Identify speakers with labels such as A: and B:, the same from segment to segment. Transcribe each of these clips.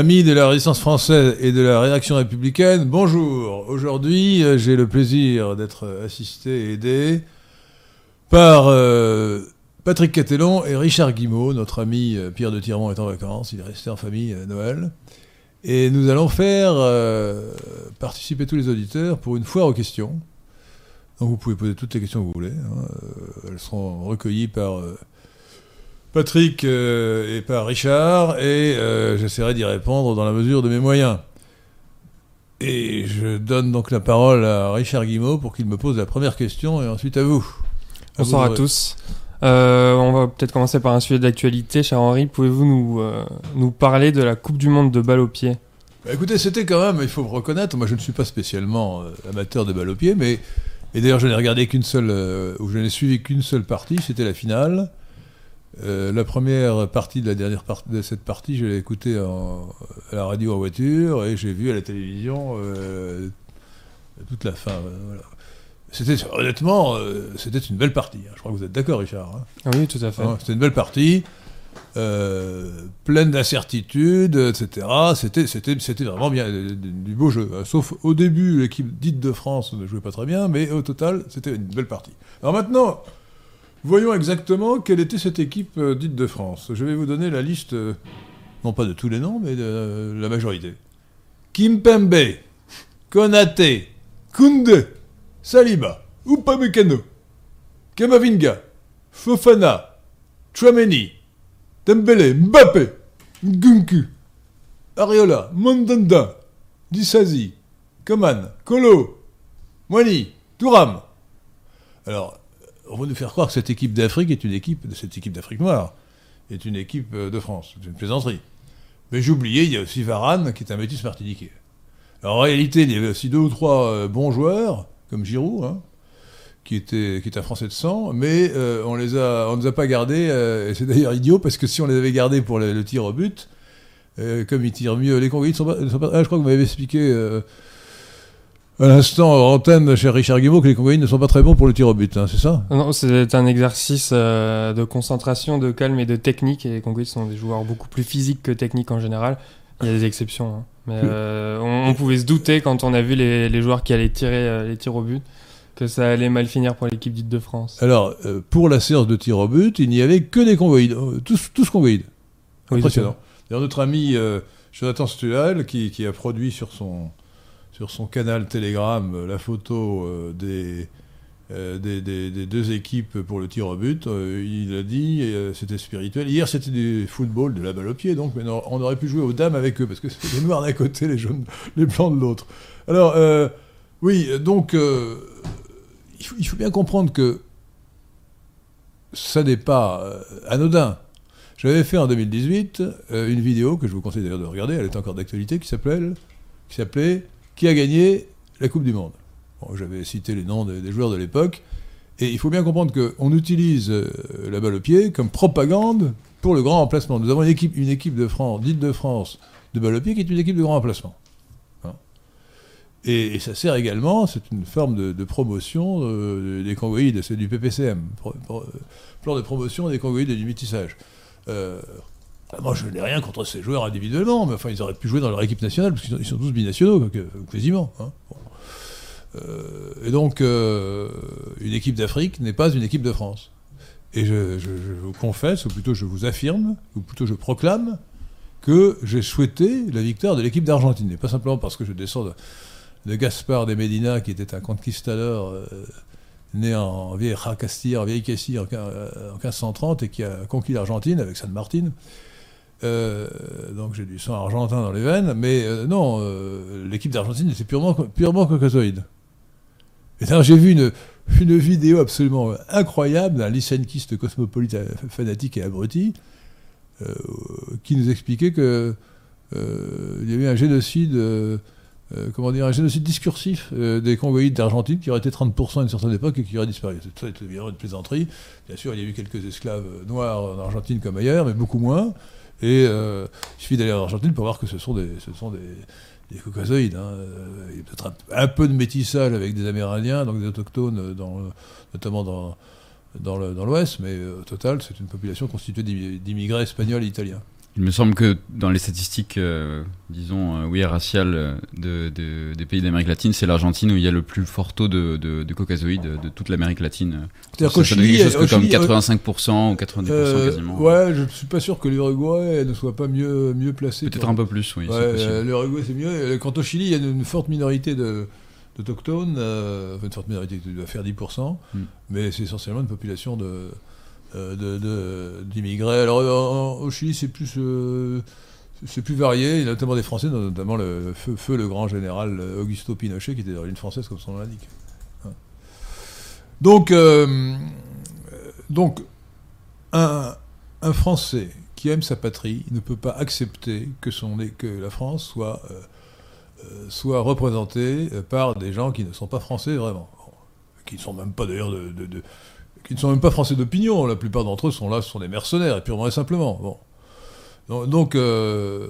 A: Amis de la résistance française et de la réaction républicaine, bonjour. Aujourd'hui, euh, j'ai le plaisir d'être assisté et aidé par euh, Patrick Catellon et Richard Guimau. Notre ami euh, Pierre de Tirmont est en vacances, il est resté en famille à Noël. Et nous allons faire participer tous les auditeurs pour une foire aux questions. Donc vous pouvez poser toutes les questions que vous voulez. Hein. Elles seront recueillies par Patrick euh, et par Richard, et euh, j'essaierai d'y répondre dans la mesure de mes moyens. Et je donne donc la parole à Richard Guimau pour qu'il me pose la première question, et ensuite à vous.
B: Bonsoir à, tous. Euh, on va peut-être commencer par un sujet d'actualité. Cher Henri, pouvez-vous nous, nous parler de la Coupe du Monde de balle au pied?
A: Bah, Écoutez, c'était quand même, il faut me reconnaître, moi je ne suis pas spécialement amateur de balle au pied, mais et d'ailleurs je n'ai regardé qu'une seule, ou je n'ai suivi qu'une seule partie, c'était la finale. Euh, la première partie de la dernière partie de cette partie, je l'ai écoutée à la radio en voiture et j'ai vu à la télévision euh, toute la fin. Euh, c'était honnêtement, c'était une belle partie. Hein. Je crois que vous êtes d'accord, Richard. Hein.
B: Ah oui, tout à fait.
A: c'était une belle partie, pleine d'incertitudes, etc. C'était, c'était, c'était vraiment bien, du beau jeu. Hein. Sauf au début, l'équipe dite de France ne jouait pas très bien, mais au total, c'était une belle partie. Alors maintenant. Voyons exactement quelle était cette équipe euh, dite de France. Je vais vous donner la liste, euh, non pas de tous les noms, mais de euh, la majorité. Kimpembe, Konate, Kunde, Saliba, Upamecano, Kamavinga, Fofana, Chouameni, Dembele, Mbappé, Ngunku, Ariola, Mandanda, Dissazi, Coman, Kolo, Moini, Touram. Alors, on va nous faire croire que cette équipe d'Afrique est une équipe, cette équipe d'Afrique noire, est une équipe euh, de France. C'est une plaisanterie. Mais oublié, il y a aussi Varane, qui est un métis martiniquais. En réalité, il y avait aussi deux ou trois euh, bons joueurs, comme Giroud, hein, qui, était, qui est un Français de sang, mais euh, on les a, ne les a pas gardés, et c'est d'ailleurs idiot, parce que si on les avait gardés pour le, tir au but, comme ils tirent mieux, les Congolais sont pas, ah, je crois que vous m'avez expliqué à l'instant en antenne chez Richard Guimau que les Congolais ne sont pas très bons pour le tir au but, hein, c'est ça?
B: Non, c'est un exercice euh, de concentration, de calme et de technique. Et les Congolais sont des joueurs beaucoup plus physiques que techniques en général. Il y a des exceptions, hein. mais euh, on, pouvait se douter quand on a vu les, joueurs qui allaient tirer euh, les tirs au but que ça allait mal finir pour l'équipe dite de France.
A: Alors, pour la séance de tir au but, il n'y avait que des congoïdes, tous, tous congoïdes. Impressionnant. D'ailleurs, notre ami Jonathan Stual, qui, qui, a produit sur son, sur son canal Telegram euh, la photo euh, euh, des, deux équipes pour le tir au but. il a dit, c'était spirituel. Hier, c'était du football, de la balle au pied, donc mais on aurait pu jouer aux dames avec eux, parce que c'était les noirs d'un côté, les jaunes, les blancs de l'autre. Alors, oui, donc, il faut, bien comprendre que ça n'est pas anodin. J'avais fait en 2018 une vidéo que je vous conseille d'ailleurs de regarder, elle est encore d'actualité, qui s'appelait qui a gagné la Coupe du Monde. J'avais cité les noms des, joueurs de l'époque. Et il faut bien comprendre qu'on utilise euh, la balle au pied comme propagande pour le grand remplacement. Nous avons une équipe, une équipe de France, dite de France, de balle au pied, qui est une équipe de grand remplacement. Hein. et, ça sert également, c'est une forme de, promotion euh, des congoïdes, c'est du PPCM, plan de promotion des congoïdes et du métissage. Euh, bah, moi, je n'ai rien contre ces joueurs individuellement, mais enfin, ils auraient pu jouer dans leur équipe nationale, parce qu'ils sont, tous binationaux, quasiment. Hein. Euh, et donc, euh, une équipe d'Afrique n'est pas une équipe de France. Et je, vous confesse, ou plutôt je vous affirme, ou plutôt je proclame, que j'ai souhaité la victoire de l'équipe d'Argentine. Et pas simplement parce que je descends de, Gaspard de Medina, qui était un conquistador euh, né en vieille Castille, en vieille Castille en, en, 1530, et qui a conquis l'Argentine avec San Martin. Euh, donc j'ai du sang argentin dans les veines, mais euh, non, euh, l'équipe d'Argentine c'est purement, purement caucasoïde. Et j'ai vu une, une vidéo absolument incroyable d'un lysenkiste cosmopolite fanatique et abruti qui nous expliquait que il y avait un génocide, comment dire, un génocide discursif des Congoïdes d'Argentine qui aurait été 30% à une certaine époque et qui aurait disparu. C'était évidemment une plaisanterie. Bien sûr, il y a eu quelques esclaves noirs en Argentine comme ailleurs, mais beaucoup moins. Et euh, il suffit d'aller en Argentine pour voir que ce sont des, ce sont des, des caucasoïdes. Hein. Il y a peut-être un, peu de métissage avec des Amérindiens, donc des autochtones, dans, notamment dans, dans l'Ouest, mais euh, au total, c'est une population constituée d'immigrés espagnols et italiens.
C: Il me semble que dans les statistiques, euh, disons, euh, oui, raciales euh, de, de- des pays d'Amérique latine, c'est l'Argentine où il y a le plus fort taux de, de, de caucasoïdes de toute l'Amérique latine.
A: C'est-à-dire qu'au Chili,
C: quelque chose que comme
A: Chili, euh,
C: 85% ou 90%
A: euh,
C: quasiment.
A: ouais, je suis pas sûr que l'Uruguay ne soit pas mieux, mieux placé.
C: Peut-être un peu plus, oui.
A: Ouais, l'Uruguay c'est mieux. Quant au Chili, il y a une, forte minorité de d'autochtones, une forte minorité qui doit faire 10%,
C: Mm.
A: mais c'est essentiellement une population de euh, d'immigrés. Alors euh, au Chili, c'est plus euh, c'est plus varié, notamment des Français, notamment le feu, le grand général euh, Augusto Pinochet, qui était d'origine française, comme son nom l'indique. Hein. Donc, euh, donc un, un Français qui aime sa patrie ne peut pas accepter que, son, que la France soit, euh, euh, soit représentée euh, par des gens qui ne sont pas français vraiment. Qui ne sont même pas d'ailleurs de- qui ne sont même pas français d'opinion. La plupart d'entre eux sont là, ce sont des mercenaires, purement et simplement. Bon. Donc, donc, euh,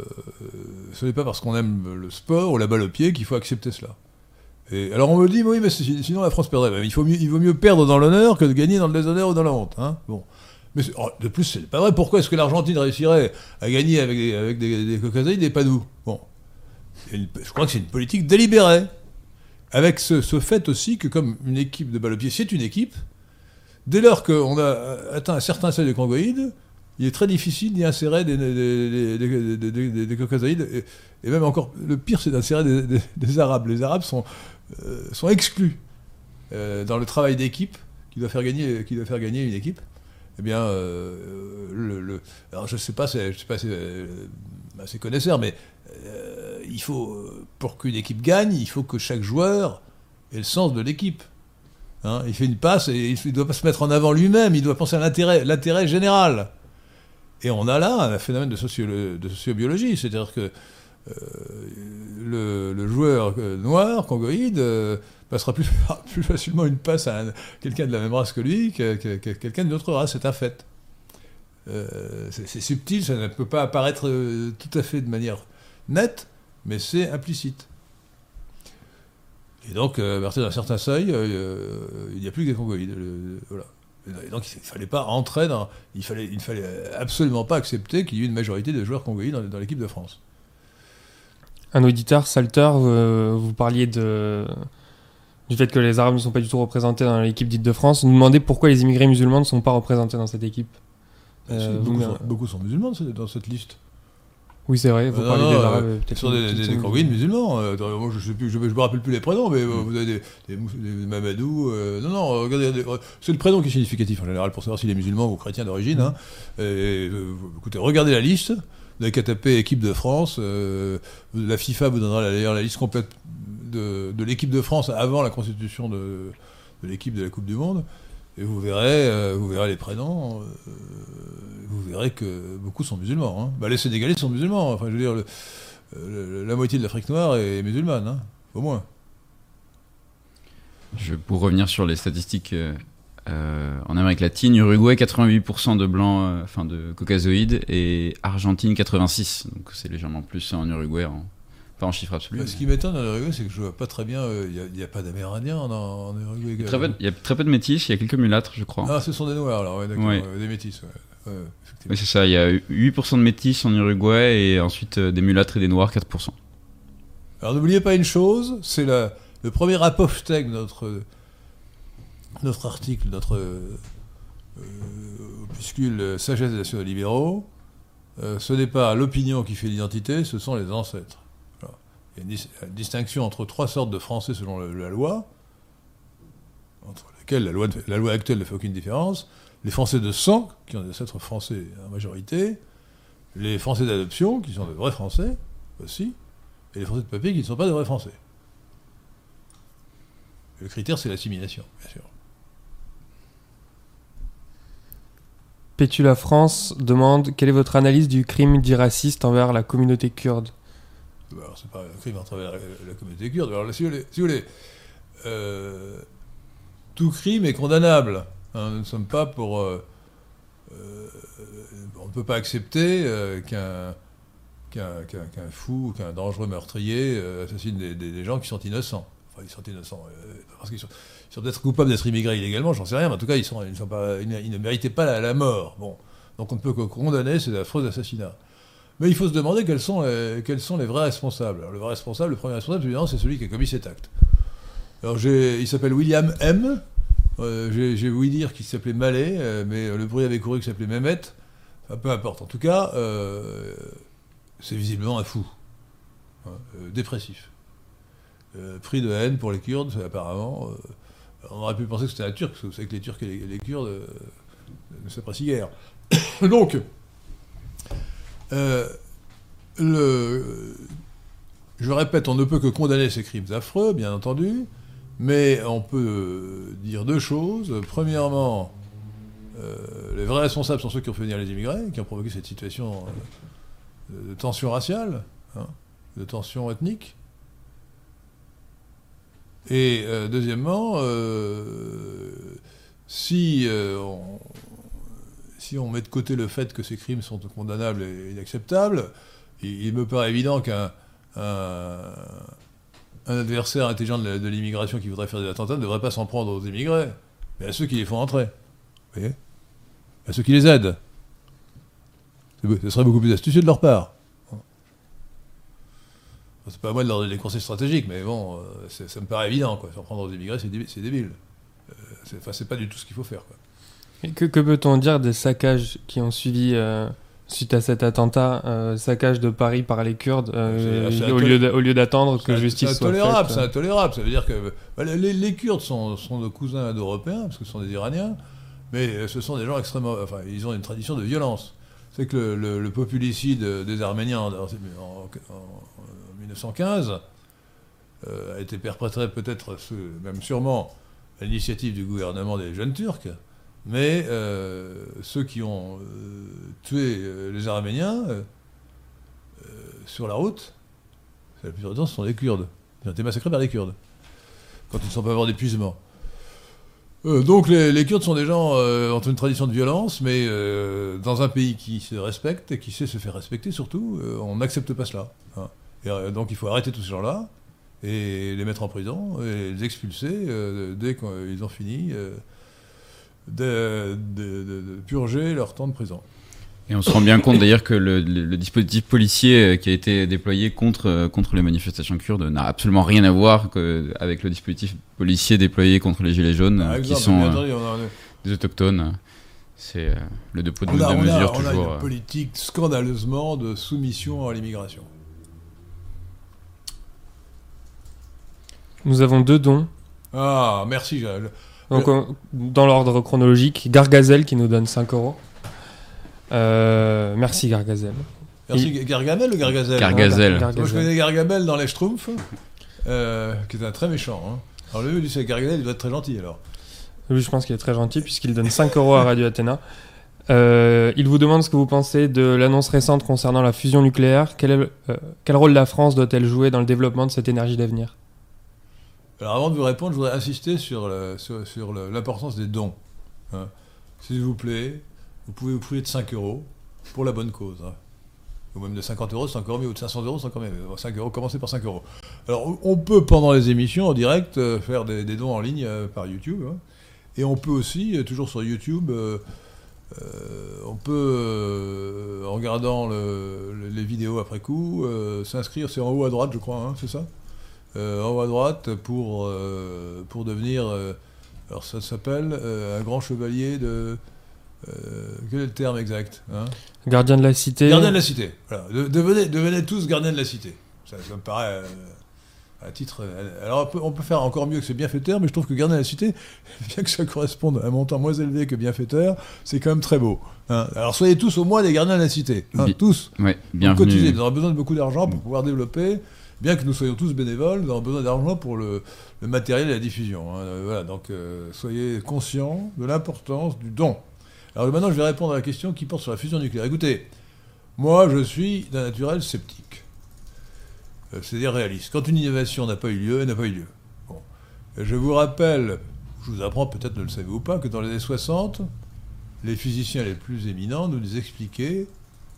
A: ce n'est pas parce qu'on aime le sport ou la balle au pied qu'il faut accepter cela. Et alors on me dit, oui, mais sinon la France perdrait. Ben, il, faut mieux, vaut mieux perdre dans l'honneur que de gagner dans le déshonneur ou dans la honte. Hein bon. Oh, de plus, c'est pas vrai. Pourquoi est-ce que l'Argentine réussirait à gagner avec des, avec des, des caucasoïdes et pas nous Bon. Je crois que c'est une politique délibérée. Avec ce, ce fait aussi que, comme une équipe de balle au pied, c'est une équipe, dès lors qu'on a atteint un certain seuil de congoïdes, il est très difficile d'y insérer des, des. Et, même encore, le pire, c'est d'insérer des, Arabes. Les Arabes sont, euh, exclus euh, dans le travail d'équipe qui doit faire gagner, une équipe. Eh bien, euh, alors je sais pas, je sais pas, euh, assez connaisseur, mais euh, il faut, euh, pour qu'une équipe gagne, il faut que chaque joueur ait le sens de l'équipe. Hein, il fait une passe et il ne doit pas se mettre en avant lui-même, il doit penser à l'intérêt, général. Et on a là un phénomène de, sociobiologie, c'est-à-dire que euh, le, joueur euh, noir, congoïde, euh, passera plus, facilement une passe à un- quelqu'un de la même race que lui que, que- que quelqu'un d'une autre race, c'est un fait. C'est subtil, ça ne peut pas apparaître tout à fait de manière nette, mais c'est implicite. Et donc, euh, à partir d'un certain seuil, euh, il n'y a plus que des congoïdes. le- voilà. Et donc, il ne fallait pas entrer dans. Il fallait, il fallait absolument pas accepter qu'il y ait une majorité de joueurs congoïdes dans, dans l'équipe de France.
B: Un auditeur, Salter, euh, vous parliez de, du fait que les Arabes ne sont pas du tout représentés dans l'équipe dite de France. Nous demandez pourquoi les immigrés musulmans ne sont pas représentés dans cette équipe. Euh,
A: beaucoup, sont, beaucoup sont musulmans dans cette liste.
B: Oui, c'est vrai, vous parlez des Arabes.
A: euh, sont des, musulmans. euh, je ne je, me- rappelle plus les prénoms, mais euh, vous avez des, Mamadou. non, non, regardez, c'est le prénom qui est significatif en général pour savoir s'il est musulman ou chrétien d'origine. hein. Vous- écoutez, regardez la liste. Vous n'avez qu'à taper équipe de France. la FIFA vous donnera d'ailleurs la liste complète de, l'équipe de France avant la constitution de l'équipe de la Coupe du Monde. Et vous verrez, euh, vous verrez les prénoms. euh, vous verrez que beaucoup sont musulmans. hein. Bah, les Sénégalais sont musulmans. Enfin, je veux dire, euh, la moitié de l'Afrique noire est musulmane, hein, au moins.
C: Je, pour revenir sur les statistiques en Amérique latine, Uruguay 88% de blancs, enfin de caucasoïdes, et Argentine 86. Donc c'est légèrement plus en Uruguay, en- pas en chiffre absolu.
A: Bah, ce qui m'étonne dans l'Uruguay, c'est que je vois pas très bien. euh, Il n'y a, pas d'Amérindiens en, en Uruguay.
C: Il y, a très peu, il y a très peu de métis, il y a quelques mulâtres, je crois.
A: Ah, ce sont des noirs, alors, ouais, d'accord,
C: Ouais.
A: ouais, des métis, ouais.
C: Oui, c'est ça, il y a 8% de métis en Uruguay, et ensuite euh, des mulâtres et des noirs 4%.
A: Alors n'oubliez pas une chose, c'est la- le premier apophthegme de notre, notre article, notre euh, euh, opuscule euh, Sagesse des nationaux libéraux. Euh, ce n'est pas l'opinion qui fait l'identité, ce sont les ancêtres. Il y a une, une distinction entre trois sortes de Français selon la loi, entre lesquelles la loi, actuelle ne fait aucune différence. Les Français de sang, qui ont des ancêtres français en majorité, les Français d'adoption, qui sont de vrais Français aussi, et les Français de papier qui ne sont pas de vrais Français. Le critère, c'est l'assimilation, bien sûr.
B: Pétula France demande quelle est votre analyse du crime dit raciste envers la communauté kurde?
A: Alors, c'est pas un crime à travers la, communauté kurde. Alors, là, si vous voulez, euh, tout crime est condamnable. hein. nous ne sommes pas pour. euh, euh, on ne peut pas accepter qu'un qu'un qu'un fou, qu'un dangereux meurtrier assassine des, gens qui sont innocents. Enfin, ils sont innocents. parce qu'ils sont, sont peut-être coupables d'être immigrés illégalement, j'en sais rien, mais en tout cas, ils ne méritaient pas la, la mort. Bon. Donc on ne peut que condamner ces affreux assassinats. Mais il faut se demander quels sont les, quels sont les vrais responsables. Alors, le vrai responsable, le premier responsable, c'est celui qui a commis cet acte. Alors, il s'appelle William M. Euh, j'ai voulu dire qu'il s'appelait Mallet, euh, mais le bruit avait couru qu'il s'appelait Mehmet. Peu importe. En tout cas, euh, c'est visiblement un fou. Hein, dépressif. pris de haine pour les Kurdes, apparemment. on aurait pu penser que c'était un Turc, parce que vous savez que les Turcs et les, Kurdes ne s'apprécient guère. Donc, le, je répète, on ne peut que condamner ces crimes affreux, bien entendu, mais on peut dire deux choses. Premièrement, euh, les vrais responsables sont ceux qui ont fait venir les immigrés, qui ont provoqué cette situation euh, de tension raciale, hein, de tension ethnique. Et euh, deuxièmement, si, on, si on met de côté le fait que ces crimes sont condamnables et inacceptables, il, me paraît évident qu'un un adversaire intelligent de l'immigration qui voudrait faire des attentats ne devrait pas s'en prendre aux immigrés, mais à ceux qui les font entrer. Vous voyez? À ceux qui les aident. Ce serait beaucoup plus astucieux de leur part. C'est pas à moi de leur donner des conseils stratégiques, mais bon, euh, ça me paraît évident. S'en prendre aux immigrés, c'est débile. Euh, enfin, c'est pas du tout ce qu'il faut faire.
B: Et que, peut-on dire des saccages qui ont suivi euh, suite à cet attentat, euh, saccage de Paris par les Kurdes, euh, au, lieu au lieu d'attendre que justice soit faite.
A: C'est intolérable, ça veut dire que bah, les, Kurdes sont, sont nos cousins indo-européens, parce que ce sont des Iraniens, mais euh, ce sont des gens extrêmement... Enfin, ils ont une tradition de violence. C'est que le, populicide des Arméniens en, 1915 a été perpétré peut-être, même sûrement, à l'initiative du gouvernement des jeunes Turcs, mais euh, ceux qui ont euh, tué euh, les Arméniens sur la route, la plupart du temps, ce sont les Kurdes. Ils ont été massacrés par les Kurdes, quand ils ne sont pas morts d'épuisement. donc les, Kurdes sont des gens ont une tradition de violence, mais dans un pays qui se respecte et qui sait se faire respecter surtout, on n'accepte pas cela. Hein. Donc il faut arrêter tous ces gens-là et les mettre en prison et les expulser dès qu'ils ont fini de, purger leur temps de prison.
C: Et on se rend bien compte d'ailleurs que le, dispositif policier euh, qui a été déployé contre, euh, contre les manifestations kurdes n'a absolument rien à voir avec le dispositif policier déployé contre les Gilets jaunes, qui sont euh, des autochtones. C'est le deux poids deux mesures
A: toujours. On a une politique scandaleusement de soumission à l'immigration.
B: Nous avons deux dons.
A: Ah, merci.
B: Donc, dans l'ordre chronologique, Gargazel qui nous donne 5 euros. Euh, merci Gargazel.
A: Merci Gargamel ou Gargazel
C: Gargazel.
A: Moi je connais Gargamel dans les Schtroumpfs, euh, qui est un très méchant. Hein. Alors lui, c'est Gargazel, il doit être très gentil alors.
B: Oui, je pense qu'il est très gentil puisqu'il donne 5 euros à Radio Athéna. Euh, il vous demande ce que vous pensez de l'annonce récente concernant la fusion nucléaire. Quel, quel rôle la France doit-elle jouer dans le développement de cette énergie d'avenir?
A: Alors avant de vous répondre, je voudrais insister sur, l'importance des dons. Hein. S'il vous plaît, vous pouvez vous priver de 5 euros pour la bonne cause. Hein. Ou même de 50 euros, c'est encore mieux, ou de 500 euros, c'est encore mieux. 5 euros, commencez par 5 euros. Alors on peut pendant les émissions en direct euh, faire des, dons en ligne euh, par YouTube. Hein. Et on peut aussi, euh, toujours sur YouTube, on peut, en regardant les vidéos après coup, s'inscrire, c'est en haut à droite je crois, c'est ça? En haut à droite pour, euh, pour devenir, euh, alors ça s'appelle un grand chevalier de... quel est le terme exact hein?
B: Gardien de la cité.
A: Gardien de la cité. Voilà. devenez, devenez, tous gardiens de la cité. Ça, me paraît à titre. Alors on peut, faire encore mieux que ce bienfaiteur, mais je trouve que gardien de la cité, bien que ça corresponde à un montant moins élevé que bienfaiteur, c'est quand même très beau. Hein. Alors soyez tous au moins des gardiens de la cité. Hein, tous.
C: Ouais, bienvenue.
A: Vous aurez besoin de beaucoup d'argent pour pouvoir développer bien que nous soyons tous bénévoles, nous avons besoin d'argent pour le, matériel et la diffusion. Hein. Voilà, donc euh, soyez conscients de l'importance du don. Alors maintenant, je vais répondre à la question qui porte sur la fusion nucléaire. Écoutez, moi, je suis d'un naturel sceptique, euh, c'est-à-dire réaliste. Quand une innovation n'a pas eu lieu, elle n'a pas eu lieu. Je vous rappelle, je vous apprends, peut-être ne le savez ou pas, que dans les années 60, les physiciens les plus éminents nous expliquaient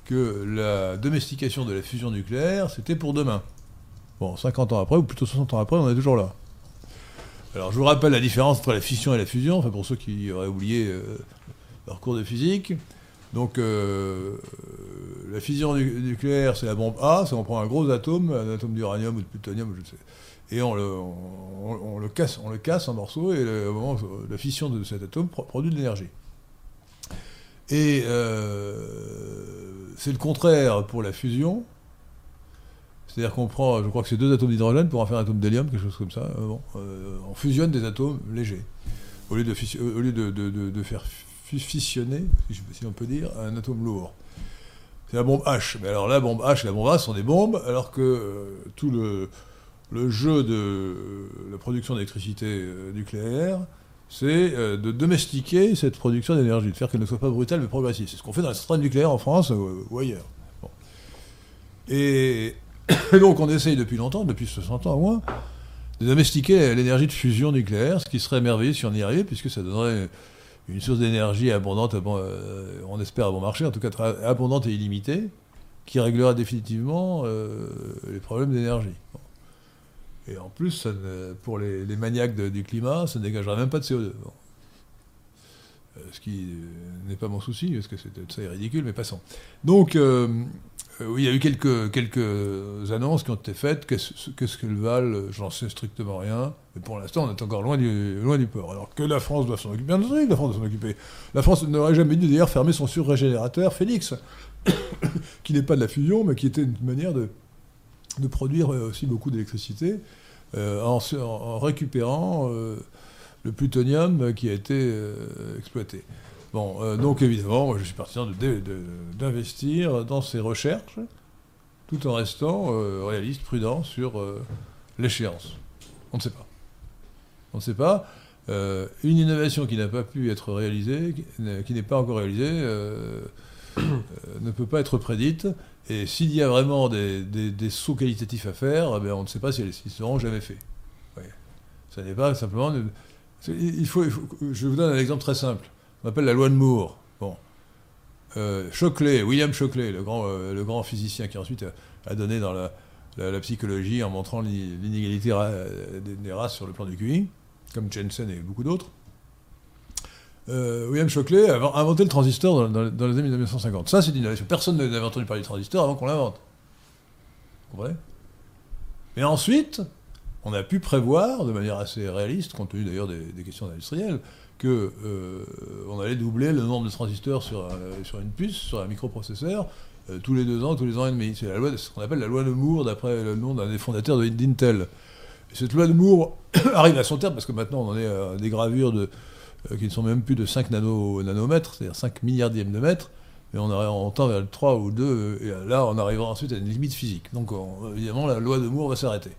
A: que la domestication de la fusion nucléaire, c'était pour demain. Bon, 50 ans après, ou plutôt 60 ans après, on est toujours là. Alors je vous rappelle la différence entre la fission et la fusion, enfin pour ceux qui auraient oublié euh, leur cours de physique. Donc euh, la fusion nucléaire, c'est la bombe A, c'est on prend un gros atome, un atome d'uranium ou de plutonium, je sais, et on le, casse, on le casse en morceaux, et au moment la fission de cet atome produit de l'énergie. Et c'est le contraire pour la fusion. C'est-à-dire qu'on prend, je crois que c'est deux atomes d'hydrogène pour en faire un atome d'hélium, quelque chose comme ça. Bon, on fusionne des atomes légers. Au lieu de, au lieu de, de faire fissionner, si on peut dire, un atome lourd. C'est la bombe H. Mais alors la bombe H et la bombe A sont des bombes, alors que euh, tout le, le, jeu de la production d'électricité euh, nucléaire, c'est euh, de domestiquer cette production d'énergie, de faire qu'elle ne soit pas brutale mais progressive. C'est ce qu'on fait dans les centrales nucléaires en France ou, ailleurs. Et, et, donc on essaye depuis longtemps, depuis 60 ans au moins, de domestiquer l'énergie de fusion nucléaire, ce qui serait merveilleux si on y arrivait, puisque ça donnerait une source d'énergie abondante, euh, on espère à bon marché, en tout cas abondante et illimitée, qui réglera définitivement euh, les problèmes d'énergie. Et en plus, pour les, maniaques du climat, ça ne dégagera même pas de CO2. Euh, ce qui n'est pas mon souci, parce que c'est ridicule, mais passons. Donc, oui, il y a eu quelques, quelques annonces qui ont été faites. Qu'est-ce qu'elles valent J'en sais strictement rien. Mais pour l'instant, on est encore loin du, loin du port. Alors que la France doit s'en occuper. Bien entendu, la France doit s'en occuper. La France n'aurait jamais dû d'ailleurs fermer son surrégénérateur Félix, qui n'est pas de la fusion, mais qui était une manière de, de produire euh, aussi beaucoup d'électricité euh, en, récupérant le plutonium qui a été exploité. Bon, euh, donc évidemment, je suis partisan d'investir dans ces recherches, tout en restant euh, réaliste, prudent sur euh, l'échéance. On ne sait pas. On ne sait pas. une innovation qui n'a pas pu être réalisée, qui n'est pas encore réalisée, ne peut pas être prédite. Et s'il y a vraiment des, sauts qualitatifs à faire, eh on ne sait pas si seront jamais faits. N'est pas simplement. il faut, je vous donne un exemple très simple on appelle la loi de Moore. Bon. Euh, William Shockley, le grand, euh, le grand physicien qui ensuite a, donné dans la, psychologie en montrant l'inégalité des, races sur le plan du QI, comme Jensen et beaucoup d'autres. Euh, William Shockley a inventé le transistor dans, les années 1950. Ça, c'est une innovation. Personne n'avait entendu parler du transistor avant qu'on l'invente. Vous comprenez? Mais ensuite, on a pu prévoir, de manière assez réaliste, compte tenu d'ailleurs des questions industrielles, qu'on euh, allait doubler le nombre de transistors sur, sur une puce, sur un microprocesseur, euh, tous les deux ans, tous les ans et demi. C'est la loi, ce qu'on appelle la loi de Moore, d'après le nom d'un des fondateurs d'Intel. cette loi de Moore arrive à son terme parce que maintenant on en est à des gravures euh, qui ne sont même plus de 5 nanomètres, c'est-à-dire 5 milliardièmes de mètres, mais on, on tend vers le 3 ou 2, et là on arrivera ensuite à une limite physique. Donc évidemment la loi de Moore va s'arrêter.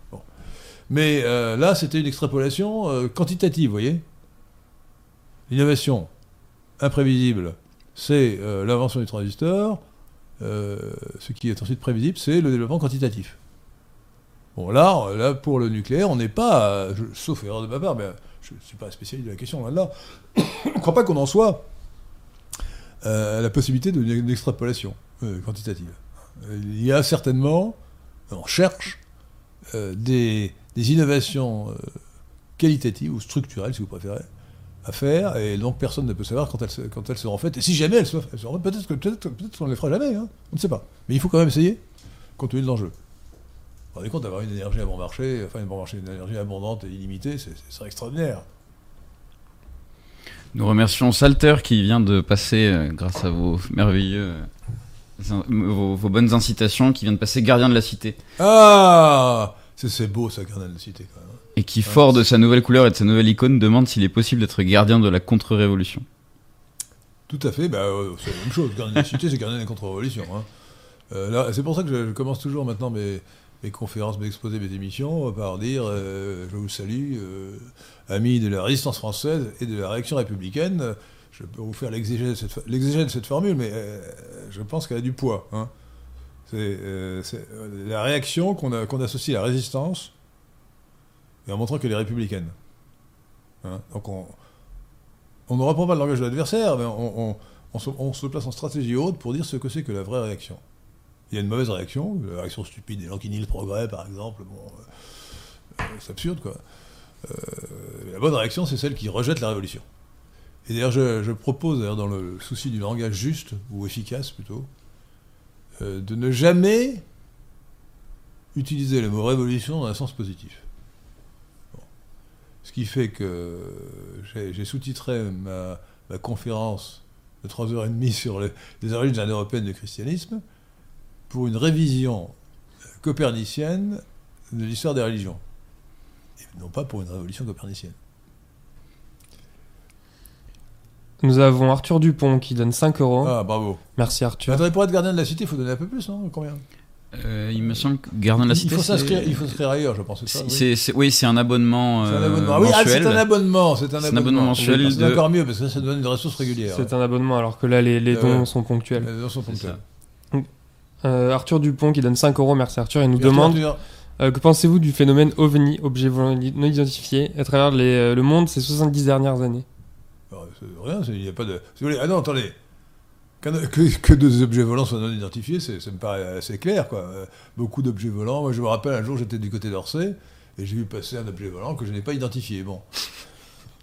A: Mais là c'était une extrapolation quantitative, vous voyez L'innovation imprévisible, c'est euh, l'invention du transistor. Euh, ce qui est ensuite prévisible, c'est le développement quantitatif. Bon, là, là pour le nucléaire, on n'est pas, sauf erreur de ma part, mais je ne suis pas spécialiste de la question là-dedans, on ne croit pas qu'on en soit euh, la possibilité d'une extrapolation quantitative. Il y a certainement, on cherche des, innovations qualitatives ou structurelles, si vous préférez, à faire, et donc personne ne peut savoir quand elles, quand elles seront faites. Et si jamais elles seront faites, peut-être que peut-être qu'on ne les fera jamais, hein. on ne sait pas. Mais il faut quand même essayer, compte tenu de l'enjeu. Vous vous rendez compte d'avoir une énergie à bon marché, enfin une bon marché, une énergie abondante et illimitée, c'est extraordinaire.
C: Nous remercions Salter qui vient de passer, euh, grâce à vos merveilleux, euh, vos, vos, bonnes incitations, qui vient de passer gardien de la cité.
A: Ah C'est beau ça, gardien de la cité quand même.
C: Et qui, fort de sa nouvelle couleur et de sa nouvelle icône, demande s'il est possible d'être gardien de la contre-révolution.
A: Tout à fait, bah, euh, c'est la même chose. Gardien de la cité, c'est gardien de la contre-révolution. Hein. Euh, c'est pour ça que je, commence toujours maintenant mes, conférences, mes exposés, mes émissions par dire euh, Je vous salue, amis de la résistance française et de la réaction républicaine. Je peux vous faire l'exégèse de, cette formule, mais je pense qu'elle a du poids. Hein. C'est la réaction qu'on associe à la résistance et en montrant qu'elle est républicaine. Hein, donc on, on ne reprend pas le langage de l'adversaire, mais on, se, place en stratégie haute pour dire ce que c'est que la vraie réaction. Il y a une mauvaise réaction, la réaction stupide des gens qui nient le progrès, par exemple. Bon, euh, c'est absurde, quoi. Euh, la bonne réaction, c'est celle qui rejette la révolution. Et d'ailleurs, je, propose, dans le souci du langage juste, ou efficace plutôt, euh, de ne jamais utiliser le mot révolution dans un sens positif. Ce qui fait que j'ai sous-titré ma, ma, conférence de 3h30 sur les, les origines européennes du christianisme pour une révision copernicienne de l'histoire des religions. Et non pas pour une révolution copernicienne.
B: Nous avons Arthur Dupont qui donne 5 euros.
A: Ah, bravo.
B: Merci Arthur.
A: Attendez, pour être gardien de la cité, il faut donner un peu plus, non? Combien?
C: Euh, il me semble que gardien de la cité.
A: Il faut s'inscrire, il faut s'inscrire ailleurs, je pense. Ça,
C: oui, c'est, oui, c'est un abonnement.
A: c'est un abonnement. oui, ah, c'est un abonnement. C'est un,
C: abonnement. abonnement mensuel.
A: C'est encore mieux parce que ça, ça donne une ressource régulière.
B: C'est un abonnement alors que là, les, les dons sont ponctuels.
A: Les dons sont ponctuels.
B: Euh, Arthur Dupont qui donne 5 euros, merci Arthur, et nous demande euh, que pensez-vous du phénomène OVNI, objet non identifié, à travers les, le monde ces 70 dernières années?
A: Rien, il n'y a pas de. Ah non, attendez. Que, que, deux objets volants soient non identifiés, ça me paraît assez clair. Quoi. Beaucoup d'objets volants. Moi, je me rappelle un jour, j'étais du côté d'Orsay et j'ai vu passer un objet volant que je n'ai pas identifié. Bon.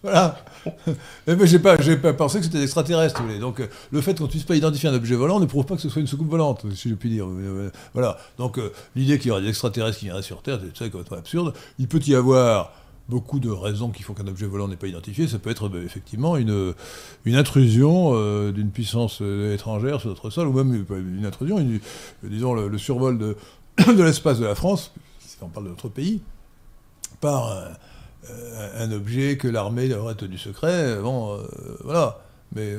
A: Voilà. Mais j'ai pas, pas pensé que c'était extraterrestre. Donc, le fait qu'on ne puisse pas identifier un objet volant ne prouve pas que ce soit une soucoupe volante, si je puis dire. Voilà. Donc, euh, l'idée qu'il y aurait des extraterrestres qui viendraient sur Terre, c'est complètement absurde. Il peut y avoir beaucoup de raisons qui font qu'un objet volant n'est pas identifié. Ça peut être bah, effectivement une, intrusion euh, d'une puissance euh, étrangère sur notre sol, ou même une intrusion, disons le, survol de, l'espace de la France, si on parle de notre pays, par un, objet que l'armée aurait tenu secret. Bon, euh, voilà. Mais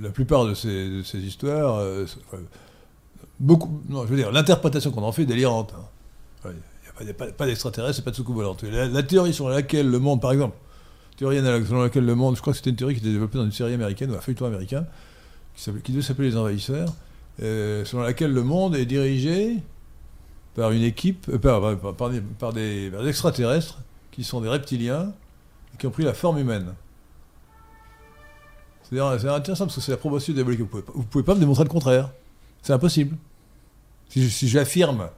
A: la plupart de ces, de ces histoires, beaucoup, non, je veux dire, l'interprétation qu'on en fait est délirante. Hein pas, pas d'extraterrestres et pas de soucoupe volante. La, théorie sur laquelle le monde, par exemple, selon laquelle le monde, je crois que c'était une théorie qui était développée dans une série américaine ou un feuilleton américain, qui, qui devait s'appeler Les Envahisseurs, euh, selon laquelle le monde est dirigé par une équipe, euh, par, des, extraterrestres qui sont des reptiliens et qui ont pris la forme humaine. C'est intéressant parce que c'est la promotion diabolique. Vous ne pouvez, pas me démontrer le contraire. C'est impossible. si j'affirme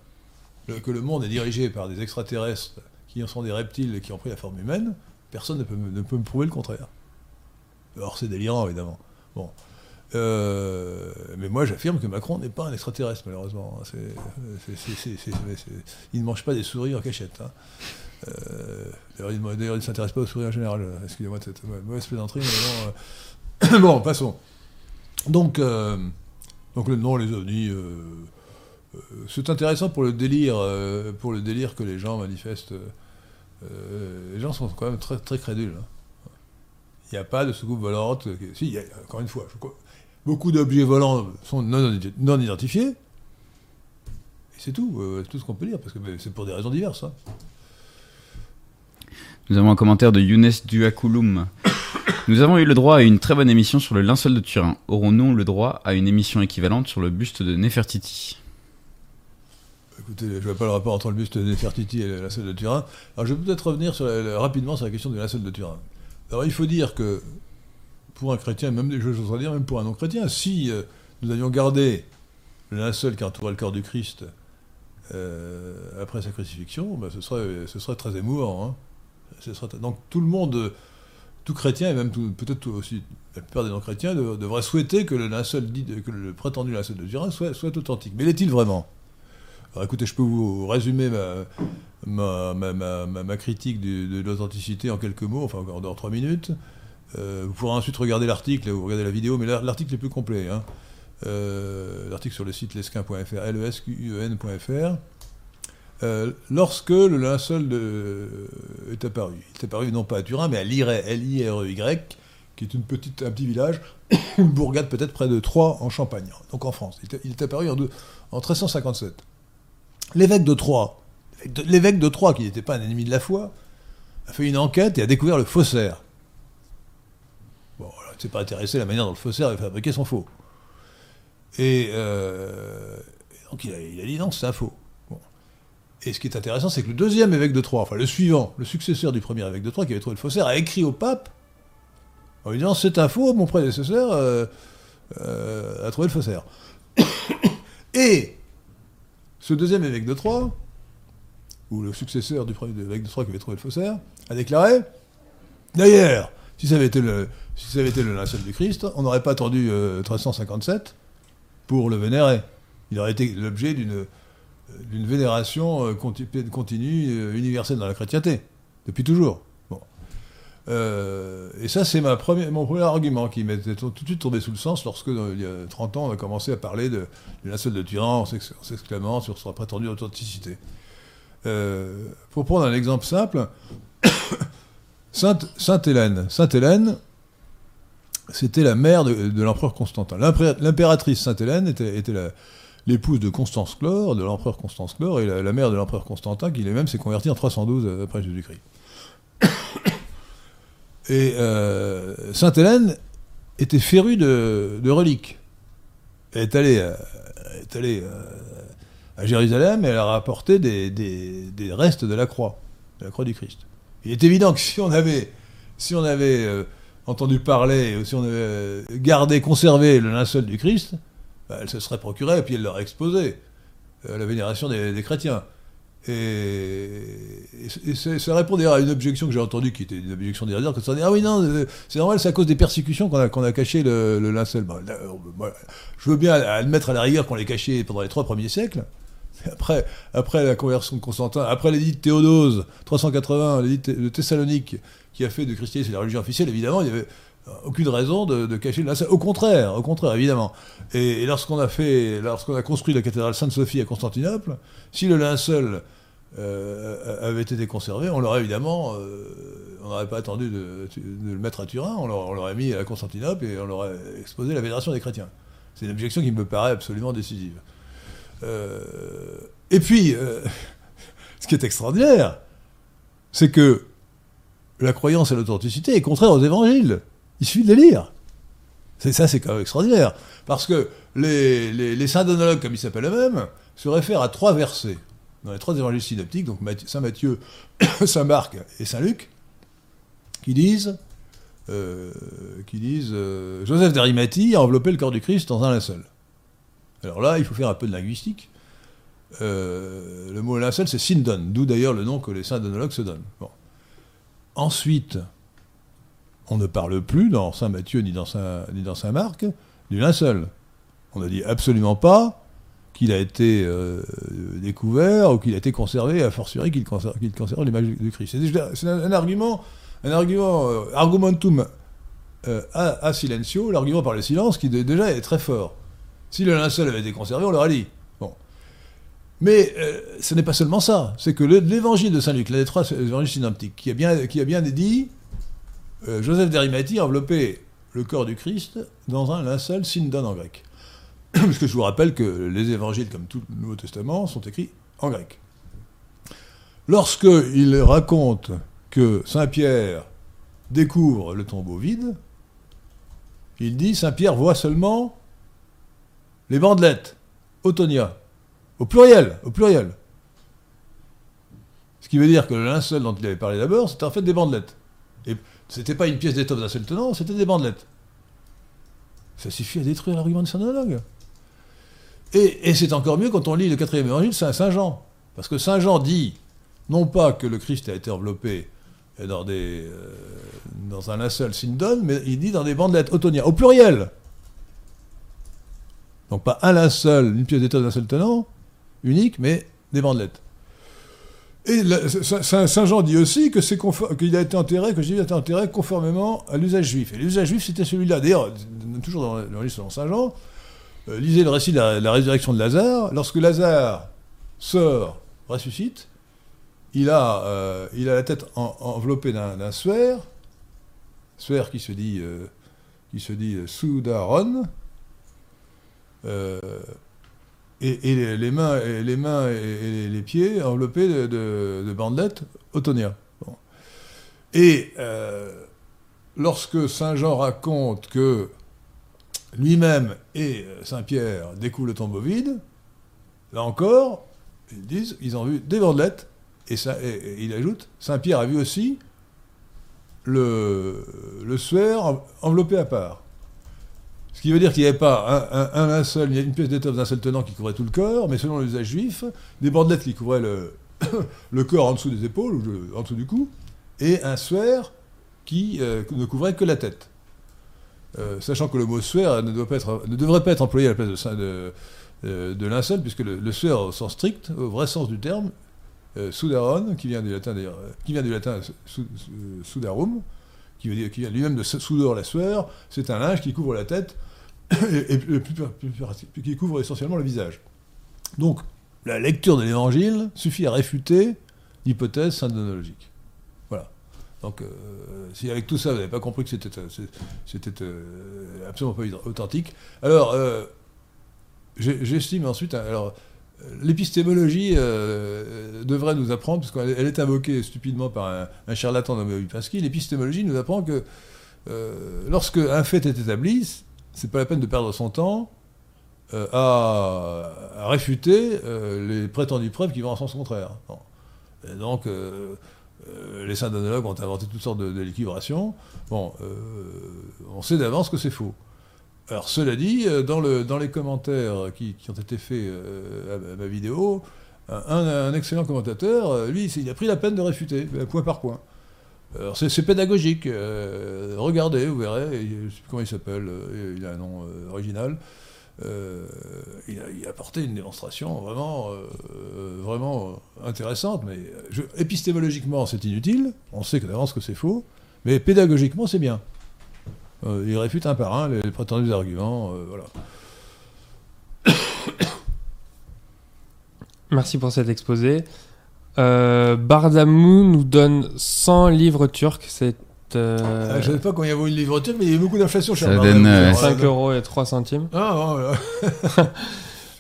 A: que le monde est dirigé par des extraterrestres qui sont des reptiles et qui ont pris la forme humaine, personne ne peut, ne peut me prouver le contraire. Or, c'est délirant, évidemment. Bon. Euh, mais moi, j'affirme que Macron n'est pas un extraterrestre, malheureusement. il ne mange pas des souris en cachette. Hein. Euh, d'ailleurs, il ne s'intéresse pas aux souris en général. Excusez-moi de cette mauvaise plaisanterie. Mais bon, euh, bon, passons. Donc, donc le nom, les ovnis c'est intéressant pour le délire, euh, pour le délire que les gens manifestent. Euh, les gens sont quand même très, très crédules. Hein. Il n'y a pas de soucoupe volante. Si, il y a, encore une fois, beaucoup d'objets volants sont non, non identifiés. Et c'est tout, c'est tout ce qu'on peut dire, parce que c'est pour des raisons diverses. Hein.
C: Nous avons un commentaire de Younes Duakulum. Nous avons eu le droit à une très bonne émission sur le linceul de Turin. Aurons-nous le droit à une émission équivalente sur le buste de Nefertiti?
A: Je ne vois pas le rapport entre le buste de Nefertiti et la salle de Turin. Alors je vais peut-être revenir rapidement sur la question de la salle de Turin. Alors il faut dire que pour un chrétien, même je dire même pour un non-chrétien, si euh, nous avions gardé le linceul qui entourait le corps du Christ euh, après sa crucifixion, ben, ce, serait, très émouvant. Hein. donc tout le monde, tout chrétien, et même peut-être aussi la plupart des non-chrétiens, devraient souhaiter que le linceul que le prétendu linceul de Turin soit authentique. Mais l'est-il vraiment? Alors écoutez, je peux vous résumer ma, ma, critique de, l'authenticité en quelques mots, enfin en trois minutes. Euh, vous pourrez ensuite regarder l'article, vous regardez la vidéo, mais l'article est plus complet. Hein. Euh, l'article sur le site lesquin.fr, lesquen.fr. Euh, lorsque le linceul est apparu, il est apparu non pas à Turin, mais à Lire, L-I-R-E-Y, qui est une petite, un petit village, une bourgade peut-être près de Troyes en Champagne, donc en France. Il est, apparu en, en 1357. L'évêque de Troyes, qui n'était pas un ennemi de la foi, a fait une enquête et a découvert le faussaire. Bon, il ne s'est pas intéressé à la manière dont le faussaire avait fabriqué son faux. Et, euh, donc il a, dit non, c'est un faux. Et ce qui est intéressant, c'est que le deuxième évêque de Troyes, enfin le suivant, le successeur du premier évêque de Troyes, qui avait trouvé le faussaire, a écrit au pape en lui disant c'est un faux, mon prédécesseur euh, euh, a trouvé le faussaire. et ce deuxième évêque de Troyes, ou le successeur du premier évêque de Troyes qui avait trouvé le faussaire, a déclaré D'ailleurs, si ça avait été le, si le linceul du Christ, on n'aurait pas attendu 1357 euh, pour le vénérer. Il aurait été l'objet d'une d'une vénération continue, universelle dans la chrétienté, depuis toujours. Bon. et ça, c'est mon premier argument qui m'était tout de suite tombé sous le sens lorsque, il y a 30 ans, on a commencé à parler de, de seule de Turin en s'exclamant sur sa prétendue authenticité. pour prendre un exemple simple, Sainte, Sainte Hélène. C'était la mère de, l'empereur Constantin. L'impératrice Sainte Hélène était, l'épouse de Constance Chlore, de l'empereur Constance Chlore, et la, mère de l'empereur Constantin, qui lui-même s'est converti en 312 après Jésus-Christ. Et euh, Sainte Hélène était férue de, reliques. Elle est allée, est allée euh, à Jérusalem et elle a rapporté des, restes de la croix, de la croix du Christ. Il est évident que si on avait, euh, entendu parler, si on avait euh, gardé, conservé le linceul du Christ, bah, elle se serait procurée et puis elle l'aurait exposé euh, la vénération des, chrétiens. Et, ça répondait à une objection que j'ai entendue, qui était une objection dérisoire, que ça dit, ah oui, non, c'est normal, c'est à cause des persécutions qu'on a, qu'on a caché le, linceul. Bah, je veux bien admettre à la rigueur qu'on l'ait caché pendant les trois premiers siècles, après, après la conversion de Constantin, après l'édit de Théodose, 380, l'édit de Thessalonique, qui a fait de christianisme la religion officielle, évidemment, il n'y avait aucune raison de, cacher le linceul. Au contraire, au contraire, évidemment. Et, lorsqu'on a fait, lorsqu'on a construit la cathédrale Sainte-Sophie à Constantinople, si le linceul euh, avait été conservé, on l'aurait évidemment, euh, on n'aurait pas attendu de, le mettre à Turin, on l'aurait mis à Constantinople et on aurait exposé la vénération des chrétiens. C'est une objection qui me paraît absolument décisive. Euh, et puis, euh, ce qui est extraordinaire, c'est que la croyance à l'authenticité est contraire aux évangiles. Il suffit de les lire. C'est ça, c'est quand même extraordinaire. Parce que les, les syndonologues, comme ils s'appellent eux-mêmes, se réfèrent à trois versets dans les trois évangiles synoptiques, donc Saint Matthieu, Saint Marc et Saint Luc, qui disent, euh, qui disent Joseph d'Arimathie a enveloppé le corps du Christ dans un linceul. Alors là, il faut faire un peu de linguistique. Euh, le mot linceul, c'est sindon, d'où d'ailleurs le nom que les syndonologues se donnent. Ensuite, on ne parle plus dans Saint Matthieu ni dans Saint, ni dans Saint Marc du linceul. On ne dit absolument pas qu'il a été euh, découvert ou qu'il a été conservé, a fortiori qu'il conserve, l'image du Christ. C'est un, argument, un argument, euh, argumentum a, silencio, l'argument par le silence, qui déjà est très fort. Si le linceul avait été conservé, on l'aurait dit. Bon. Mais euh, ce n'est pas seulement ça. C'est que l'évangile de Saint-Luc, l'un des trois évangiles synoptiques, qui a bien, qui a bien dit euh, Joseph d'Arimathie a enveloppé le corps du Christ dans un linceul sindon en grec. Parce que je vous rappelle que les évangiles, comme tout le Nouveau Testament, sont écrits en grec. Lorsqu'il raconte que Saint-Pierre découvre le tombeau vide, il dit Saint-Pierre voit seulement les bandelettes, Autonia, au pluriel, au pluriel. Ce qui veut dire que le linceul dont il avait parlé d'abord, c'était en fait des bandelettes. Et c'était pas une pièce d'étoffe d'un seul tenant, c'était des bandelettes. Ça suffit à détruire l'argument de Saint-Analogue. Et, c'est encore mieux quand on lit le quatrième évangile, c'est Saint Jean. Parce que Saint Jean dit, non pas que le Christ a été enveloppé dans, des, euh, dans un linceul sindon, mais il dit dans des bandelettes, autonia, au pluriel. Donc pas un linceul, une pièce d'état d'un seul tenant, unique, mais des bandelettes. Et Saint Jean dit aussi qu'il a été enterré, que Jésus a été enterré conformément à l'usage juif. Et l'usage juif, c'était celui-là. D'ailleurs, toujours dans le récit selon Saint Jean, euh, lisez le récit de la, résurrection de Lazare. Lorsque Lazare sort, ressuscite, il a, euh, la tête enveloppée d'un suaire, suaire qui se dit, Soudaron, et, les mains, et les, pieds enveloppés de, bandelettes Autonia. Et euh, lorsque Saint Jean raconte que lui-même et Saint Pierre découvrent le tombeau vide, là encore, ils disent ils ont vu des bandelettes, et, il ajoute Saint Pierre a vu aussi le, le suaire enveloppé à part. Ce qui veut dire qu'il n'y avait pas un, un, seul, une pièce d'étoffe d'un seul tenant qui couvrait tout le corps, mais selon l'usage juif, des bandelettes qui couvraient le, le, corps en dessous des épaules, ou en dessous du cou, et un suaire qui euh, ne couvrait que la tête. Euh, sachant que le mot suaire ne, devrait pas être employé à la place de, euh, de linceul, puisque le, le sueur au sens strict, au vrai sens du terme, euh, sudaron, qui vient du latin euh, qui sudarum, qui, veut dire, qui vient lui-même de soudor la sueur, c'est un linge qui couvre la tête et, qui couvre essentiellement le visage. Donc, la lecture de l'évangile suffit à réfuter l'hypothèse syndonologique. Donc, euh, si avec tout ça, vous n'avez pas compris que c'était, euh, euh, absolument pas authentique, alors, j'estime ensuite, alors, euh, l'épistémologie devrait nous apprendre, parce qu'elle elle est invoquée stupidement par un, un charlatan nommé Wipinski, l'épistémologie nous apprend que lorsque un fait est établi, c'est pas la peine de perdre son temps à, réfuter les prétendues preuves qui vont en sens contraire. Et donc, euh, euh, les syndonologues ont inventé toutes sortes de, de. Bon, euh, on sait d'avance que c'est faux. Alors, cela dit, euh, dans, le, dans les commentaires qui, ont été faits à, ma vidéo, un, excellent commentateur, lui, il a pris la peine de réfuter, point par point. Alors, c'est pédagogique. regardez, vous verrez. comment il s'appelle. il a un nom original. Euh, il, a, apporté une démonstration vraiment, euh, vraiment intéressante. Mais épistémologiquement, c'est inutile. On sait d'avance que c'est faux. Mais pédagogiquement, c'est bien. Euh, il réfute un par un les, les prétendus arguments. voilà.
B: Merci pour cet exposé. Bardamou nous donne 100 livres turcs. C'est euh,
A: Ah, je ne savais pas combien vaut une livre turque, mais il y a eu beaucoup d'inflation chez
C: Ça donne, euh,
A: Alors,
B: 5
A: euh,
B: euros et 3 centimes.
A: Ah, voilà.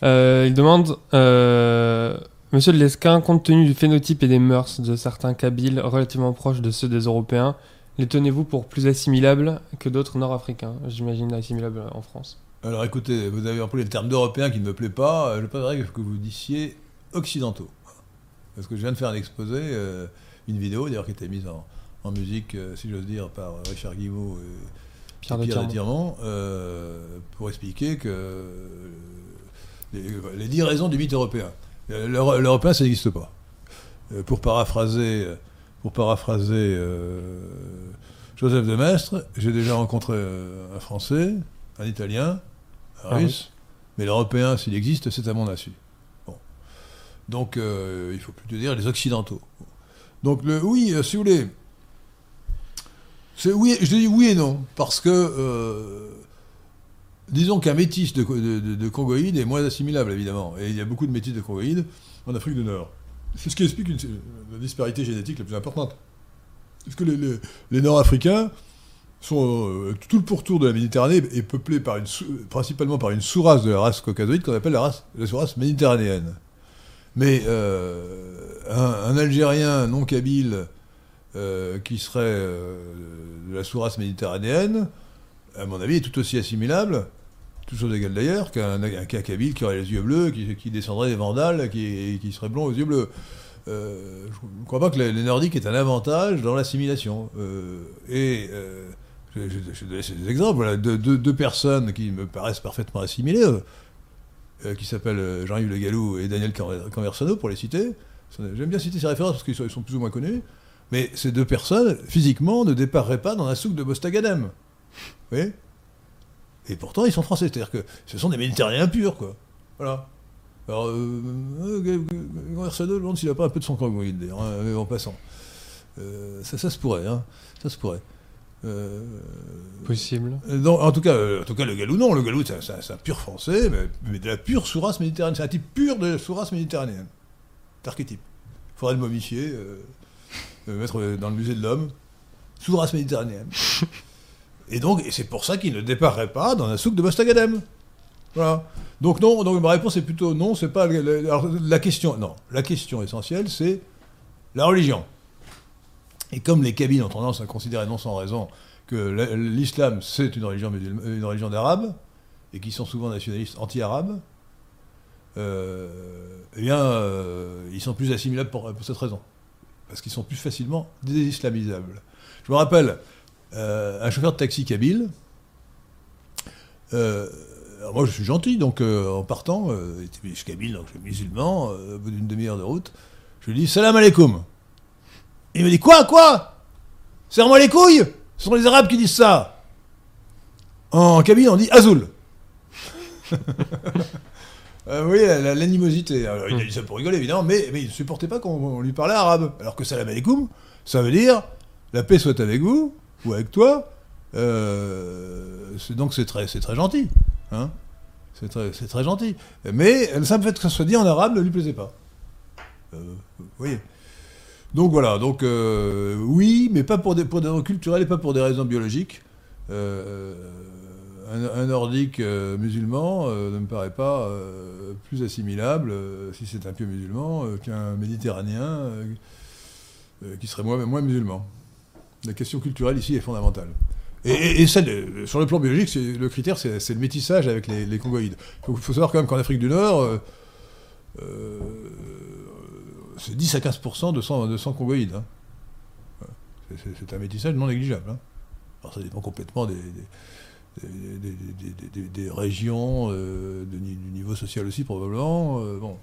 B: Euh, il demande euh, Monsieur de Lesquin, compte tenu du phénotype et des mœurs de certains Kabyles relativement proches de ceux des Européens, les tenez-vous pour plus assimilables que d'autres Nord-Africains? J'imagine assimilables en France.
A: Alors écoutez, vous avez employé le terme d'européen qui ne me plaît pas. Je préférerais que vous disiez occidentaux. Parce que je viens de faire un exposé, euh, une vidéo d'ailleurs qui était mise en, en musique, euh, si j'ose dire, par Richard Guimau et
B: Pierre
A: et Pierre de euh, pour expliquer que euh, les, dix raisons du mythe européen. L'Euro- L'européen, ça n'existe pas. Pour paraphraser, pour paraphraser euh, Joseph de Maistre, j'ai déjà rencontré un Français, un Italien, un
B: Ah oui.
A: Russe, mais l'Européen, s'il existe, c'est à mon insu. Bon. Donc, euh, il faut plutôt dire les Occidentaux. Donc, le, oui, si vous voulez, oui, je dis oui et non, parce que euh, disons qu'un métis de, de, congoïde est moins assimilable, évidemment. Et il y a beaucoup de métis de congoïdes en Afrique du Nord. C'est ce qui explique la disparité génétique la plus importante. Parce que les, Nord-Africains sont. euh, tout le pourtour de la Méditerranée est peuplé par une, principalement par une sous-race de la race caucasoïde qu'on appelle la, la sous-race méditerranéenne. Mais euh, un, un Algérien non kabyle euh, qui serait euh, de la sous-race méditerranéenne, à mon avis, est tout aussi assimilable, tout chose égale d'ailleurs, qu'un un, qu'un kabyle qui aurait les yeux bleus, qui, descendrait des Vandales, qui, serait blond aux yeux bleus. Euh, je ne crois pas que les, Nordiques aient un avantage dans l'assimilation. Et donner des exemples. Voilà, deux, deux- personnes qui me paraissent parfaitement assimilées, qui s'appellent Jean-Yves Le Gallou et Daniel Conver- Conversano, pour les citer. J'aime bien citer ces références parce qu'ils sont, ils sont plus ou moins connus. Mais ces deux personnes, physiquement, ne dépareraient pas dans un souk de Bostagadem. Vous voyez? Et pourtant, ils sont français. C'est-à-dire que ce sont des Méditerranéens purs, quoi. Voilà. Alors, euh, euh, Conversano, je me demande s'il n'a pas un peu de son congoïde, d'ailleurs, hein, mais en passant. Euh, ça, ça se pourrait, hein. Ça se pourrait. Euh,
B: Possible.
A: euh, non, en tout cas, euh, en tout cas, le Galou, non. Le Galou, c'est un, pur français, mais, mais de la pure sous-race méditerranéenne. C'est un type pur de la sous-race méditerranéenne. C'est archétype. Il faudrait le momifier, mettre euh, dans le musée de l'homme. Sous-race méditerranéenne. et donc, et c'est pour ça qu'il ne déparerait pas dans un souk de Bostagadem. Voilà. Donc non, donc ma réponse est plutôt non, c'est pas le- le- alors, la question. Non, la question essentielle, c'est la religion. Et comme les Kabyles ont tendance à considérer non sans raison que la- l'islam c'est une religion une religion d'arabes et qui sont souvent nationalistes anti-arabes, euh, eh bien, euh, ils sont plus assimilables pour, pour cette raison, parce qu'ils sont plus facilement désislamisables. Je me rappelle euh, un chauffeur de taxi kabyle. euh, moi, je suis gentil, donc euh, en partant, euh, je suis kabyle, donc je suis musulman, euh, au bout d'une demi-heure de route, je lui dis Salam alaikum. Il me dit Quoi Quoi? Serre-moi les couilles Ce sont les Arabes qui disent ça En kabyle, on dit Azul. Euh, oui, la- l'animosité. Alors, Il a dit ça pour rigoler, évidemment, mais, mais il ne supportait pas qu'on on lui parlait arabe. Alors que salam alaikum, ça veut dire la paix soit avec vous, ou avec toi. Euh, donc c'est très, très gentil. Hein c'est très, très gentil. Mais le simple fait que ça soit dit en arabe ne lui plaisait pas. Euh, vous voyez donc voilà, donc euh, oui, mais pas pour des, pour des raisons culturelles et pas pour des raisons biologiques. Euh, un, nordique euh, musulman euh, ne me paraît pas euh, plus assimilable, si c'est un pieux musulman, qu'un méditerranéen qui serait moins, moins musulman. La question culturelle ici est fondamentale. Et, sur le plan biologique, le critère, c'est le métissage avec les, Congoïdes. Il faut, savoir quand même qu'en Afrique du Nord, c'est 10 à 15% de sang, de hein. C'est- un métissage non négligeable. hein. Alors ça dépend complètement des, des- des- des- des- des régions, euh, de du niveau social aussi probablement. euh, bon.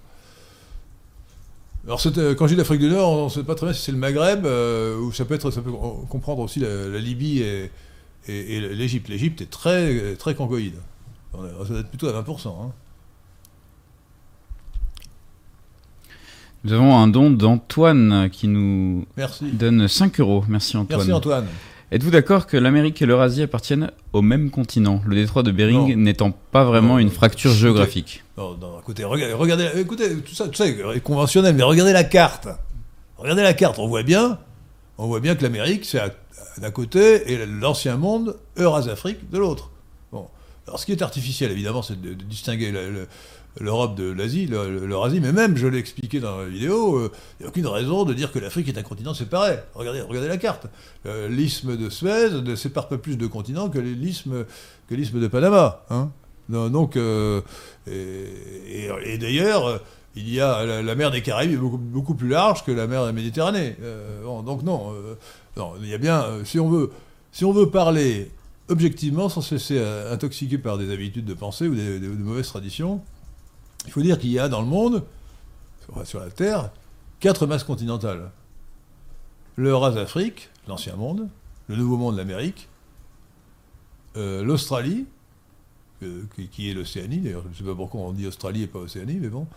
A: Alors euh, quand je dis l'Afrique du Nord, on ne sait pas très bien si c'est le Maghreb, ou ça peut, être, ça peut comprendre aussi la, la Libye et, et- et l'Égypte. L'Égypte est très, très congoïde. On Ça doit être plutôt à 20%. hein.
C: Nous avons un don d'Antoine qui nous
A: Merci.
C: donne 5 euros. Merci Antoine.
A: Merci Antoine.
C: Êtes-vous d'accord que l'Amérique et l'Eurasie appartiennent au même continent, le détroit de Bering n'étant pas vraiment
A: Non,
C: une fracture
A: Écoutez,
C: géographique
A: Non, non, écoutez, regardez, regardez, écoutez, tout ça, tout ça est conventionnel, mais regardez la carte. Regardez la carte, on voit bien, on voit bien que l'Amérique, c'est d'un côté, et l'ancien monde, Eurase-Afrique, de l'autre. Bon. Alors, ce qui est artificiel, évidemment, c'est de, de distinguer le- l'Europe de l'Asie, le- le- l'Eurasie, mais même, je l'ai expliqué dans la vidéo, il n'y a aucune raison de dire que l'Afrique est un continent séparé. Regardez, regardez la carte. Euh, l'isthme de Suez ne sépare pas plus de continents que l'isthme que l'isthme de Panama. Hein donc, euh, et, d'ailleurs, euh, il y a la, mer des Caraïbes est beaucoup, beaucoup plus large que la mer de la Méditerranée. Euh, donc non, euh, non, y a bien, euh, si on veut, si on veut parler objectivement, sans se laisser euh, intoxiquer par des habitudes de pensée ou de mauvaises traditions, il faut dire qu'il y a dans le monde, sur, la Terre, quatre masses continentales. L'Eurasie-Afrique, l'ancien monde, le nouveau monde, l'Amérique, euh, l'Australie, euh, qui, est l'Océanie, d'ailleurs, je ne sais pas pourquoi on dit Australie et pas Océanie, mais bon,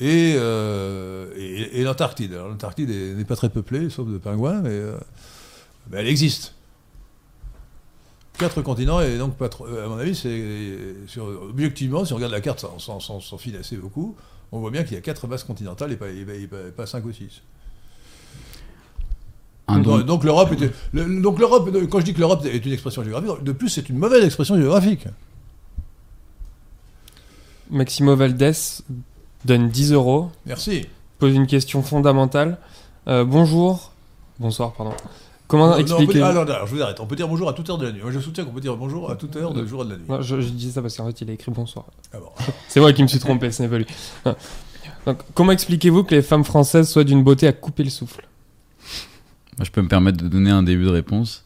A: et, euh. Alors l'Antarctide est- n'est pas très peuplée, sauf de pingouins, mais, euh, mais elle existe. Quatre continents, et donc pas trop. À mon avis, c'est sur- objectivement, si on regarde la carte sans, sans, sans, assez beaucoup, on voit bien qu'il y a quatre bases continentales et pas, et pas- et pas- pas cinq ou six. Donc, donc l'Europe était- le- donc l'Europe, quand je dis que l'Europe est une expression géographique, de plus c'est une mauvaise expression géographique.
B: Maximo Valdés donne 10 euros,
A: Merci.
B: pose une question fondamentale. Euh, bonjour. Bonsoir, pardon. Comment
A: Non, non, on peut
B: expliquer.
A: alors, alors, je vous arrête. On peut dire bonjour à toute heure de la nuit. Moi, je soutiens qu'on peut dire bonjour à toute heure de jour et de la nuit.
B: Non, je, je dis ça parce qu'en fait, il a écrit bonsoir.
A: Ah bon.
B: C'est moi qui me suis trompé, ce n'est pas lui. Non. Donc, comment expliquez-vous que les femmes françaises soient d'une beauté à couper le souffle?
C: Moi, je peux me permettre de donner un début de réponse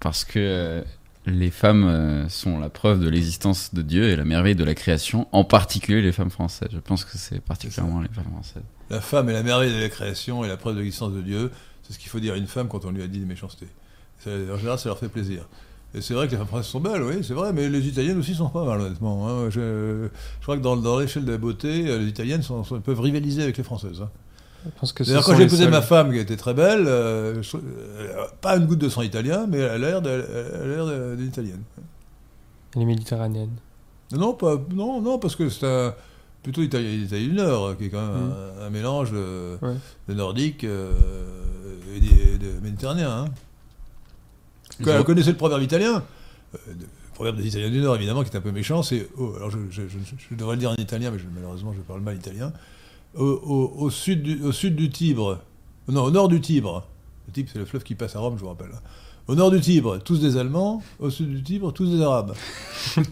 C: parce que euh, les femmes euh, sont la preuve de l'existence de Dieu et la merveille de la création, en particulier les femmes françaises. Je pense que c'est particulièrement les femmes françaises.
A: La femme est la merveille de la création et la preuve de l'existence de Dieu. C'est ce qu'il faut dire à une femme quand on lui a dit des méchancetés. Ça- en général, ça leur fait plaisir. Et c'est vrai que les femmes françaises sont belles, oui, c'est vrai, mais les italiennes aussi sont pas mal, honnêtement. hein. Je, je crois que dans, dans l'échelle de la beauté, euh, les italiennes sont- sont- peuvent rivaliser avec les françaises. hein.
B: Je pense que
A: quand j'ai épousé ma femme, qui était très belle, euh, je- euh, pas une goutte de sang italien, mais elle a l'air elle d'une italienne.
B: Les méditerranéennes.
A: Non, pas, non, non, parce que c'est un, plutôt l'Italie l'Italie du Nord, qui est quand même
B: Mm.
A: un, un mélange de,
B: Ouais.
A: de nordique euh, et des- de méditerranéen. Hein. Vous connaissez le proverbe italien Euh, de- Le proverbe des Italiens du Nord, évidemment, qui est un peu méchant, c'est. oh, alors, je, je- je- je devrais le dire en italien, mais je- malheureusement, je parle mal italien. Au, au- au sud du, au sud du Tibre, non, au nord du Tibre, le Tibre, c'est le fleuve qui passe à Rome, je vous rappelle. hein. Au nord du Tibre, tous des Allemands, au sud du Tibre, tous des Arabes.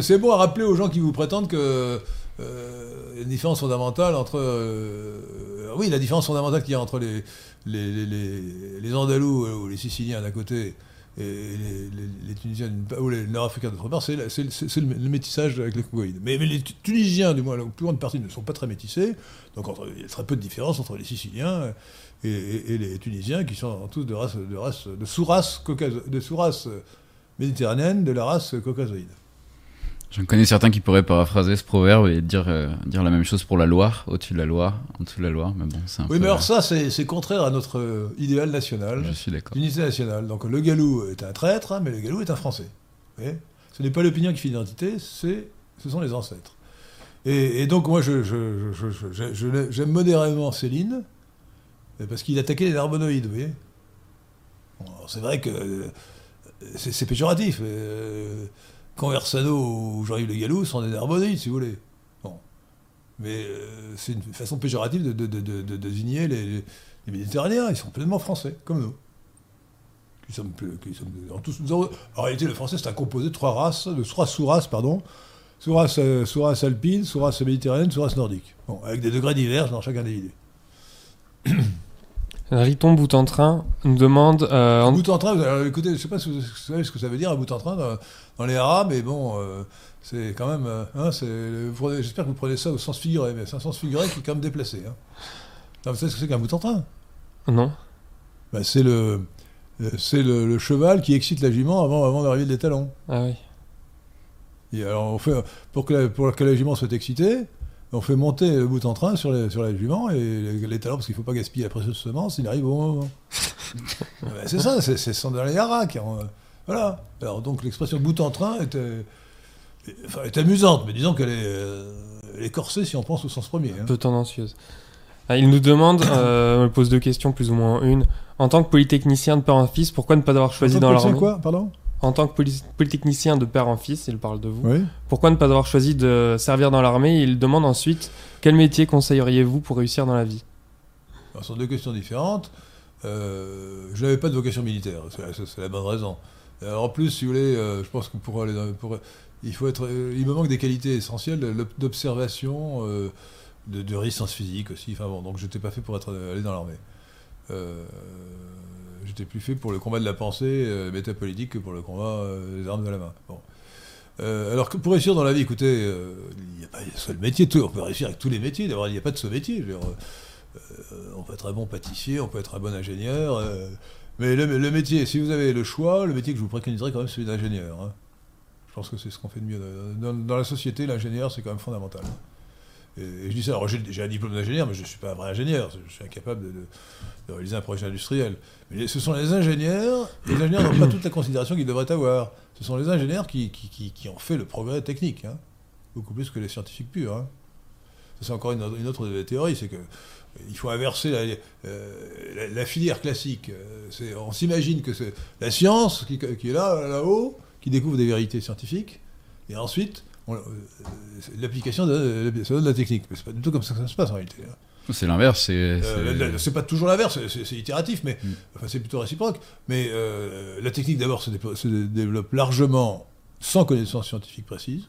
A: c'est bon à rappeler aux gens qui vous prétendent que. euh, il y a une différence fondamentale entre. euh, oui, la différence fondamentale qu'il y a entre les, les, les, Andalous euh, ou les Siciliens d'un côté et les, Tunisiens ou les Nord-Africains d'autre part, c'est la- le, le métissage avec les Congoïdes. Mais, les Tu- Tunisiens, du moins la plus grande partie, ne sont pas très métissés. Donc il y a très peu de différence entre les Siciliens et, les Tunisiens, qui sont tous de race, de race, de sous-race sous-race méditerranéenne, de la race caucasoïde.
C: J'en connais certains qui pourraient paraphraser ce proverbe et dire, euh, dire la même chose pour la Loire, au-dessus de la Loire, en dessous de la Loire, mais bon, c'est un
A: Oui,
C: peu-
A: mais alors ça, c'est contraire à notre euh, idéal national,
C: Je suis d'accord.
A: l'unité nationale. Donc le galou est un traître, hein, mais le galou est un français. Vous voyez? Ce n'est pas l'opinion qui fait l'identité, c'est ce sont les ancêtres. Et, et donc moi, je- je- j'aime modérément Céline, euh, parce qu'il attaquait les narbonoïdes, vous voyez? Bon, C'est vrai que c'est c'est péjoratif. euh, Conversano ou Jean-Yves Le Gallou sont des narbonoïdes, si vous voulez. Bon. Mais euh, c'est une façon péjorative de, de, de, de- de désigner les, les Méditerranéens. Ils sont pleinement français, comme nous. Qui sommes, plus- qui sommes- en, tous- nous avons- en réalité, le français, c'est un composé de trois races, de trois sous-races, pardon. Sous-race, euh, sous-race alpine, sous-race méditerranéenne, sous-race nordique. Bon, avec des degrés divers dans chaque individu.
B: Riton bout en train nous demande. euh,
A: bout en train, écoutez, je ne sais pas si vous savez ce que ça veut dire, un bout en train dans, les haras, mais bon, euh, c'est quand même. euh, hein, J'espère que vous prenez ça au sens figuré, mais c'est un sens figuré qui est quand même déplacé. Hein. Non, vous savez ce que c'est qu'un bout en train
B: Non.
A: Ben, C'est le, c'est le, le cheval qui excite la jument avant, avant d'arriver des talons.
B: Ah oui.
A: Et alors, on fait, pour, que la, pour que la jument soit excitée, on fait monter le bout en train sur, les- sur la jument et les, les talons, parce qu'il ne faut pas gaspiller la précieuse semence, il arrive au bon moment. Ben, c'est ça, c'est c'est sans dans Voilà. Alors, donc, l'expression bout en train est, euh, est- enfin, est amusante, mais disons qu'elle est, euh, est corsée si on pense au sens premier. hein.
B: Un peu tendancieuse. Ah, il nous demande, euh, on pose deux questions, plus ou moins une. En tant que polytechnicien de père en fils, pourquoi ne pas avoir choisi dans l'armée
A: quoi, pardon?
B: En tant que poly- polytechnicien de père en fils, il parle de vous.
A: Oui.
B: Pourquoi ne pas avoir choisi de servir dans l'armée? Il demande ensuite quel métier conseilleriez-vous pour réussir dans la vie?
A: Alors, ce sont deux questions différentes. Euh, je n'avais pas de vocation militaire, c'est la bonne raison. Alors, en plus, si vous voulez, euh, je pense que pour aller dans- il euh, me manque des qualités essentielles d'observation, euh, de, résistance physique aussi. Enfin bon, donc pas fait pour aller dans l'armée. Euh, j'étais plus fait pour le combat de la pensée euh, métapolitique que pour le combat euh, des armes de la main. Euh, alors que pour réussir dans la vie, écoutez, euh, il n'y a pas un seul métier, tout, on peut réussir avec tous les métiers. D'abord, il n'y a pas de ce métier. Euh, on peut être un bon pâtissier, on peut être un bon ingénieur. Mais le, métier, si vous avez le choix, le métier que je vous préconiserais quand même, celui d'ingénieur. hein. Je pense que c'est ce qu'on fait de mieux. Dans, la société, l'ingénieur, c'est quand même fondamental. Et, je dis ça, alors j'ai un diplôme d'ingénieur, mais je ne suis pas un vrai ingénieur. Je suis incapable de, réaliser un projet industriel. Mais ce sont les ingénieurs, et les ingénieurs n'ont pas toute la considération qu'ils devraient avoir. Ce sont les ingénieurs qui, qui, qui- ont fait le progrès technique, hein. beaucoup plus que les scientifiques purs. hein. C'est encore une, une autre des théories, c'est que il faut inverser la, euh, la- la filière classique. Euh, On s'imagine que c'est la science qui, qui est là, là-haut, qui découvre des vérités scientifiques, et ensuite, euh, l'application de, ça donne de la technique. Mais c'est pas du tout comme ça que ça se passe en réalité.
C: C'est l'inverse, c'est.
A: Euh, pas toujours l'inverse, c'est- itératif, mais
C: Mm.
A: enfin, c'est plutôt réciproque. Mais euh, la technique d'abord se, développe largement sans connaissance scientifique précise.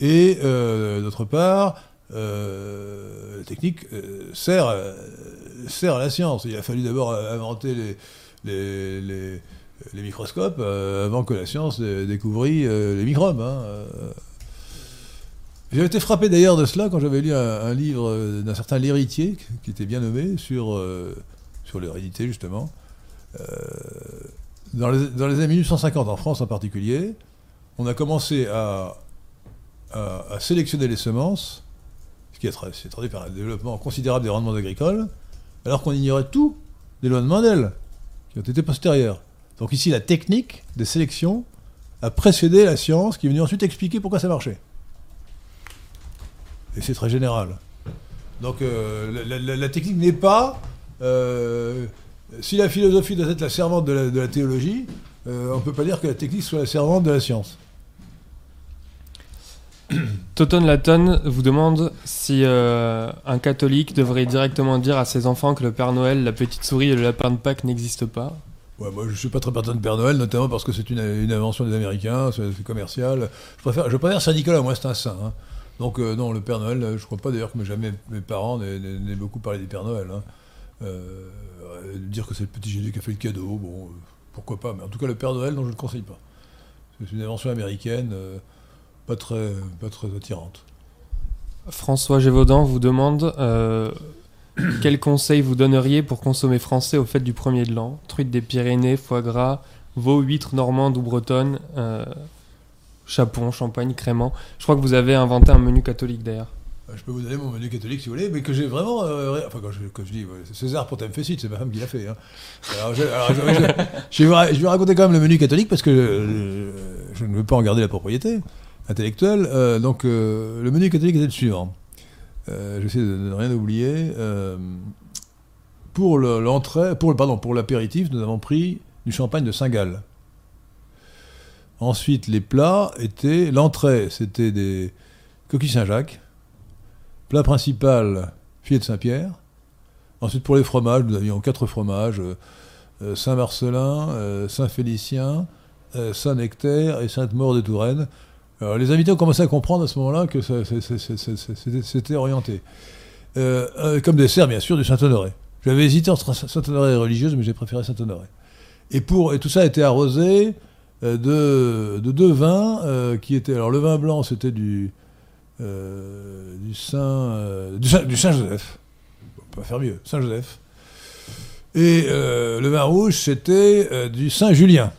A: Et euh, d'autre part, euh, la technique euh, sert, euh, sert à la science. Il a fallu d'abord inventer les, les, les- microscopes avant que la science dé- découvrit les microbes. hein. J'avais été frappé d'ailleurs de cela quand j'avais lu un, livre d'un certain L'Héritier, qui était bien nommé, sur, euh, sur l'hérédité justement. Dans, les, années 1850, en France en particulier, on a commencé à, à, sélectionner les semences, ce qui s'est traduit par un développement considérable des rendements agricoles, alors qu'on ignorait tout des lois de Mendel, qui ont été postérieures. Donc ici, la technique des sélections a précédé la science, qui est venue ensuite expliquer pourquoi ça marchait. Et c'est très général. Donc euh, la, technique n'est pas... euh, si la philosophie doit être la servante de la, de la théologie, euh, on ne peut pas dire que la technique soit la servante de la science.
B: Toton Laton vous demande si euh, un catholique devrait directement dire à ses enfants que le Père Noël, la petite souris et le lapin de Pâques n'existent pas.
A: Moi, je suis pas très partisan de Père Noël, notamment parce que c'est une, invention des Américains, c'est commercial. Je préfère, je préfère Saint-Nicolas, moi, c'est un saint. hein. Donc, euh, non, le Père Noël, je crois pas d'ailleurs que jamais mes parents n'aient- beaucoup parlé du Père Noël. hein. Euh, dire que c'est le petit Jésus qui a fait le cadeau, bon, pourquoi pas. Mais en tout cas, le Père Noël, non, je ne le conseille pas. C'est une invention américaine, pas, très, pas très attirante.
B: François Gévaudan vous demande euh, quel conseil vous donneriez pour consommer français au fait du premier de l'an? Truite des Pyrénées, foie gras, veau, huître normande ou bretonne. euh, chapon, champagne, crément. Je crois que vous avez inventé un menu catholique d'ailleurs.
A: Euh, Je peux vous donner mon menu catholique si vous voulez, mais que j'ai vraiment. euh, enfin, quand je, quand je dis ouais, César pour thème c'est ma femme qui l'a fait. hein. Alors, je, alors, je- vais vous raconter quand même le menu catholique parce que je, ne veux pas en garder la propriété intellectuelle. Euh, donc, euh, le menu catholique était le suivant. Euh, J'essaie de, ne rien oublier. Euh, pour le- l'entrée, pour le pardon, pour l'apéritif, nous avons pris du champagne de Saint-Gall. Ensuite, les plats étaient l'entrée, c'était des coquilles Saint-Jacques. Plat principal, filet de Saint-Pierre. Ensuite, pour les fromages, nous avions quatre fromages Saint-Marcelin, Saint-Félicien, Saint-Nectaire et Sainte-Maure de Touraine. Les invités ont commencé à comprendre à ce moment-là que c'était orienté. Euh, euh, comme dessert, bien sûr, du Saint-Honoré. J'avais hésité entre Saint-Honoré et religieuse, mais j'ai préféré Saint-Honoré. Et, tout ça a été arrosé euh, de, de deux vins euh, qui étaient. Alors, le vin blanc, c'était du, du Saint, du Saint, du Saint-Joseph. On peut pas faire mieux, Saint-Joseph. Et le vin rouge, c'était du Saint-Julien.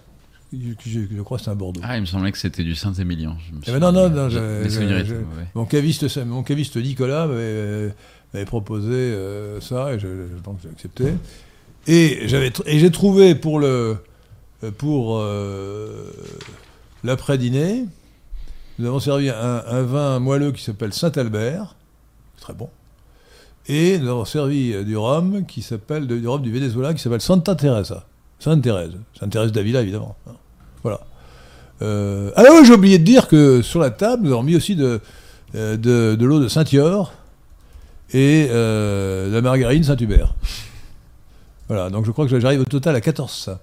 A: Je, crois que c'est un Bordeaux.
C: Ah, il me semblait que c'était du Saint-Émilion.
A: Eh ben non, non, non,
C: je-
A: je-. Mon caviste, mon caviste Nicolas m'avait, m'avait proposé euh, ça et je, pense que j'ai accepté. Et, j'avais, et j'ai trouvé pour, le, pour euh, l'après-dîner, nous avons servi un, un vin moelleux qui s'appelle Saint-Albert, très bon. Et nous avons servi euh, du rhum qui s'appelle du rhum du Venezuela qui s'appelle Santa Teresa. Sainte Thérèse. Sainte Thérèse d'Avila, évidemment. Voilà. Euh, ah oui, j'ai oublié de dire que sur la table, nous avons mis aussi de, euh, de, l'eau de Saint-Yor et euh, de la margarine Saint-Hubert. Voilà, donc je crois que j'arrive au total à 14 ça.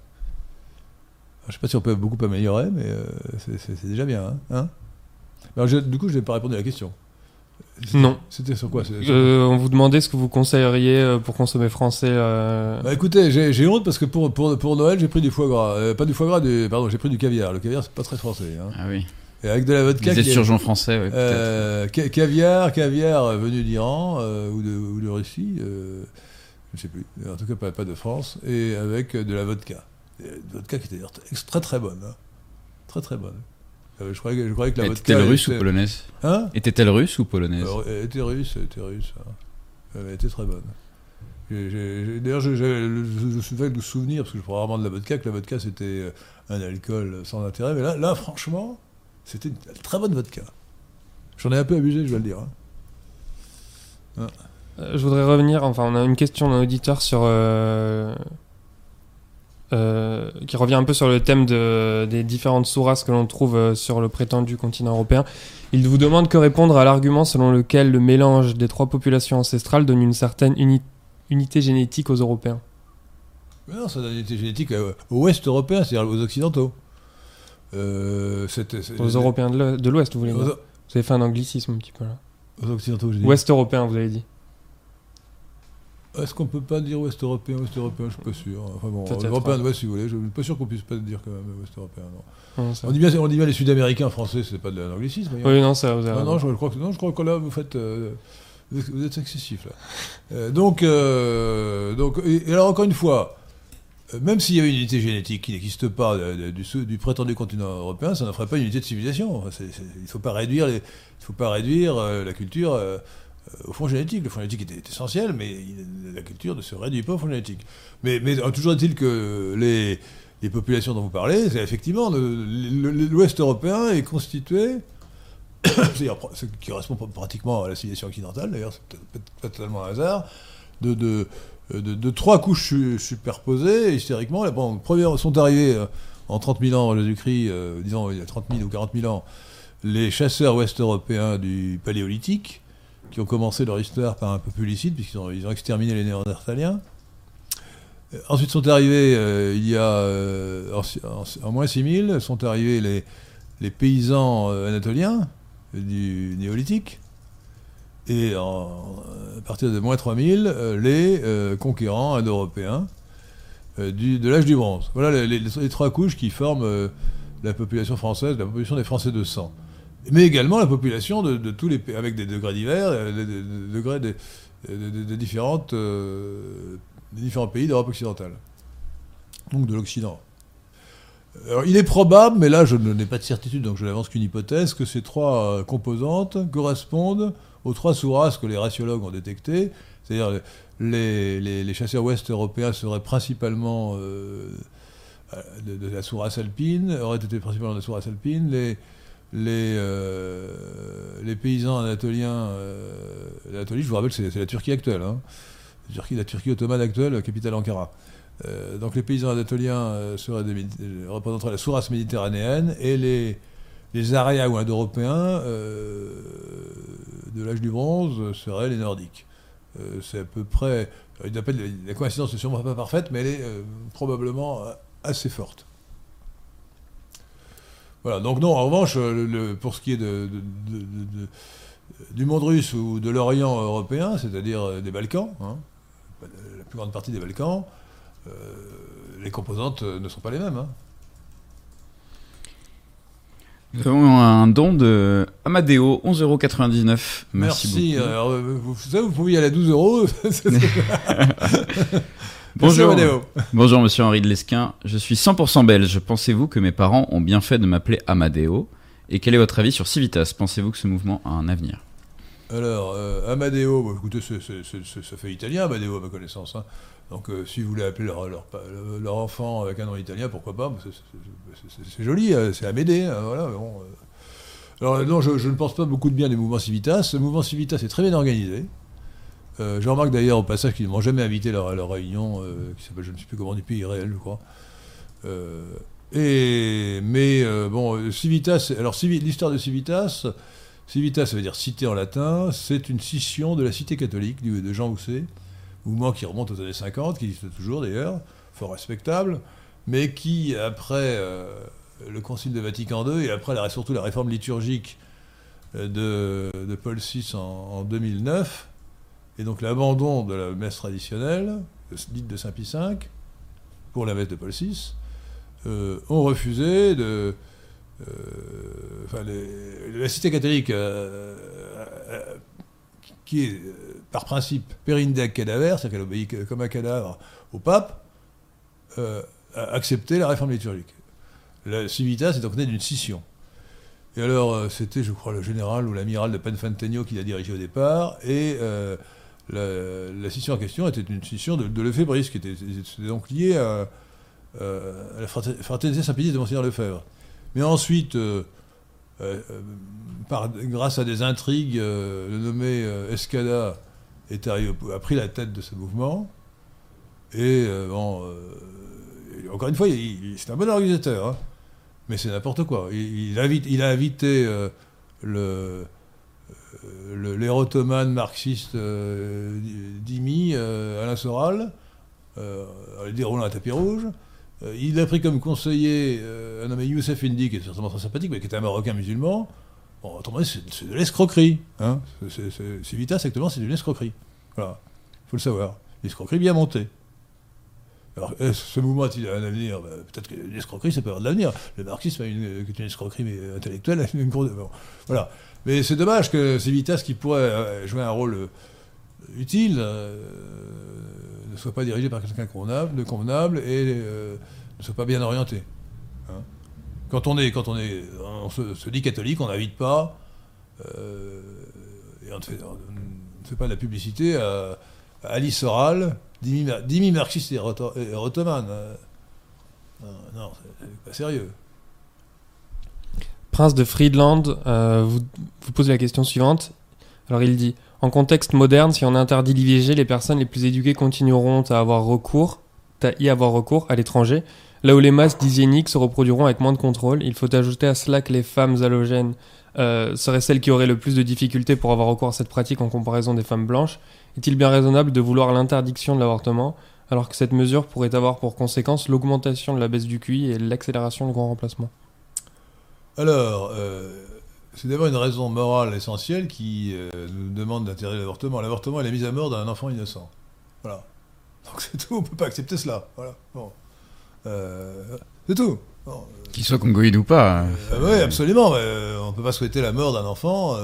A: Je sais pas si on peut beaucoup améliorer, mais c'est- déjà bien. hein, hein du coup, je n'ai pas répondu à la question.
B: Non.
A: C'était sur quoi
B: Euh, on vous demandait ce que vous conseilleriez euh, pour consommer français. euh,
A: Bah écoutez, j'ai honte parce que pour, pour, pour Noël, j'ai pris du foie gras. Euh, pas du foie gras, du, pardon, j'ai pris du caviar. Le caviar, c'est pas très français. Hein.
C: Ah oui.
A: Et avec de la vodka.
C: Des esturgeons français.
A: Euh, ca- caviar, caviar venu d'Iran euh, ou, de, ou de Russie, euh, je ne sais plus, en tout cas pas, pas de France, et avec de la vodka. Et, de vodka qui était d'ailleurs très, très très bonne. hein. Très très bonne. Euh, je, croyais, que- je croyais que la vodka.
C: Était-elle russe ou
A: était-
C: polonaise
A: Hein
C: Était-elle russe ou polonaise
A: Alors, Elle était russe, elle était russe. hein. Elle était très bonne. D'ailleurs, je je suis vague de souvenir, parce que je prends rarement de la vodka, que la vodka c'était euh, un alcool sans intérêt, mais là, là franchement, c'était une très bonne vodka. J'en ai un peu abusé, je dois le dire. hein.
B: Euh, Je voudrais revenir, enfin on a une question d'un auditeur sur... euh, euh, qui revient un peu sur le thème de, des différentes sous-races que l'on trouve euh, sur le prétendu continent européen. Il vous demande que répondre à l'argument selon lequel le mélange des trois populations ancestrales donne une certaine uni- unité génétique aux Européens.
A: Mais non, ça donne une unité génétique euh, aux Ouest européens, c'est-à-dire aux Occidentaux. Euh,
B: Aux Européens de l'O- de l'Ouest, vous voulez dire Vous avez fait un anglicisme un petit peu là.
A: aux Occidentaux, j'ai dit.
B: Ouest européen, vous avez dit.
A: Est-ce qu'on peut pas dire Ouest européen, Ouest européen Je suis pas sûr. Enfin bon, européen l'Ouest, si vous voulez. Je suis pas sûr qu'on puisse pas dire quand même Ouest européen. Non.
B: Non, ça-
A: On dit bien, on dit bien les Sud-Américains français, c'est pas de l'anglicisme.
B: Oui, non, ça, vous avez
A: Non, je, crois que, non, je crois que là, vous faites. euh, vous, êtes, excessif, là. Euh, donc, euh, donc et, et alors, encore une fois, même s'il y avait une unité génétique qui n'existe pas du, prétendu continent européen, ça n'en ferait pas une unité de civilisation. Il ne faut pas réduire, les- il faut pas réduire euh, la culture euh, au fond génétique. Le fond génétique est, essentiel, mais la culture ne se réduit pas au fond génétique. Mais, mais euh, toujours est-il que les, les populations dont vous parlez, c'est effectivement l'Ouest européen est constitué ce qui correspond pr- pratiquement à la civilisation occidentale, d'ailleurs, c'est peut-être pas totalement un hasard, de, de, de, de trois couches su- superposées, historiquement. Là, bon, sont arrivés euh, en 30 000 ans Jésus-Christ, euh, disons il y a 30 000 ou 40 000 ans, les chasseurs ouest-européens du Paléolithique, qui ont commencé leur histoire par un populicide, puisqu'ils ont, ils ont exterminé les Néandertaliens. Euh, Ensuite sont arrivés, euh, il y a euh, en, moins 6000, sont arrivés les, les paysans anatoliens du néolithique. Et à partir de moins 3000, euh, les conquérants indo-européens de l'âge du bronze. Voilà les, les- trois couches qui forment la population française, la population des Français de sang. Mais également la population de, tous les pays, avec des degrés divers, euh, des, degrés différentes, euh, des différents pays d'Europe occidentale. Donc de l'Occident. Alors, il est probable, mais là je n'ai pas de certitude, donc je n'avance qu'une hypothèse, que ces trois euh, composantes correspondent aux trois sous-races que les raciologues ont détectées. C'est-à-dire les, les, chasseurs ouest européens seraient principalement euh, de, de, la sous-race alpine, auraient été principalement de la sous-race alpine. Les, les, euh, les paysans anatoliens, euh, je vous rappelle, c'est la Turquie actuelle, hein. la, Turquie, ottomane actuelle, capitale Ankara. Euh, donc les paysans anatoliens seraient des, représenteraient la sous-race méditerranéenne et les, les Arias ou Indo-Européens de l'âge du bronze seraient les Nordiques. C'est à peu près. La coïncidence n'est sûrement pas parfaite, mais elle est probablement assez forte. Voilà, donc non, en revanche, le, le, pour ce qui est de, de, de, du monde russe ou de l'Orient européen, c'est-à-dire des Balkans, hein, la plus grande partie des Balkans, euh, les composantes ne sont pas les mêmes. Hein.
C: Nous avons un don de Amadeo, 11,99€. Merci,
A: Merci
C: beaucoup.
A: Alors, vous, vous pouvez y aller à 12 euros.
C: Bonjour, Bonjour, monsieur Henri de Lesquin. Je suis 100% belge. Pensez-vous que mes parents ont bien fait de m'appeler Amadeo? Et quel est votre avis sur Civitas? Pensez-vous que ce mouvement a un avenir?
A: Alors, euh, Amadeo, bah, écoutez, c est, c est, c est, ça fait italien, Amadeo, à ma connaissance. Hein. Donc, euh, si vous voulez appeler leur, leur, leur, enfant avec un nom italien, pourquoi pas? C'est joli, c'est Amédée. Hein, voilà, bon, euh. Alors, non, je, je, ne pense pas beaucoup de bien des mouvements Civitas. Le mouvement Civitas est très bien organisé. Euh, je remarque d'ailleurs au passage qu'ils ne m'ont jamais invité à leur, réunion, euh, qui s'appelle je ne sais plus comment du pays réel, je crois. Euh, mais bon, Civitas, alors l'histoire de Civitas, Civitas ça veut dire cité en latin, c'est une scission de la cité catholique de Jean Housset, mouvement qui remonte aux années 50, qui existe toujours d'ailleurs, fort respectable, mais qui, après le Concile de Vatican II et après surtout la réforme liturgique de, de Paul VI en, en 2009, et donc l'abandon de la messe traditionnelle, dite de Saint Pie V, pour la messe de Paul VI, euh, ont refusé de. Euh, enfin, la cité catholique, euh, qui est par principe périndec cadaver, c'est-à-dire qu'elle obéit comme un cadavre au pape, a accepté la réforme liturgique. La civitas est donc née d'une scission. Et alors, c'était, je crois, le général ou l'amiral de Penfantenio qui l'a dirigé au départ, et euh, la, scission en question était une scission de, de Lefebvre, qui était, donc liée à, euh, à la fraternité Saint-Pédis de Monseigneur Lefebvre. Mais ensuite, euh, euh, grâce à des intrigues, le nommé Escada est arrivé, a pris la tête de ce mouvement. Et bon, encore une fois, c'est un bon organisateur, hein, mais c'est n'importe quoi. Il, a invité le l'érotomane marxiste euh, Dimi, euh, Alain Soral, euh, déroulant un tapis rouge. Euh, il a pris comme conseiller euh, un nommé Youssef Indy, qui est certainement très sympathique, mais qui est un Marocain musulman. Bon, autrement c'est de l'escroquerie. Hein. Civitas, actuellement, c'est de l'escroquerie. Voilà, il faut le savoir. L'escroquerie bien montée. Alors, ce mouvement a-t-il un avenir? Ben, Peut-être que l'escroquerie, ça peut avoir de l'avenir. Le marxisme a une, une escroquerie mais intellectuelle. Une grosse... bon, voilà. Mais c'est dommage que Civitas, qui pourrait jouer un rôle utile, euh, ne soit pas dirigé par quelqu'un de convenable et euh, ne soit pas bien orienté. Hein quand on est, quand on est, on se, dit catholique, on n'invite pas euh, et on ne, fait, pas de la publicité à, Alice Soral, dimi marxiste et ottomane. Non, c'est pas sérieux.
B: Prince de Friedland euh, vous, pose la question suivante. Alors il dit En contexte moderne, si on interdit l'IVG, les personnes les plus éduquées continueront à avoir recours, à y avoir recours à l'étranger, là où les masses d'hygiéniques se reproduiront avec moins de contrôle. Il faut ajouter à cela que les femmes halogènes euh, seraient celles qui auraient le plus de difficultés pour avoir recours à cette pratique en comparaison des femmes blanches. Est-il bien raisonnable de vouloir l'interdiction de l'avortement alors que cette mesure pourrait avoir pour conséquence l'augmentation de la baisse du QI et l'accélération du grand remplacement?
A: Alors, euh, c'est d'abord une raison morale essentielle qui euh, nous demande d'interdire l'avortement. L'avortement est la mise à mort d'un enfant innocent. Voilà. Donc c'est tout, on ne peut pas accepter cela. Voilà. Bon. Euh, c'est tout. Bon,
C: Qu'il soit congoïde ou pas.
A: oui, absolument. on ne peut pas souhaiter la mort d'un enfant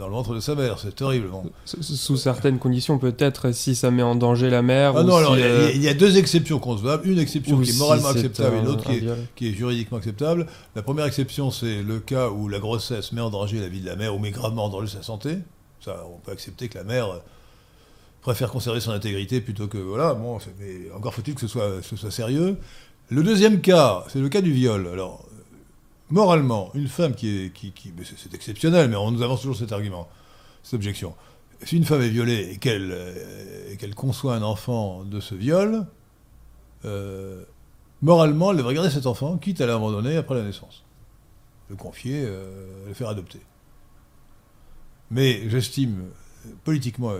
A: dans le ventre de sa mère. C'est terrible. Bon.
B: Sous certaines conditions, peut-être, si ça met en danger la mère.
A: Ah
B: ou
A: non, alors
B: si,
A: il y a-
B: euh,
A: il y, a deux exceptions concevables. Une exception
B: ou
A: qui est moralement acceptable et l'autre qui est, qui est juridiquement acceptable. La première exception, c'est le cas où la grossesse met en danger la vie de la mère ou met gravement en danger sa santé. Ça, on peut accepter que la mère préfère conserver son intégrité plutôt que. Voilà, bon, mais encore faut-il que ce soit, ce soit sérieux. Le deuxième cas, c'est le cas du viol. Alors, moralement, une femme qui est. Qui, c'est exceptionnel, mais on nous avance toujours cet argument, cette objection. Si une femme est violée et qu'elle euh, conçoit un enfant de ce viol, euh, moralement, elle devrait garder cet enfant, quitte à l'abandonner après la naissance. Le confier, euh, le faire adopter. Mais j'estime politiquement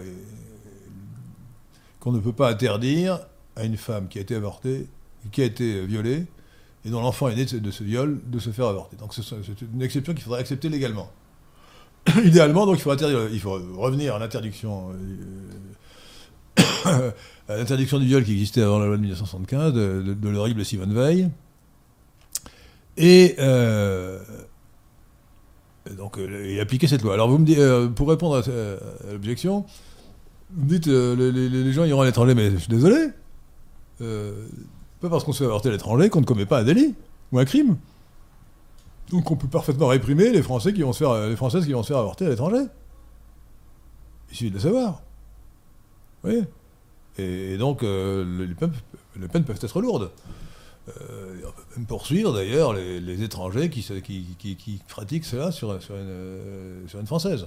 A: qu'on ne peut pas interdire à une femme qui a été avortée, qui a été violée, et dont l'enfant est né de ce, viol, de se faire avorter. Donc c'est une exception qu'il faudrait accepter légalement. Idéalement, donc il faut, interdire, il faut revenir à l'interdiction euh, l'interdiction du viol qui existait avant la loi de 1975, de, l'horrible Simone Veil. Et, euh, donc, euh, appliquer cette loi. Alors, vous me dites, pour répondre à, l'objection, vous me dites, les gens iront à l'étranger, mais je suis désolé. Pas parce qu'on se fait avorter à l'étranger qu'on ne commet pas un délit ou un crime. Donc, on peut parfaitement réprimer les Français qui vont se faire, les Françaises qui vont se faire avorter à l'étranger. Il suffit de le savoir. Voyez? Et, et donc, euh, les, peines, peuvent être lourdes. Euh, on peut même poursuivre d'ailleurs les, étrangers qui, pratiquent cela sur, euh, une Française.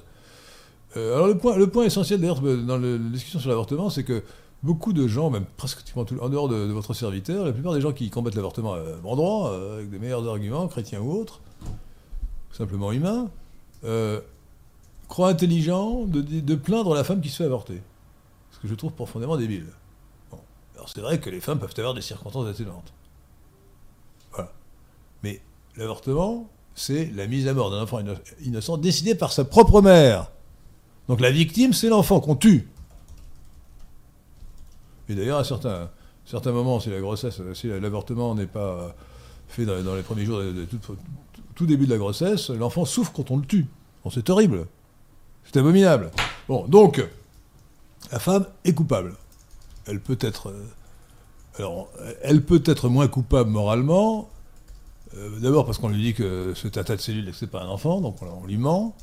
A: Alors le point, le point essentiel d'ailleurs dans la discussion sur l'avortement, c'est que beaucoup de gens, même presque tout- en dehors de, votre serviteur, la plupart des gens qui combattent l'avortement à bon droit, euh, avec des meilleurs arguments, chrétiens ou autres, simplement humains, euh, croient intelligent de, plaindre la femme qui se fait avorter. Ce que je trouve profondément débile. Bon. Alors c'est vrai que les femmes peuvent avoir des circonstances atténuantes. Mais l'avortement, c'est la mise à mort d'un enfant inno- innocent décidée par sa propre mère. Donc la victime, c'est l'enfant qu'on tue. Et d'ailleurs, à certains, certains moments, si la grossesse, si l'avortement n'est pas fait dans, les premiers jours, de, tout, début de la grossesse, l'enfant souffre quand on le tue. Bon, c'est horrible. C'est abominable. Bon, donc, la femme est coupable. Elle peut être. euh, alors, elle peut être moins coupable moralement. euh, D'abord parce qu'on lui dit que c'est un tas de cellules et que c'est pas un enfant, donc on, lui ment.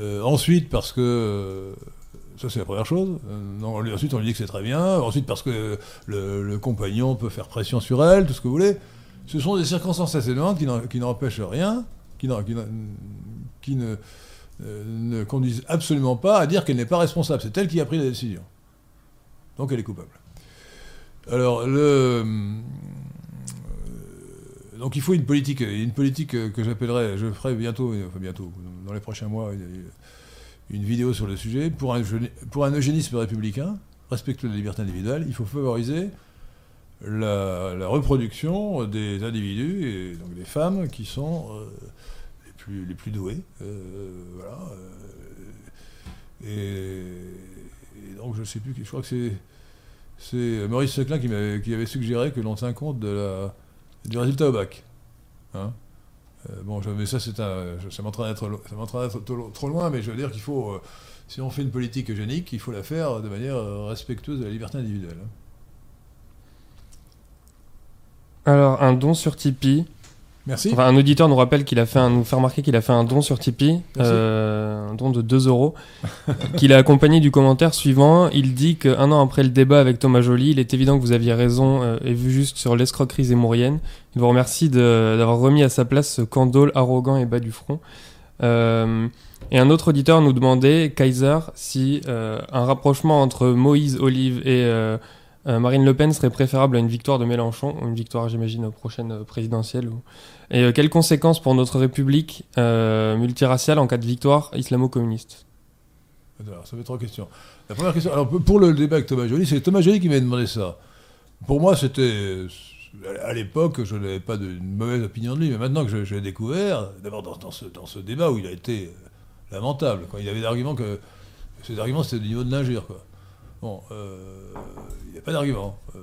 A: Euh, ensuite parce que euh, ça c'est la première chose. Euh, ensuite on lui dit que c'est très bien. Ensuite parce que le, compagnon peut faire pression sur elle, tout ce que vous voulez. Ce sont des circonstances atténuantes qui n'empêchent rien, qui, euh, ne conduisent absolument pas à dire qu'elle n'est pas responsable. C'est elle qui a pris la décision. Donc elle est coupable. Alors, euh, donc il faut une politique, une politique que j'appellerais, je ferai bientôt, enfin bientôt, dans les prochains mois, une, vidéo sur le sujet. Pour un, pour un eugénisme républicain, respectueux de la liberté individuelle, il faut favoriser la, reproduction des individus, et donc des femmes qui sont euh, les, plus, les plus douées. euh, voilà. euh, et, donc je sais plus, je crois que c'est Maurice Seclin qui, m'avait- qui avait suggéré que l'on tient compte du résultat au bac. Hein bon, je- mais ça, c'est un, ça m'entraîne d'être trop, trop loin, mais je veux dire qu'il faut, euh, si on fait une politique eugénique, il faut la faire de manière euh, respectueuse de la liberté individuelle. hein.
B: Alors, un don sur Tipeee.
A: Merci.
B: Enfin, un auditeur nous rappelle qu'il a fait un, nous fait remarquer qu'il a fait un don sur Tipeee, euh, un don de 2 euros, qu'il a accompagné du commentaire suivant. Il dit qu'un an après le débat avec Thomas Joly, il est évident que vous aviez raison euh, et vu juste sur l'escroquerie zémourienne. Il vous remercie d'avoir remis à sa place ce candole arrogant et bas du front. Euh, et un autre auditeur nous demandait, Kaiser, si un rapprochement entre Moïse Olive et Marine Le Pen serait préférable à une victoire de Mélenchon, ou une victoire, j'imagine, aux prochaines euh, présidentielles. Et euh, quelles conséquences pour notre République euh, multiraciale en cas de victoire islamo-communiste?
A: Alors, ça fait trois questions. La première question, alors pour le débat avec Thomas Joly, c'est Thomas Joly qui m'a demandé ça. Pour moi, c'était. À l'époque, je n'avais pas de, une mauvaise opinion de lui, mais maintenant que je, l'ai découvert, d'abord dans, ce, dans ce débat où il a été euh, lamentable, quand il avait des arguments que. Ces arguments, c'était du niveau de l'injure, quoi. Bon, euh, il n'y a pas d'argument. euh,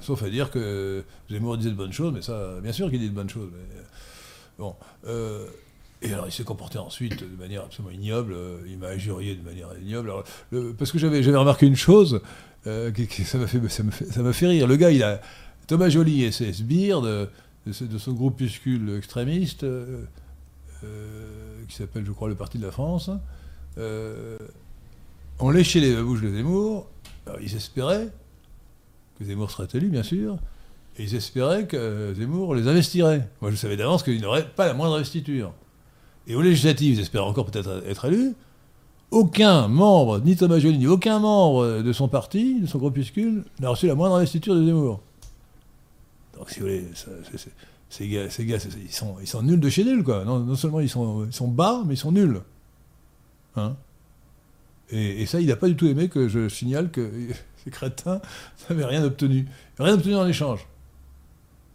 A: sauf à dire que Zemmour disait de bonnes choses, mais ça, bien sûr qu'il dit de bonnes choses. Mais, bon. euh, Et alors, il s'est comporté ensuite de manière absolument ignoble. Il m'a injurié de manière ignoble. parce que j'avais, remarqué une chose, qui, ça, m'a fait, fait rire. Le gars, il a. Thomas Joly et ses sbires de, de, son groupuscule extrémiste, qui s'appelle, je crois, le Parti de la France, ont léché les bouches de Zemmour. Ils espéraient que Zemmour serait élu, bien sûr, et ils espéraient que Zemmour les investirait. Moi, je savais d'avance qu'il n'aurait pas la moindre investiture. Et aux législatives, ils espéraient encore peut-être être élus. Aucun membre, ni Thomas Joly, ni aucun membre de son parti, de son groupuscule, n'a reçu la moindre investiture de Zemmour. Donc, si vous voulez, ces gars, ils sont nuls de chez nuls, quoi. Non, seulement ils sont, ils sont bas, mais ils sont nuls. Hein? Et, ça, il n'a pas du tout aimé que je signale que ces crétins n'avaient rien obtenu. Rien obtenu en échange.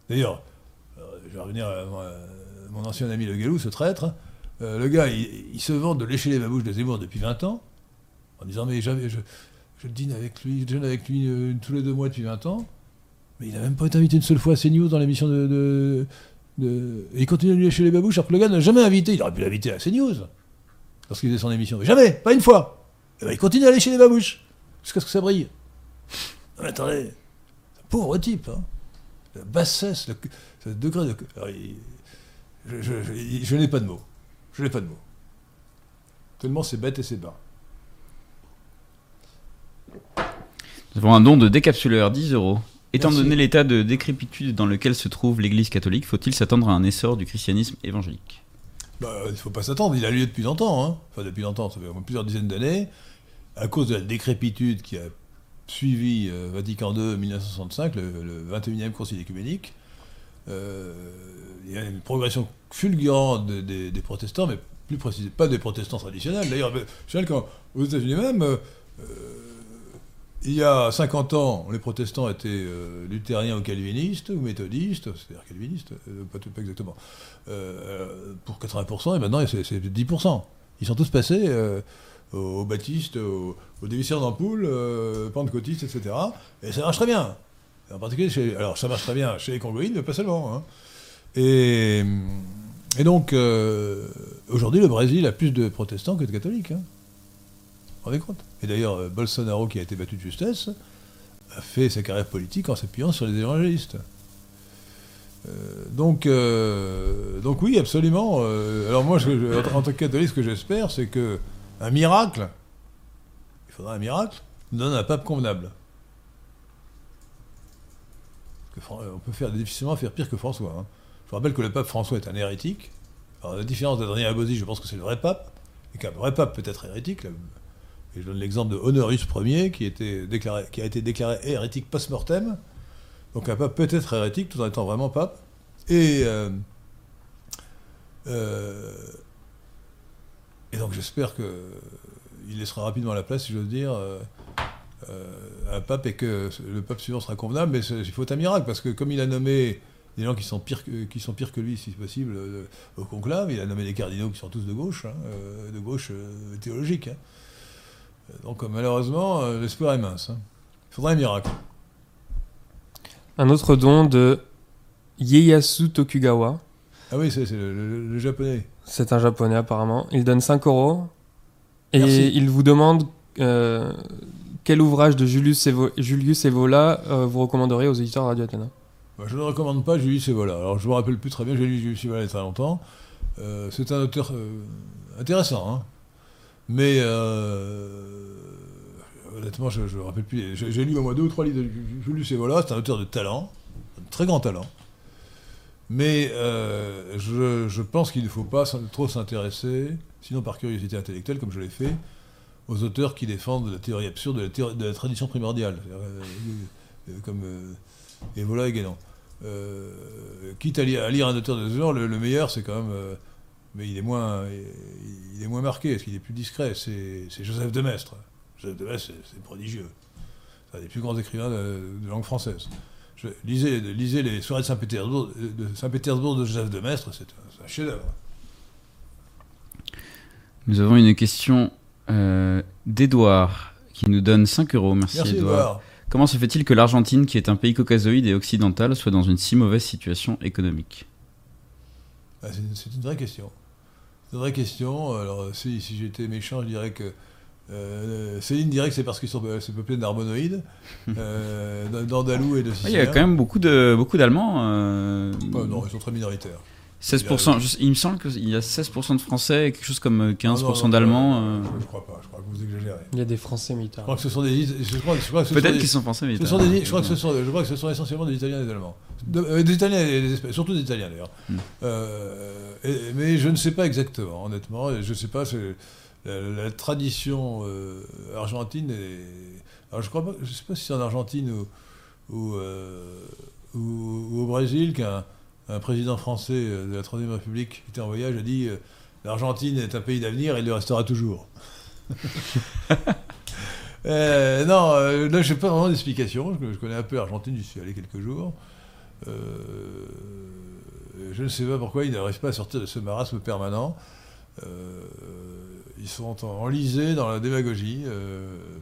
A: D'ailleurs, euh, je vais revenir à, mon ancien ami Le Gallou, ce traître. Euh, le gars, il, se vante de lécher les babouches de Zemmour depuis 20 ans, en disant Mais je, je dîne avec lui, je dîne avec lui euh, tous les deux mois depuis 20 ans. Mais il n'a même pas été invité une seule fois à CNews dans l'émission de, Et il continue de lui lécher les babouches alors que le gars n'a jamais invité. Il aurait pu l'inviter à CNews lorsqu'il faisait son émission. Mais jamais, pas une fois. Et ben, il continue à lécher les babouches jusqu'à ce que ça brille. Non, mais attendez, pauvre type, hein. la bassesse, le, degré de. je, n'ai pas de mots. Je n'ai pas de mots. Tellement c'est bête et c'est bas.
C: Nous avons un don de décapsuleur, 10 euros. Étant donné l'état de décrépitude dans lequel se trouve l'Église catholique, faut-il s'attendre à un essor du christianisme évangélique?
A: Bah, Il ne faut pas s'attendre, il a lieu depuis longtemps. Hein. Enfin, depuis longtemps, ça fait plusieurs dizaines d'années. À cause de la décrépitude qui a suivi euh, Vatican II 1965, le, 21e Concile écuménique, euh, il y a une progression fulgurante des protestants, mais plus précisément pas des protestants traditionnels. D'ailleurs, quand aux États-Unis même, euh, il y a 50 ans, les protestants étaient luthériens ou calvinistes, ou méthodistes, c'est-à-dire calvinistes, pas, pas, exactement, pour 80%, et maintenant c'est 10%. Ils sont tous passés aux, baptistes, aux, aux dévisseurs d'ampoule, euh, pentecôtistes, etc. Et ça marche très bien. En particulier, chez, alors ça marche très bien chez les Congoïdes, mais pas seulement. Hein. Et, donc, euh, aujourd'hui, le Brésil a plus de protestants que de catholiques. Hein. Et d'ailleurs, euh, Bolsonaro, qui a été battu de justesse, a fait sa carrière politique en s'appuyant sur les évangélistes. donc, donc oui, absolument. alors moi, en, tant que catholique, ce que j'espère, c'est que un miracle, il faudra un miracle, nous donne un pape convenable. on peut faire difficilement faire pire que François. Hein. Je vous rappelle que le pape François est un hérétique. Alors, la différence d'Adrien Abosi, je pense que c'est le vrai pape, et qu'un vrai pape peut être hérétique. Et je donne l'exemple de Honorius Ier, qui, a été déclaré hérétique post-mortem. Donc un pape peut être hérétique tout en étant vraiment pape. Et euh, euh, donc j'espère qu'il laissera rapidement la place, si j'ose dire, euh, euh, un pape et que le pape suivant sera convenable. Mais il faut un miracle, parce que comme il a nommé des gens qui sont pires que, lui, si possible, au conclave, il a nommé des cardinaux qui sont tous de gauche, hein, de gauche théologique. Hein. Donc malheureusement, l'espoir est mince. Hein. Il faudra un miracle.
B: Un autre don de Ieyasu Tokugawa.
A: Ah oui, c'est le, japonais.
B: C'est un japonais apparemment. Il donne 5 euros. Et il vous demande euh, quel ouvrage de Julius, Evo Julius Evola euh, vous recommanderiez aux éditeurs Radio Athéna?
A: Bah, Je ne recommande pas Julius Evola. Alors je ne me rappelle plus très bien, j'ai lu Julius Evola il y a très longtemps. Euh, c'est un auteur intéressant. Hein. Mais honnêtement, je ne me rappelle plus. J'ai lu au moins deux ou trois livres de Julius Evola. C'est un auteur de talent, un très grand talent. Mais euh, je, pense qu'il ne faut pas trop s'intéresser, sinon par curiosité intellectuelle, comme je l'ai fait, aux auteurs qui défendent la théorie absurde de la, tradition primordiale, euh, euh, comme Evola et Guénon. quitte à lire, un auteur de ce genre, le, meilleur, c'est quand même. Mais il est moins, il, est moins marqué, parce qu'il est plus discret. C'est Joseph de Maistre. Joseph de Maistre, c'est prodigieux. C'est un des plus grands écrivains de langue française lisez, les soirées de Saint-Pétersbourg de, Saint de Joseph de Maistre, c'est un, chef-d'œuvre.
C: Nous avons une question euh, d'Edouard qui nous donne 5 euros. Merci, Edouard. Comment se fait-il que l'Argentine, qui est un pays caucasoïde et occidental, soit dans une si mauvaise situation économique?
A: Ah, C'est une vraie question. C'est une vraie question. Alors, si, si j'étais méchant, je dirais que euh, Céline dirait que c'est parce qu'ils sont c'est peuplé d'harmonoïdes, euh, d'andalous et de
C: Il y a quand même beaucoup de beaucoup d'Allemands.
A: Euh... non, ils sont très minoritaires.
C: 16%, il me semble qu'il y a 16% de Français et quelque chose comme 15% ah d'Allemands.
A: Euh. Je ne crois pas, je crois que vous exagérez.
B: Il y a des Français militaires.
A: Je crois que ce sont des.
C: Peut-être qu'ils sont Français militaires.
A: je, crois que ce sont, je crois que ce sont essentiellement des Italiens et des Allemands. Euh, des Italiens et des surtout des Italiens d'ailleurs. Hmm. Euh, mais je ne sais pas exactement, honnêtement. Je ne sais pas. La, tradition argentine est. Alors je ne sais pas si c'est en Argentine ou, ou, ou au Brésil qu'un un président français euh, de la Troisième République qui était en voyage a dit euh, l'Argentine est un pays d'avenir et il le restera toujours. euh, non, euh, là, je n'ai pas vraiment d'explication. Je, connais un peu l'Argentine, j'y suis allé quelques jours. je ne sais pas pourquoi ils n'arrivent pas à sortir de ce marasme permanent. ils sont enlisés dans la démagogie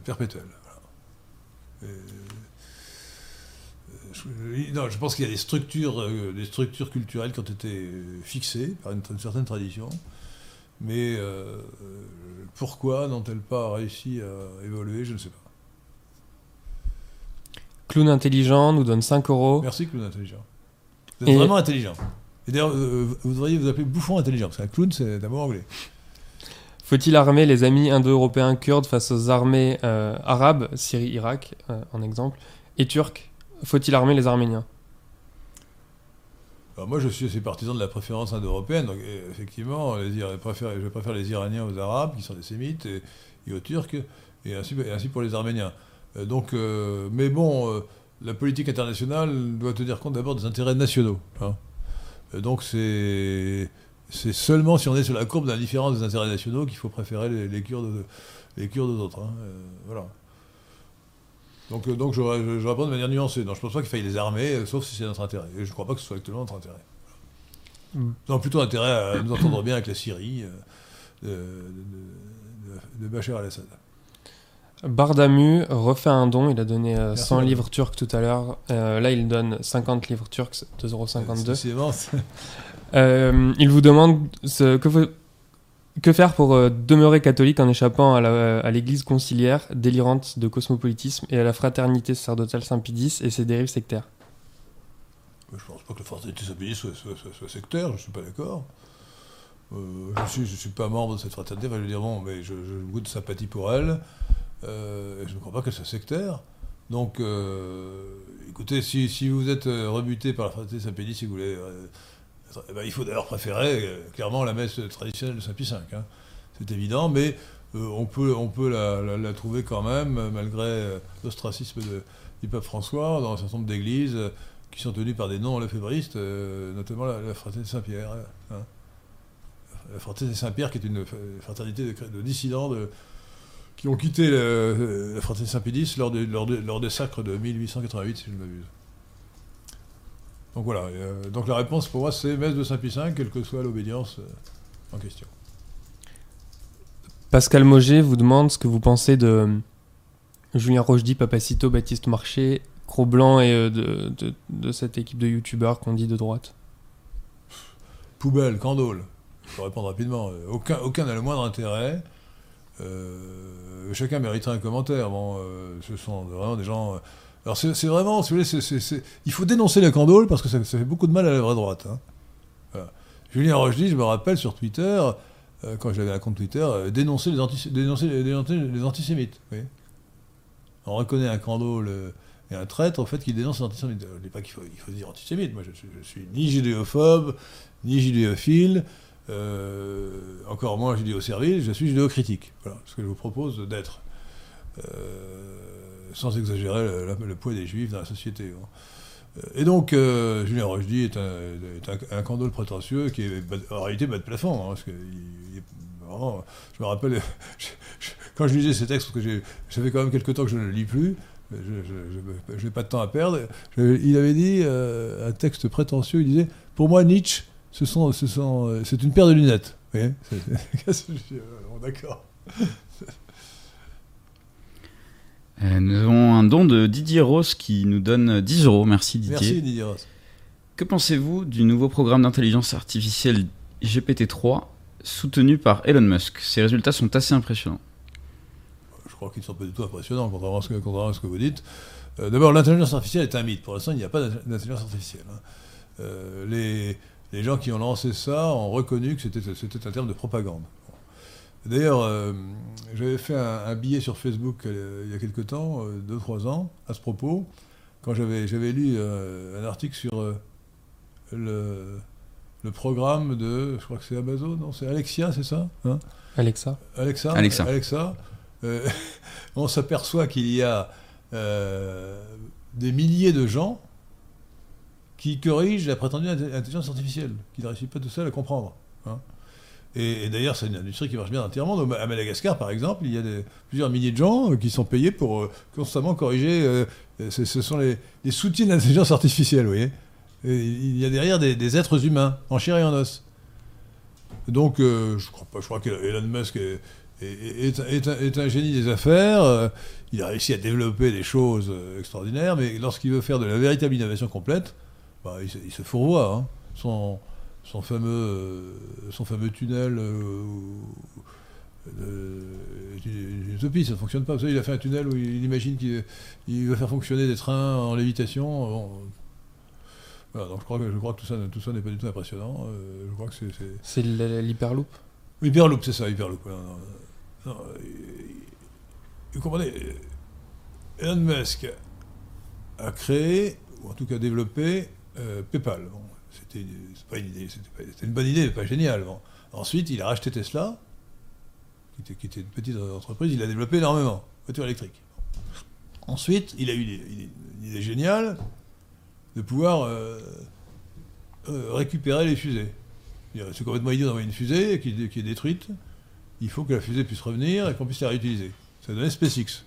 A: perpétuelle. Je, non, je pense qu'il y a des structures, euh, des structures culturelles qui ont été euh, fixées par une, certaine tradition. Mais euh, pourquoi n'ont-elles pas réussi à évoluer Je ne sais pas.
B: Clown intelligent nous donne 5 euros.
A: Merci, clown intelligent. Vous êtes vraiment intelligent. Et d'ailleurs, vous devriez vous appeler bouffon intelligent, parce qu'un clown, c'est d'abord anglais.
B: Faut-il armer les amis indo-européens kurdes face aux armées arabes, Syrie, Irak, en exemple, et turcs? Faut-il armer les Arméniens?
A: Moi, je suis assez partisan de la préférence indo-européenne. Donc, effectivement, les, je, préfère, les Iraniens aux Arabes, qui sont des Sémites, et, aux Turcs, et ainsi, pour les Arméniens. Euh, donc, euh, mais bon, euh, la politique internationale doit tenir compte d'abord des intérêts nationaux. Hein. Donc, c'est seulement si on est sur la courbe d'indifférence des intérêts nationaux qu'il faut préférer les, les Kurdes, les aux autres. Hein. voilà. Donc, euh, donc je, je, réponds de manière nuancée. Non, je ne pense pas qu'il faille les armer, euh, sauf si c'est notre intérêt. Et je ne crois pas que ce soit actuellement notre intérêt. Mm. Non, plutôt intérêt à nous entendre bien avec la Syrie euh, de, Bachar al-Assad.
B: Bardamu refait un don, il a donné 100 livres turcs tout à l'heure. là, il donne 50 livres turcs, 2,52€. C'est immense. il vous demande ce, que, vous, que faire pour euh, demeurer catholique en échappant à l'église conciliaire délirante de cosmopolitisme et à la fraternité sacerdotale Saint-Pidis et ses dérives sectaires?
A: Je pense pas que la fraternité Saint-Pidis soit, sectaire, je ne suis pas d'accord. Euh, je ne suis, pas membre de cette fraternité, je veux dire, bon, mais je, je goûte de sympathie pour elle. Euh, je ne crois pas qu'elle soit sectaire. Donc, écoutez, si, si, vous êtes rebuté par la fraternité Saint-Pédis, si vous voulez eh ben, il faut d'ailleurs préférer euh, clairement la messe traditionnelle de Saint-Pie V. Hein. C'est évident, mais euh, on peut, on peut la, trouver quand même, malgré euh, l'ostracisme du pape François, dans un certain nombre d'églises qui sont tenues par des non-lefébristes, notamment la, fraternité Saint-Pierre. Hein. La fraternité Saint-Pierre, qui est une fraternité de, dissidents qui ont quitté la fraternité Saint-Pédis lors, lors, des sacres de 1888, si je ne m'abuse. Donc voilà, euh, donc la réponse pour moi c'est messe de Saint-Pie V, quelle que soit l'obédience euh, en question.
B: Pascal Moget vous demande ce que vous pensez de euh, Julien Rochdy, Papacito, Baptiste Marché, Cro-Blanc et de, cette équipe de youtubeurs qu'on dit de droite.
A: Poubelle, candole. Je répondre rapidement. Aucun, aucun n'a le moindre intérêt. chacun mériterait un commentaire. Bon, ce sont vraiment des gens alors c'est vraiment, si vous voulez, il faut dénoncer les candoles parce que ça, fait beaucoup de mal à la vraie droite. Hein. Julien Rochdy, je me rappelle sur Twitter, euh, quand j'avais un compte Twitter, euh, dénoncer, les les, antisémites. On reconnaît un candole euh, et un traître au fait qu'il dénonce les antisémites. Je ne dis pas qu'il faut, dire antisémite, moi je, je, suis ni judéophobe, ni judéophile, encore moins judéo-servile, je suis judéocritique. Voilà ce que je vous propose d'être sans exagérer le, poids des juifs dans la société. Hein. Et donc, euh, Julien Rochdy est un, est un, candole prétentieux qui est en réalité bas de plafond. Hein, parce que je me rappelle, quand je lisais ces textes, parce que ça fait quand même quelques temps que je ne le lis plus, je n'ai pas de temps à perdre, il avait dit euh, un texte prétentieux, il disait Pour moi, Nietzsche, c'est ce sont, c'est une paire de lunettes. Vous voyez? D'accord.
C: Euh, nous avons un don de Didier Ross qui nous donne 10 euros. Merci Didier.
A: Merci Didier Ross.
C: Que pensez-vous du nouveau programme d'intelligence artificielle GPT-3 soutenu par Elon Musk? Ces résultats sont assez impressionnants.
A: Je crois qu'ils ne sont pas du tout impressionnants, contrairement à ce que, contrairement à ce que vous dites. Euh, D'abord, l'intelligence artificielle est un mythe. Pour l'instant, il n'y a pas d'intelligence artificielle. hein. Euh, les, les gens qui ont lancé ça ont reconnu que c'était un terme de propagande. D'ailleurs, euh, j'avais fait un, un billet sur Facebook euh, il y a quelque temps, 2-3 ans, à ce propos, quand j'avais j'avais lu euh, un article sur euh, le, le programme de, je crois que c'est Amazon, non C'est Alexia, c'est ça hein?
B: Alexa
A: Alexa.
C: Alexa.
A: Alexa. Euh, on s'aperçoit qu'il y a euh, des milliers de gens qui corrigent la prétendue intelligence artificielle, qui ne réussissent pas tout seul à comprendre. hein. Et, d'ailleurs, c'est une industrie qui marche bien dans le monde. À Madagascar, par exemple, il y a plusieurs milliers de gens euh, qui sont payés pour euh, constamment corriger. euh, ce, sont les, soutiens de l'intelligence artificielle, vous voyez. Il y a derrière des, êtres humains, en chair et en os. Donc, je crois pas. Je crois qu'Elon Musk est, un, génie des affaires. il a réussi à développer des choses extraordinaires, mais lorsqu'il veut faire de la véritable innovation complète, bah, il, se, fourvoie. hein. Son, fameux, euh, son fameux tunnel euh, euh, une utopie, ça ne fonctionne pas. Vous savez, il a fait un tunnel où il, imagine qu'il il va faire fonctionner des trains en lévitation. Bon, voilà, donc je crois que, je crois que tout ça, tout ça n'est pas du tout impressionnant. Je crois que c'est- c'est,
B: l'hyperloop?
A: Hyperloop, c'est ça, Hyperloop. Non, non, non, il- vous comprenez, Elon Musk a créé, ou en tout cas développé, euh, PayPal. Bon, c'était une bonne idée, mais pas génial. Bon. Ensuite, il a racheté Tesla, qui était, une petite entreprise, il a développé énormément, voiture électrique. Ensuite, il a eu une, idée géniale de pouvoir euh, euh, récupérer les fusées. C'est complètement idiot d'envoyer une fusée qui, qui est détruite. Il faut que la fusée puisse revenir et qu'on puisse la réutiliser. Ça donné SpaceX.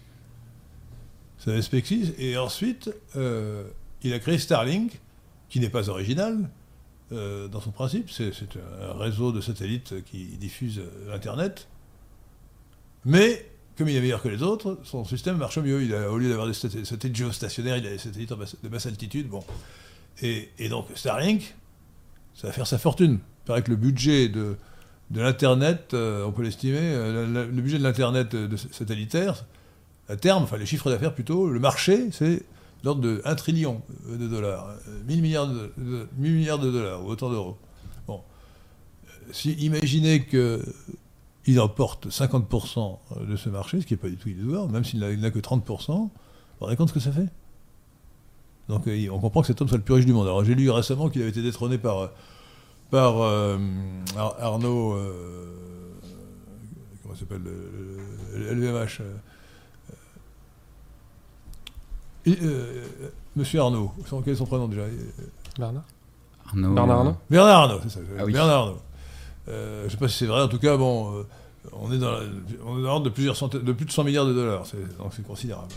A: Ça donné SpaceX. Et ensuite, euh, il a créé Starlink, qui n'est pas original euh, dans son principe. C'est un réseau de satellites qui diffuse euh, Internet. Mais, comme il est meilleur que les autres, son système marche mieux. Au lieu d'avoir des sat- satellites géostationnaires, il a des satellites de basse altitude. Bon. Et, donc, Starlink, ça va faire sa fortune. Il paraît que le budget de, l'Internet, euh, on peut l'estimer, le budget de l'Internet satellitaire, à terme, enfin les chiffres d'affaires plutôt, le marché, c'est l'ordre de 1 trillion euh, de dollars, euh, 1000 milliards de, de- 1000 milliards de dollars, ou autant d'euros. Bon. Euh, Si, imaginez qu'il emporte 50% de ce marché, ce qui n'est pas du tout illusoire, même s'il n'a que 30%, vous vous rendez compte ce que ça fait? Donc euh, on comprend que cet homme soit le plus riche du monde. Alors j'ai lu récemment qu'il avait été détrôné par, euh, par euh, Ar- Arnaud, euh, comment s'appelle, le, le- le LVMH. Euh, et, euh, Monsieur Arnaud, quel est son prénom déjà
B: Bernard
C: Arnaud,
B: Bernard Arnault
A: Bernard Arnaud, c'est ça.
C: Ah oui.
A: Bernard Arnaud. Euh, je ne sais pas si c'est vrai, en tout cas, bon, euh, on est dans, la- on est dans l'ordre de plusieurs centaines, de plus de 100 milliards de dollars, c'est- donc c'est considérable.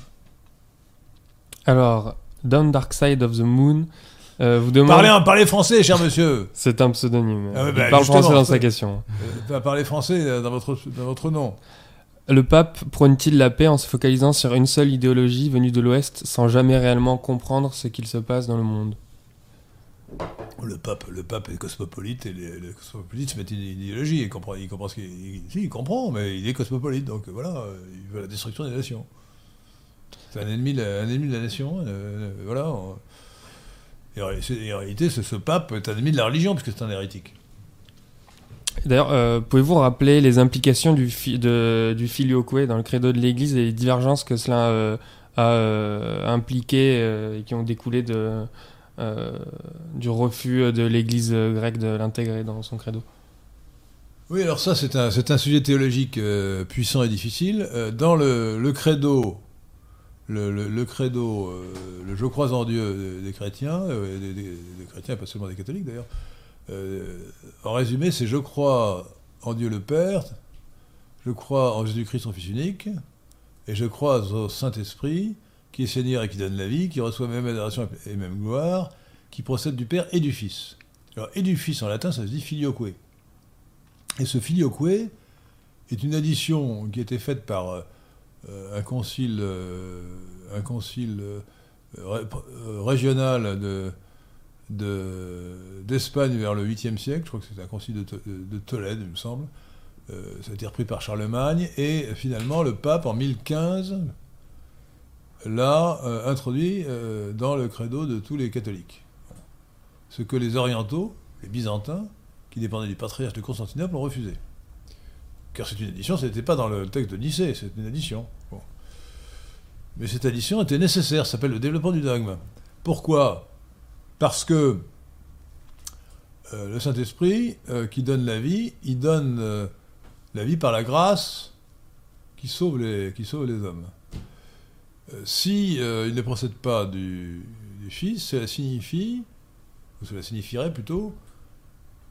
B: Alors, Down Dark Side of the Moon euh, vous demande.
A: Parlez, parlez français, cher monsieur.
B: C'est un pseudonyme.
A: Ah ouais,
B: Il
A: bah,
B: parle français dans sa question.
A: Euh, parlez français euh, dans votre, dans votre nom.
B: Le pape prône-t-il la paix en se focalisant sur une seule idéologie venue de l'Ouest sans jamais réellement comprendre ce qu'il se passe dans le monde?
A: Le pape, le pape est cosmopolite et les cosmopolites se mettent une idéologie. Il comprend, il comprend ce qu'il il- comprend, mais il est cosmopolite, donc voilà, il veut la destruction des nations. C'est un ennemi, un ennemi de la nation, euh, euh, voilà. et en réalité, ce, ce pape est un ennemi de la religion, puisque c'est un hérétique.
B: D'ailleurs, euh, pouvez-vous rappeler les implications du, fi- filioque dans le credo de l'Église et les divergences que cela euh, a euh, impliquées et qui ont découlé du refus de l'Église grecque de l'intégrer dans son credo?
A: Oui, alors ça, c'est un, sujet théologique puissant et difficile. Dans le, credo, le, credo, le je crois en Dieu des, chrétiens, des, chrétiens, pas seulement des catholiques d'ailleurs, en résumé, c'est je crois en Dieu le Père, je crois en Jésus-Christ son Fils unique, et je crois au Saint-Esprit, qui est Seigneur et qui donne la vie, qui reçoit même adoration et même gloire, qui procède du Père et du Fils. Alors, et du Fils en latin, ça se dit filioque. Et ce filioque est une addition qui a été faite par euh, un concile, euh, un concile euh, ré- euh, régional de, d'Espagne vers le 8e siècle, je crois que c'est un concile de, Tolède, il me semble. Euh, ça a été repris par Charlemagne, et finalement le pape en 1015 l'a euh, introduit euh, dans le credo de tous les catholiques. Ce que les orientaux, les byzantins, qui dépendaient du patriarche de Constantinople, ont refusé. Car c'est une addition, ce n'était pas dans le texte de Nicée, c'est une addition. Mais cette addition était nécessaire, ça s'appelle le développement du dogme. Pourquoi? Parce que euh, le Saint-Esprit, qui donne la vie, il donne la vie par la grâce qui sauve les, hommes. Euh, si euh, il ne procède pas du, Fils, cela signifie, ou cela signifierait plutôt,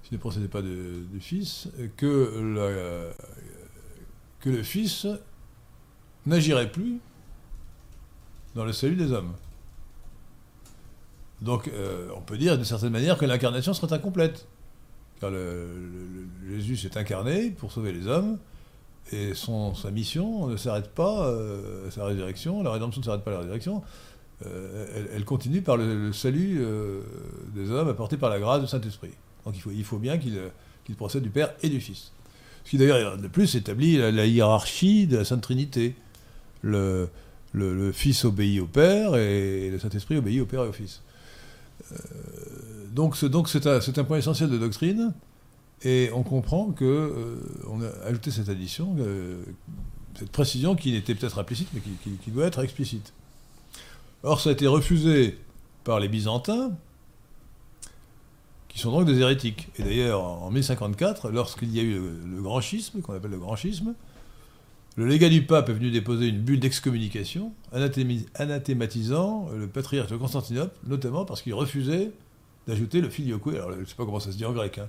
A: s'il ne procédait pas du Fils, que le Fils n'agirait plus dans le salut des hommes. Donc euh, on peut dire d'une certaine manière que l'incarnation serait incomplète. Car Jésus s'est incarné pour sauver les hommes, et sa mission ne s'arrête pas, euh, sa résurrection, la rédemption ne s'arrête pas à la résurrection, euh, elle, continue par le, salut des hommes apporté par la grâce du Saint-Esprit. Donc il faut, bien qu'il procède du Père et du Fils. Ce qui d'ailleurs, de plus, établit la, hiérarchie de la Sainte Trinité. Le, Fils obéit au Père et le Saint-Esprit obéit au Père et au Fils. Donc c'est un, un, point essentiel de doctrine. Et on comprend que euh, a ajouté cette addition, euh, cette précision qui n'était peut-être implicite, mais qui, doit être explicite. Or, ça a été refusé par les Byzantins, qui sont donc des hérétiques. Et d'ailleurs, en 1054, lorsqu'il y a eu le, grand schisme, qu'on appelle le grand schisme, le légat du pape est venu déposer une bulle d'excommunication, anathématisant le patriarche de Constantinople, notamment parce qu'il refusait d'ajouter le filioque. Alors, je ne sais pas comment ça se dit en grec. Hein,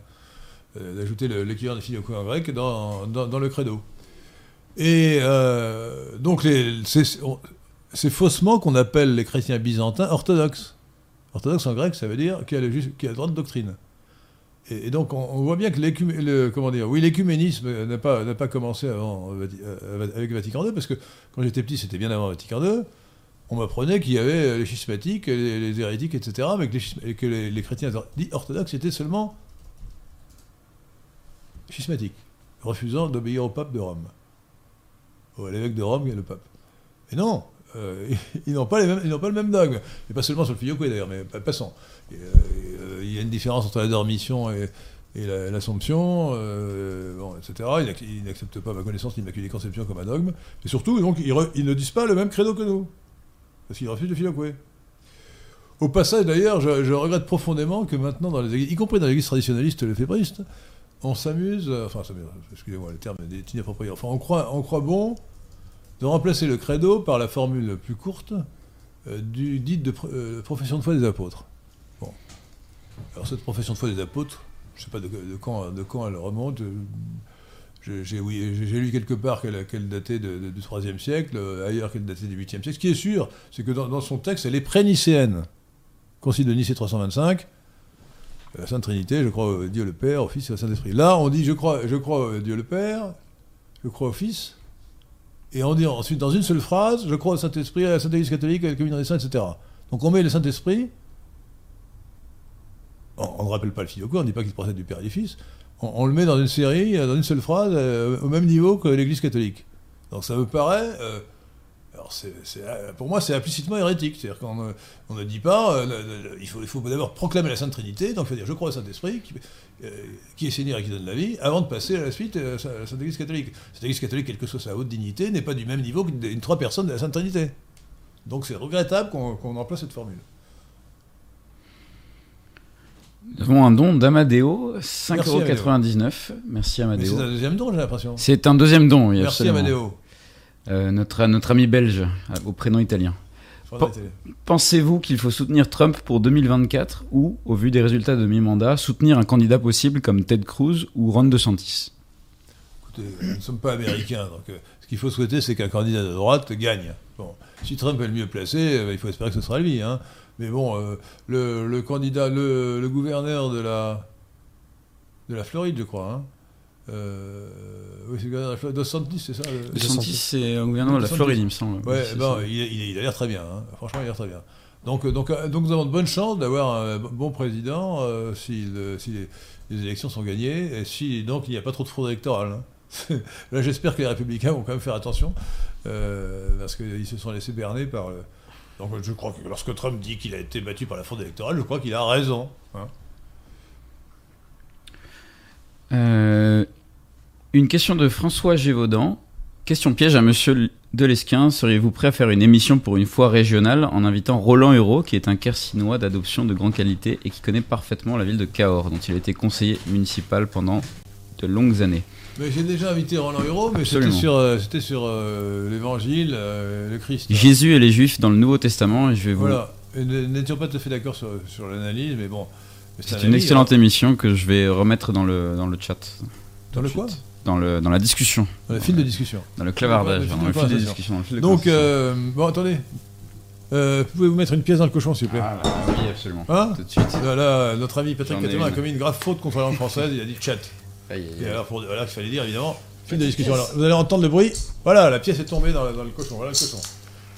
A: euh, d'ajouter l'équivalent des filioque en grec dans, le credo. Et euh, donc, c'est faussement qu'on appelle les chrétiens byzantins orthodoxes. Orthodoxe en grec, ça veut dire qu'il y, a le droit de doctrine. Et, donc, on, voit bien que l'écuménisme n'a pas, pas commencé avant, euh, avec Vatican II, parce que quand j'étais petit, c'était bien avant Vatican II. On m'apprenait qu'il y avait les schismatiques, les, hérétiques, etc., mais que les, les, les chrétiens orthodoxes étaient seulement schismatique, refusant d'obéir au pape de Rome, ou à l'évêque de Rome et le pape. Mais non, euh, ils n'ont pas, pas, le même dogme. Et pas seulement sur le filioque d'ailleurs, mais passons. Euh, il y a une différence entre la dormition et, l'Assomption, euh, etc. Ils n'acceptent pas, ma connaissance, l'Immaculée Conception comme un dogme. Et surtout, donc, ils, ne disent pas le même credo que nous. Parce qu'ils refusent le filioque. Au passage, d'ailleurs, je, regrette profondément que maintenant, dans les y compris dans l'église traditionnaliste lefébristes, on s'amuse, euh, enfin, excusez-moi, le terme est inapproprié. Enfin, on croit, on croit bon de remplacer le credo par la formule plus courte du dite de profession de foi des apôtres. Alors, cette profession de foi des apôtres, je ne sais pas de, quand, elle remonte. J'ai lu quelque part qu'elle datait du IIIe siècle, ailleurs qu'elle datait du 8e siècle. Ce qui est sûr, c'est que dans, son texte, elle est pré-nicéenne. Concile de Nicée 325, la Sainte Trinité, je crois Dieu le Père, au Fils et au Saint-Esprit. Là, on dit je crois, je Dieu le Père, je crois au Fils, et on dit ensuite dans une seule phrase, je crois au Saint-Esprit, à la Sainte Église catholique, à la communion des saints, etc. Donc on met le Saint-Esprit, on, ne rappelle pas le Filioque, on ne dit pas qu'il procède du Père et du Fils, on, le met dans une série, dans une seule phrase, euh, au même niveau que l'Église catholique. Donc ça me paraît... Euh, euh, pour moi, c'est implicitement hérétique. C'est-à-dire qu'on on ne dit pas, euh, il faut, d'abord proclamer la Sainte Trinité, donc il faut dire je crois au Saint-Esprit, qui, euh, est Seigneur et qui donne la vie, avant de passer à la suite à la Sainte Église catholique. Cette Église catholique, quelle que soit sa haute dignité, n'est pas du même niveau qu'une trois personnes de la Sainte Trinité. Donc c'est regrettable qu'on emploie cette formule.
C: Nous avons un don d'Amadeo, 5,99€. Merci Amadeo.
A: C'est un deuxième don, j'ai l'impression.
C: C'est un deuxième don, oui,
A: Merci Amadeo.
C: Euh, notre, notre ami belge euh, au prénom italien. Pensez-vous qu'il faut soutenir Trump pour 2024 ou, au vu des résultats de mi-mandat, soutenir un candidat possible comme Ted Cruz ou Ron DeSantis?
A: Écoutez, nous ne sommes pas américains, donc euh, ce qu'il faut souhaiter, c'est qu'un candidat de droite gagne. Bon, si Trump est le mieux placé, il faut espérer que ce sera lui. Hein. Mais bon, le, le, candidat, le, le, gouverneur de la, de la Floride, je crois, hein, euh, oui, c'est Dos Santis, c'est ça
C: Dos Santis, c'est un gouvernement de la Floride, il me semble.
A: Ouais, ben, il, il, a l'air très bien. Hein. Franchement, il a l'air très bien. Donc, donc, donc nous avons de bonnes chances d'avoir un bon président si, si les, élections sont gagnées et si donc il n'y a pas trop de fraude électorale. Hein. Là, j'espère que les républicains vont quand même faire attention parce qu'ils se sont laissés berner par. Donc, je crois que lorsque Trump dit qu'il a été battu par la fraude électorale, je crois qu'il a raison. Hein.
C: Euh, une question de François Gévaudan. Question piège à monsieur Delesquin. Seriez-vous prêt à faire une émission pour une fois régionale en invitant Roland Hureau, qui est un Kersinois d'adoption de grande qualité et qui connaît parfaitement la ville de Cahors, dont il a été conseiller municipal pendant de longues années?
A: J'ai déjà invité Roland Hureau, mais c'était sur, euh, c'était sur euh, l'évangile, le Christ.
C: Jésus et les Juifs dans le Nouveau Testament, et je vais vous.
A: Voilà, n'étions pas tout à fait d'accord sur, sur l'analyse, mais bon,
C: c'est une excellente émission que je vais remettre dans le, dans le chat.
A: Dans le quoi
C: dans, le, dans la discussion.
A: Dans le fil de discussion.
C: Dans le clavardage, dans, le fil de discussion.
A: Donc, euh, bon, attendez. Euh, pouvez-vous mettre une pièce dans le cochon, s'il vous plaît?
C: Ah, Oui, absolument.
A: Hein? Tout de suite. Voilà, notre ami Patrick Catema a commis une grave faute contre la langue française. Il a dit chat.
C: Et
A: alors, pour, voilà, il fallait dire, évidemment, fil de discussion. Alors, vous allez entendre le bruit. Voilà, la pièce est tombée dans, dans le cochon. Voilà le cochon.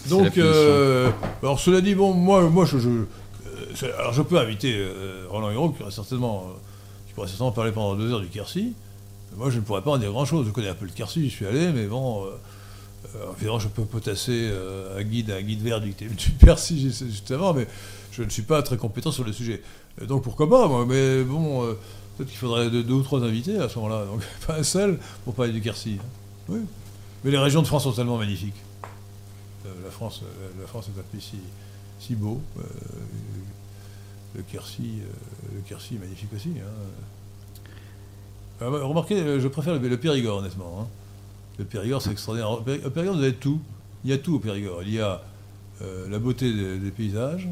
A: Donc, euh, alors, cela dit, bon, moi, moi je, je alors je peux inviter euh, Roland Hérault, qui, certainement, euh, qui pourrait certainement parler pendant deux heures du Quercy. Moi, je ne pourrais pas en dire grand-chose. Je connais un peu le Quercy, j'y suis allé, mais bon, euh, évidemment, je peux potasser un guide, un guide vert du, du Quercy, justement, mais je ne suis pas très compétent sur le sujet. donc pourquoi pas, moi, mais bon, peut-être qu'il faudrait deux, ou trois invités à ce moment-là, donc pas un seul pour parler du Quercy. Oui. Mais les régions de France sont tellement magnifiques. la, France, la France est un pays si, beau le Quercy, euh, le Quercy est magnifique aussi. Hein. Remarquez, euh, je préfère le, Périgord, honnêtement. Hein. Le Périgord, c'est extraordinaire. Au Périgord, vous avez tout. Il y a tout au Périgord. Il y a euh, la beauté des, paysages,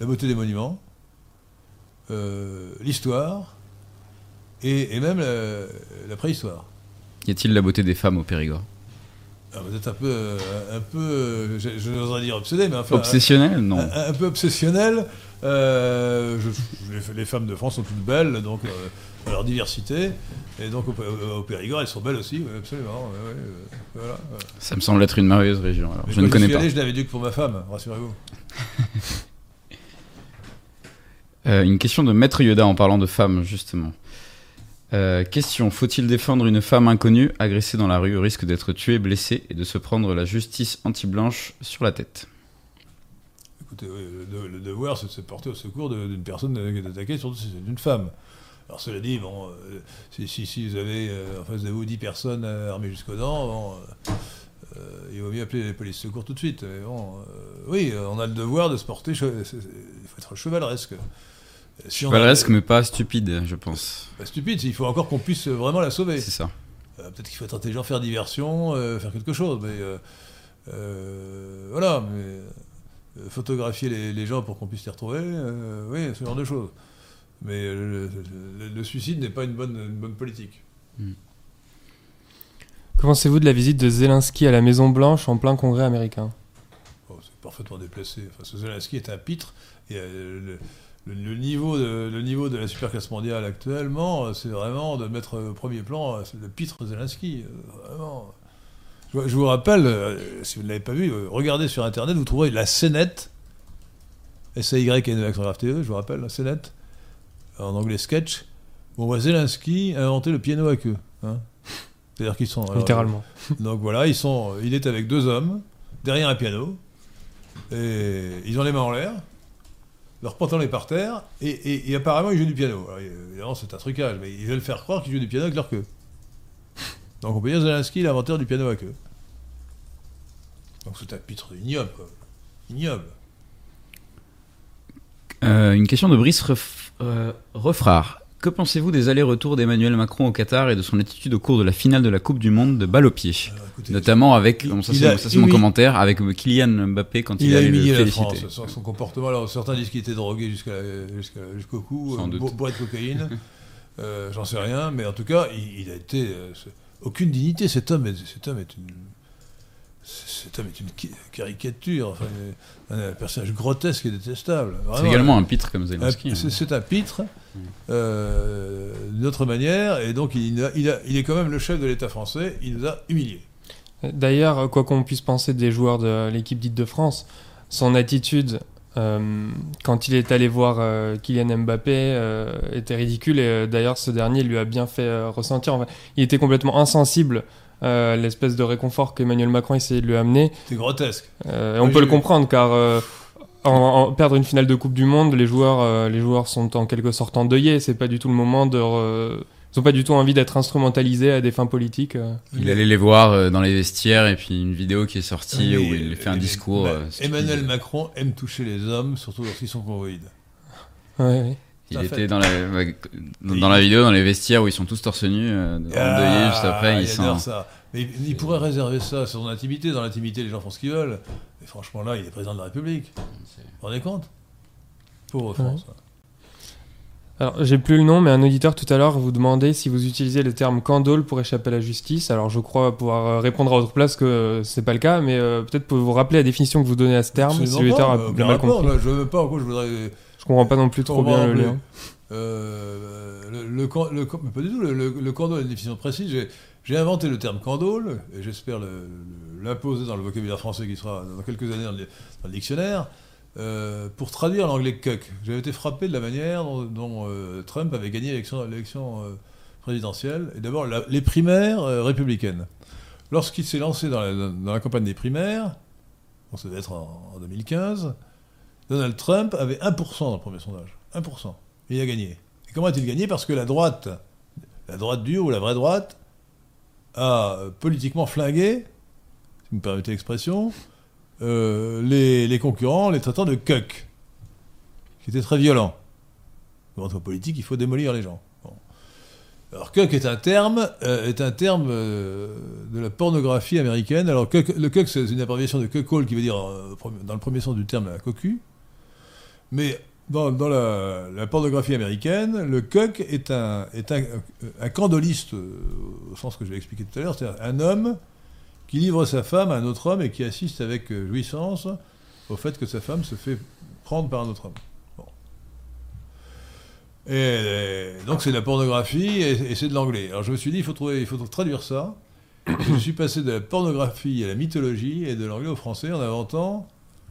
A: la beauté des monuments, l'histoire et, même la, préhistoire.
C: Y a-t-il la beauté des femmes au Périgord?
A: Ah, vous êtes un peu, un peu, je, n'oserais dire obsédé, mais enfin,
C: obsessionnel, non,
A: un, peu obsessionnel. Euh, les, femmes de France sont toutes belles, donc euh, leur diversité. Et donc au, Périgord, elles sont belles aussi, absolument.
C: voilà, Ça me semble être une merveilleuse région. je ne connais pas.
A: Allé, je n'avais dû que pour ma femme, rassurez-vous.
C: Euh, une question de Maître Yoda en parlant de femmes, justement. Question faut-il défendre une femme inconnue agressée dans la rue au risque d'être tuée, blessée et de se prendre la justice anti-blanche sur la tête?
A: Le, devoir, c'est de se porter au secours d'une personne qui est attaquée, surtout si c'est une femme. Alors cela dit, bon, euh, si, vous avez euh, en face de vous 10 personnes armées jusqu'aux dents, euh, il vaut mieux appeler les polices secours tout de suite. Oui, on a le devoir de se porter, il faut être chevaleresque.
C: Chevaleresque, mais pas stupide, je pense.
A: Pas stupide, il faut encore qu'on puisse vraiment la sauver.
C: C'est ça.
A: Peut-être qu'il faut être intelligent, faire diversion, faire quelque chose, mais voilà, mais euh, photographier les, gens pour qu'on puisse les retrouver, euh, oui, ce genre de choses. Mais le, suicide n'est pas une bonne, bonne politique. Hmm.
B: Que pensez-vous de la visite de Zelensky à la Maison Blanche en plein congrès américain?
A: Oh, C'est parfaitement déplacé. Enfin, ce Zelensky est un pitre. Et, euh, le, niveau de, le niveau de la superclasse mondiale actuellement, c'est vraiment de mettre au premier plan le pitre Zelensky. Vraiment. Je, vous rappelle, euh, si vous ne l'avez pas vu, euh, regardez sur Internet, vous trouverez la scénette, S-A-Y-N-E T-E, je vous rappelle, la scénette, en anglais sketch, où on voit Zelensky inventer le piano à queue. Hein. C'est-à-dire qu'ils sont...
B: Littéralement.
A: donc voilà, ils sont, il est avec deux hommes, derrière un piano, et ils ont les mains en l'air, leur pantalon est par terre, et, apparemment ils jouent du piano. évidemment, c'est un trucage, mais ils veulent faire croire qu'ils jouent du piano avec leur queue. Donc on peut dire Zelensky, l'inventeur du piano à queue. Donc c'est un pitre ignoble, quoi. Ignoble.
C: Euh, une question de Brice euh, Refrard. Que pensez-vous des allers-retours d'Emmanuel Macron au Qatar et de son attitude au cours de la finale de la Coupe du Monde de balle au pied Notamment avec, ça c'est mon commentaire, avec Kylian Mbappé quand il, il a, le féliciter.
A: son, comportement, alors certains disent qu'il était drogué jusqu'au cou, pour, être cocaïne, euh, j'en sais rien, mais en tout cas, il, a été aucune dignité. Cet homme est, cet homme est une. Cet homme est une caricature, enfin, un personnage grotesque et détestable.
C: C'est également un pitre comme Zelensky.
A: Hein. C'est un pitre, euh, d'une autre manière, et donc il, il, il, est quand même le chef de l'État français, il nous a humiliés.
B: D'ailleurs, quoi qu'on puisse penser des joueurs de l'équipe dite de France, son attitude euh, quand il est allé voir euh, Kylian Mbappé, euh, était ridicule et euh, d'ailleurs ce dernier lui a bien fait euh, ressentir. Enfin, il était complètement insensible euh, l'espèce de réconfort qu'Emmanuel Macron essayait de lui amener.
A: C'est grotesque.
B: Euh, et on peut le comprendre car euh, en, en- perdre une finale de Coupe du Monde, les joueurs, euh, les joueurs sont en quelque sorte endeuillés. C'est pas du tout le moment de. re- Ils ont pas du tout envie d'être instrumentalisés à des fins politiques.
C: Il allait les voir dans les vestiaires et puis une vidéo qui est sortie
A: Oui,
C: où il fait un discours.
A: bah. Emmanuel Macron aime toucher les hommes, surtout lorsqu'ils sont convoïdes.
B: Ouais, ouais.
C: Il était
A: fait.
C: dans la, ouais, dans, dans la vidéo, dans les vestiaires où ils sont tous torse nu, euh, endeuillés juste après.
A: il
C: Ils sont...
A: ça. Mais il, il pourrait réserver ça sur son intimité. Dans l'intimité, les gens font ce qu'ils veulent. Et franchement, là, il est président de la République. Vous vous rendez compte? Pauvre France.
B: Alors, j'ai plus le nom, mais un auditeur tout à l'heure vous demandait si vous utilisez le terme candole pour échapper à la justice. Alors, je crois pouvoir euh, répondre à votre place que euh, c'est pas le cas, mais euh, peut-être pouvez-vous rappeler la définition que vous donnez à ce terme, si l'auditeur a bien mal compris.
A: là, je ne veux pas en quoi je voudrais.
B: Je comprends pas non plus trop bien le lien.
A: Euh, le, pas du tout. Le, le, le candole a une définition précise. J'ai, inventé le terme candole et j'espère l'imposer dans le vocabulaire français qui sera dans quelques années dans le, dans dictionnaire euh, pour traduire l'anglais cuck. J'avais été frappé de la manière dont, dont, euh, Trump avait gagné l'élection, présidentielle et d'abord les primaires républicaines. Lorsqu'il s'est lancé dans la, dans la campagne des primaires, bon, ça devait être en, en 2015, Donald Trump avait 1% dans le premier sondage. 1%. Et il a gagné. Et comment a-t-il gagné? Parce que la droite, la droite dure ou la vraie droite, a politiquement flingué, si vous me permettez l'expression, euh, les, concurrents, les traitant de cuck, qui étaient très violents. Dans votre politique, il faut démolir les gens. Alors, cuck est un terme, euh, est un terme euh, de la pornographie américaine. Alors, le cuck, c'est une abréviation de cuckold qui veut dire, dans le premier sens du terme, la cocu. Mais dans, la, pornographie américaine, le cuck est un, est un, un candoliste, euh, au sens que je vais expliquer tout à l'heure, c'est-à-dire un homme qui livre sa femme à un autre homme et qui assiste avec euh, jouissance au fait que sa femme se fait prendre par un autre homme. Et, donc c'est de la pornographie et, c'est de l'anglais. Alors je me suis dit, il faut, trouver, il faut traduire ça. Je suis passé de la pornographie à la mythologie et de l'anglais au français en inventant,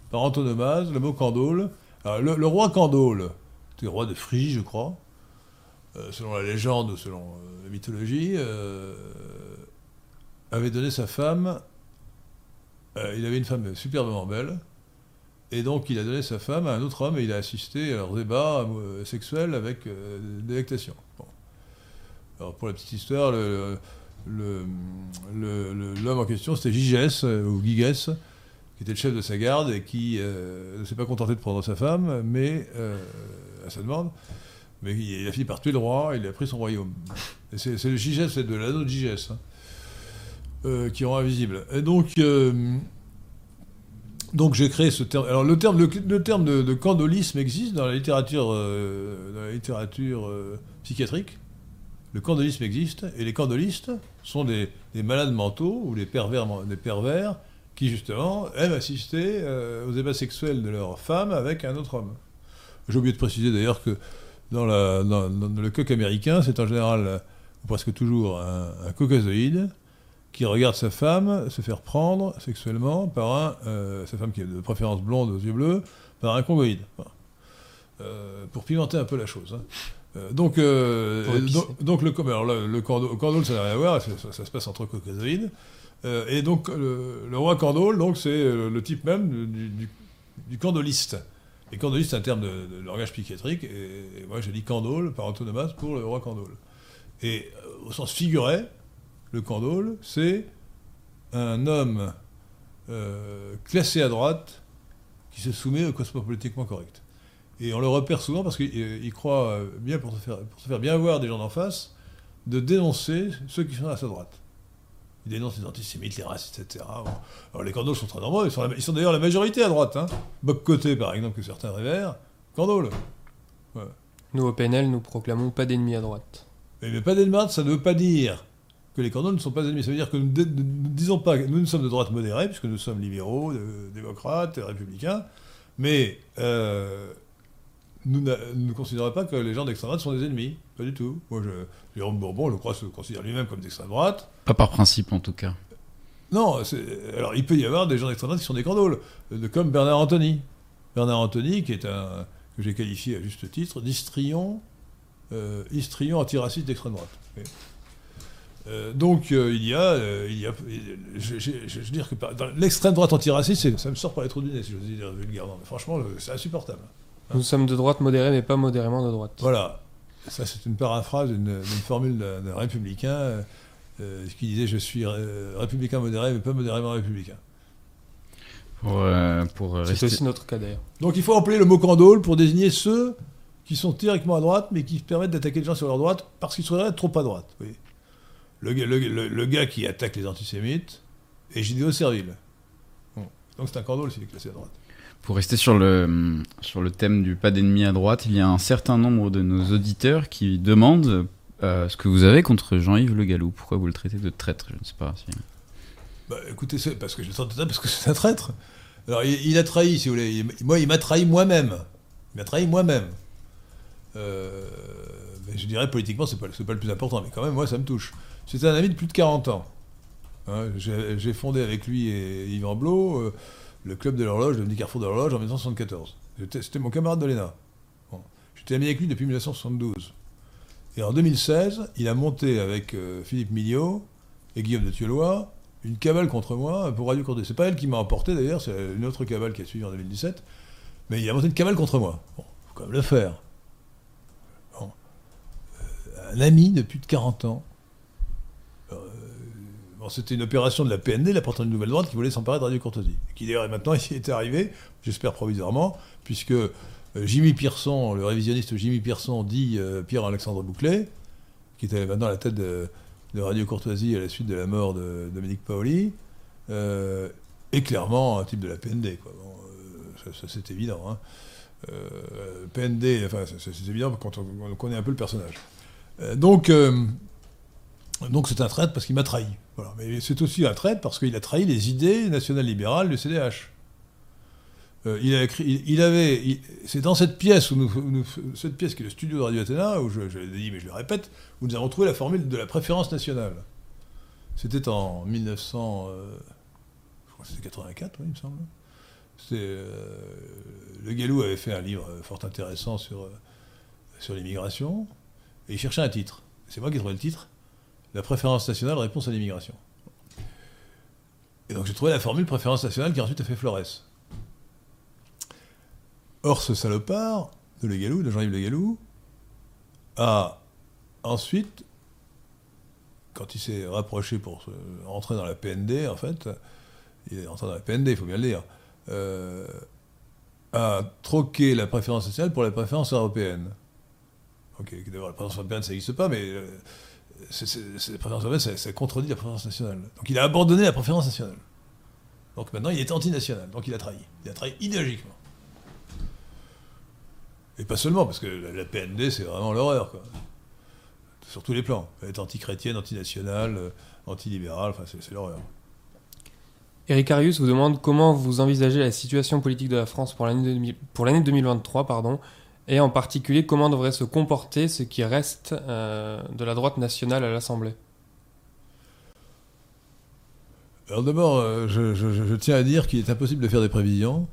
A: par antonomase, le mot candole. Alors, le, roi Candole, c'était roi de Phrygie, je crois, euh, selon la légende ou selon euh, la mythologie, euh, avait donné sa femme. il avait une femme superbement belle, et donc il a donné sa femme à un autre homme et il a assisté à leur débat sexuel avec délectation. Alors pour la petite histoire, l'homme en question c'était Gigès, ou Gigès, qui était le chef de sa garde et qui euh, ne s'est pas contenté de prendre sa femme, mais euh, à sa demande, mais il a fini par tuer le roi, il a pris son royaume. C'est le Gigès, c'est de l'anneau de Gigès, hein, euh, qui rend invisible. Et donc, donc j'ai créé ce terme. Alors le terme, le, terme de, candolisme existe dans la littérature, dans la littérature psychiatrique. Le candolisme existe, et les candolistes sont des, des malades mentaux ou des pervers, des pervers qui justement aiment assister euh, aux débats sexuels de leur femme avec un autre homme. J'ai oublié de préciser d'ailleurs que dans, la- dans- dans le coq américain, c'est en général, ou presque toujours, un, un caucasoïde qui regarde sa femme se faire prendre sexuellement par un, euh, sa femme qui est de préférence blonde aux yeux bleus, par un congoïde. Euh, pour pimenter un peu la chose. hein. Euh, donc, le, alors le candole, ça n'a rien à voir, ça, ça- ça se passe entre caucasoïdes. Euh, et donc, le, roi Candole, donc, c'est euh, le type même du, candoliste. Et candoliste, c'est un terme de, langage psychiatrique, et, moi j'ai dit candole par antonomase pour le roi Candole. Et euh, au sens figuré, le candole, c'est un homme classé à droite qui se soumet au cosmopolitiquement correct. Et on le repère souvent parce qu'il il croit bien, pour se, faire, pour se faire bien voir des gens d'en face, de dénoncer ceux qui sont à sa droite. Il dénonce les antisémites, les racistes, etc. Alors les candoles sont très nombreux, ils sont, la- ils sont d'ailleurs la majorité à droite. Hein. Par exemple, que certains révèrent, candoles.
B: Nous, au PNL, nous proclamons pas d'ennemis à droite.
A: Mais, mais pas d'ennemis, ça ne veut pas dire que les candoles ne sont pas ennemis. Ça veut dire que nous ne disons pas que nous ne sommes de droite modérée, puisque nous sommes libéraux, de- démocrates, républicains, mais euh, nous ne considérons pas que les gens d'extrême droite sont des ennemis. Pas du tout. Moi, je, Jérôme Bourbon, je crois, se considère lui-même comme d'extrême droite.
C: Pas par principe en tout cas.
A: Non, alors il peut y avoir des gens d'extrême droite qui sont des candoles, de- comme Bernard Anthony. Bernard Anthony, qui est un que j'ai qualifié à juste titre d'histrion, euh, histrion antiraciste d'extrême droite. Euh, donc euh, il y a, euh, il y a je, je, je, veux dire que l'extrême droite antiraciste, ça me sort par les trous du nez, si j'ose dire vulgairement. Mais franchement, c'est insupportable.
B: Nous sommes de droite modérée, mais pas modérément de droite.
A: Voilà. Ça, c'est une paraphrase d'une formule d'un républicain euh, euh, qui disait Je suis euh, républicain modéré, mais pas modérément républicain.
C: Pour, euh, pour
B: C'est
C: rester.
B: aussi notre cas d'ailleurs.
A: Donc il faut employer le mot candole pour désigner ceux qui sont théoriquement à droite, mais qui permettent d'attaquer les gens sur leur droite parce qu'ils seraient trop à droite. Le, gars- le- le- le gars qui attaque les antisémites est judéo-servile. Bon. Donc c'est un candole s'il est classé à droite.
C: Pour rester sur le, sur le thème du pas d'ennemi à droite, il y a un certain nombre de nos auditeurs qui demandent euh, ce que vous avez contre Jean-Yves Le Gallou. Pourquoi vous le traitez de traître? Je ne sais pas. si-
A: Bah, écoutez, parce que je le sens parce que c'est un traître. Alors, il, a trahi, si vous voulez. Il- moi, il m'a trahi moi-même. Il m'a trahi moi-même. Euh, je dirais politiquement, c'est pas, pas le plus important, mais quand même, moi, ça me touche. C'était un ami de plus de 40 ans. Hein, J'ai j'ai fondé avec lui et Yvan Blot euh, le club de l'horloge, devenu Carrefour de l'horloge en 1974. J'étais- C'était mon camarade de l'ENA. J'étais ami avec lui depuis 1972. Et en 2016, il a monté avec euh, Philippe Mignot et Guillaume de Thieulois une cabale contre moi pour Radio Corday. C'est pas elle qui m'a emporté d'ailleurs, c'est une autre cabale qui a suivi en 2017. Mais il a monté une cabale contre moi. Bon, faut quand même le faire. Euh, un ami de plus de 40 ans. C'était une opération de la PND, la porte de Nouvelle Droite, qui voulait s'emparer de Radio Courtoisie. Qui d'ailleurs maintenant est arrivé, j'espère provisoirement, puisque euh, Jimmy Pierson, le révisionniste Jimmy Pierson, dit euh, Pierre-Alexandre Bouclet, qui était maintenant à la tête de, Radio Courtoisie à la suite de la mort de Dominique Paoli, euh, est clairement un type de la PND. Ça, c'est évident. Hein. PND, enfin, c'est évident quand on, on connaît un peu le personnage. Donc, donc c'est un traître parce qu'il m'a trahi. Mais c'est aussi un traître parce qu'il a trahi les idées nationales libérales du CDH. Euh, il, a écrit, avait, c'est dans cette pièce où nous, cette pièce qui est le studio de Radio Athéna, où je, l'ai dit mais je le répète, où nous avons trouvé la formule de la préférence nationale. C'était en 1900, euh, je crois que c'était 84, oui, il me semble. Euh, le Gallou avait fait un livre fort intéressant sur sur l'immigration, et il cherchait un titre. C'est moi qui ai trouvé le titre. La préférence nationale, réponse à l'immigration. Et donc j'ai trouvé la formule préférence nationale qui ensuite a fait Flores. Or, ce salopard de Le de Jean-Yves Le Gallou, a ensuite, quand il s'est rapproché pour se rentrer dans la PND, en fait, il est rentré dans la PND, il faut bien le dire, euh, a troqué la préférence nationale pour la préférence européenne. Ok, d'abord, la préférence européenne, ça n'existe pas, mais euh, la préférence européenne, ça, contredit la préférence nationale. Donc il a abandonné la préférence nationale. Donc maintenant, il est antinational. Donc il a trahi. Il a trahi idéologiquement. Et pas seulement, parce que la, PND, c'est vraiment l'horreur. Sur tous les plans. Elle est anti-chrétienne, anti-nationale, euh, anti-libérale, enfin, c'est, l'horreur.
B: Eric Arius vous demande comment vous envisagez la situation politique de la France pour l'année 2000 pour l'année 2023, pardon, et en particulier comment devrait se comporter ce qui reste euh, de la droite nationale à l'Assemblée?
A: Alors d'abord, euh, je, tiens à dire qu'il est impossible de faire des prévisions.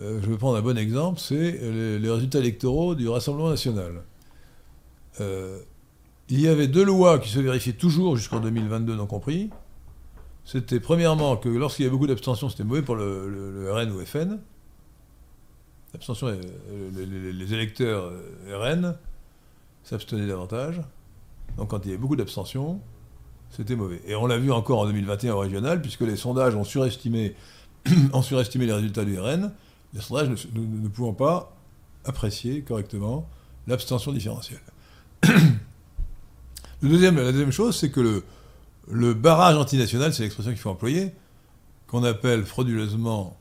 A: Euh, je vais prendre un bon exemple, c'est les, résultats électoraux du Rassemblement national. Il y avait deux lois qui se vérifiaient toujours jusqu'en 2022 non compris. C'était premièrement que lorsqu'il y avait beaucoup d'abstention, c'était mauvais pour le RN ou FN. L'abstention, euh, les, électeurs euh, RN s'abstenaient davantage. Donc quand il y avait beaucoup d'abstention, c'était mauvais. Et on l'a vu encore en 2021 au régional, puisque les sondages ont surestimé, ont surestimé les résultats du RN. Les sondages ne, pouvant pas apprécier correctement l'abstention différentielle. La deuxième chose, c'est que le, barrage antinational, c'est l'expression qu'il faut employer, qu'on appelle frauduleusement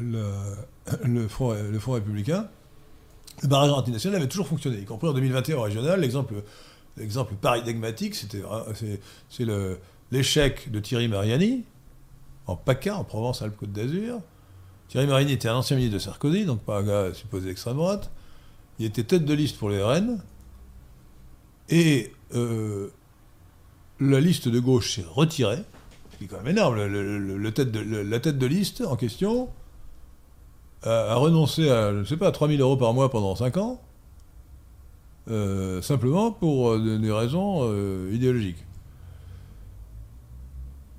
A: euh, le, le front, le Front républicain, le barrage antinational avait toujours fonctionné, y compris en 2021 au régional. L'exemple L'exemple paradigmatique, c'était vra- c'est- c'est le- l'échec de Thierry Mariani en PACA, en Provence-Alpes-Côte d'Azur. Thierry Mariani était un ancien ministre de Sarkozy, donc pas un gars supposé extrême droite. Il était tête de liste pour les RN. Et euh, la liste de gauche s'est retirée, ce qui est quand même énorme. Le- le- tête de- la tête de liste en question à, renoncer à, je ne sais pas, à 3000 euros par mois pendant 5 ans, simplement pour des, raisons idéologiques.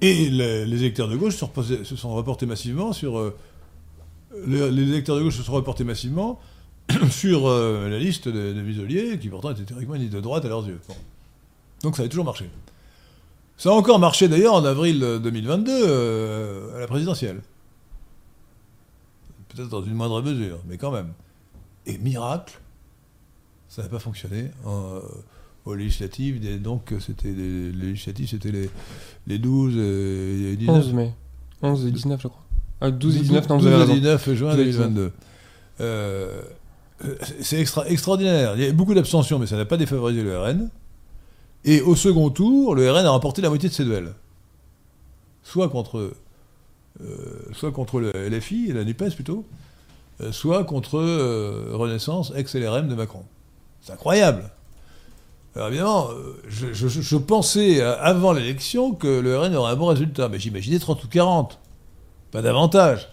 A: Et les, électeurs de gauche se, sont reportés massivement sur. les, électeurs de gauche se sont reportés massivement sur la liste de, de qui pourtant était théoriquement une liste de droite à leurs yeux. Donc ça a toujours marché. Ça a encore marché d'ailleurs en avril 2022 euh, à la présidentielle. Peut-être dans une moindre mesure, mais quand même. Et miracle, ça n'a pas fonctionné euh, aux législatives. Donc c'était les, législatives, c'était les, les 12 et 19.
B: 11 mai. 11 et 19, je crois. Ah, 12 et 19,
A: non, vous avez 19 juin 2022. Euh, c'est extra, extraordinaire. Il y a beaucoup d'abstention, mais ça n'a pas défavorisé le RN. Et au second tour, le RN a remporté la moitié de ses duels. Soit contre, euh, soit contre le LFI, la NUPES plutôt, euh, soit contre euh, Renaissance, ex-LRM de Macron. C'est incroyable. Alors évidemment, je, pensais avant l'élection que le RN aurait un bon résultat, mais j'imaginais 30 ou 40, pas davantage.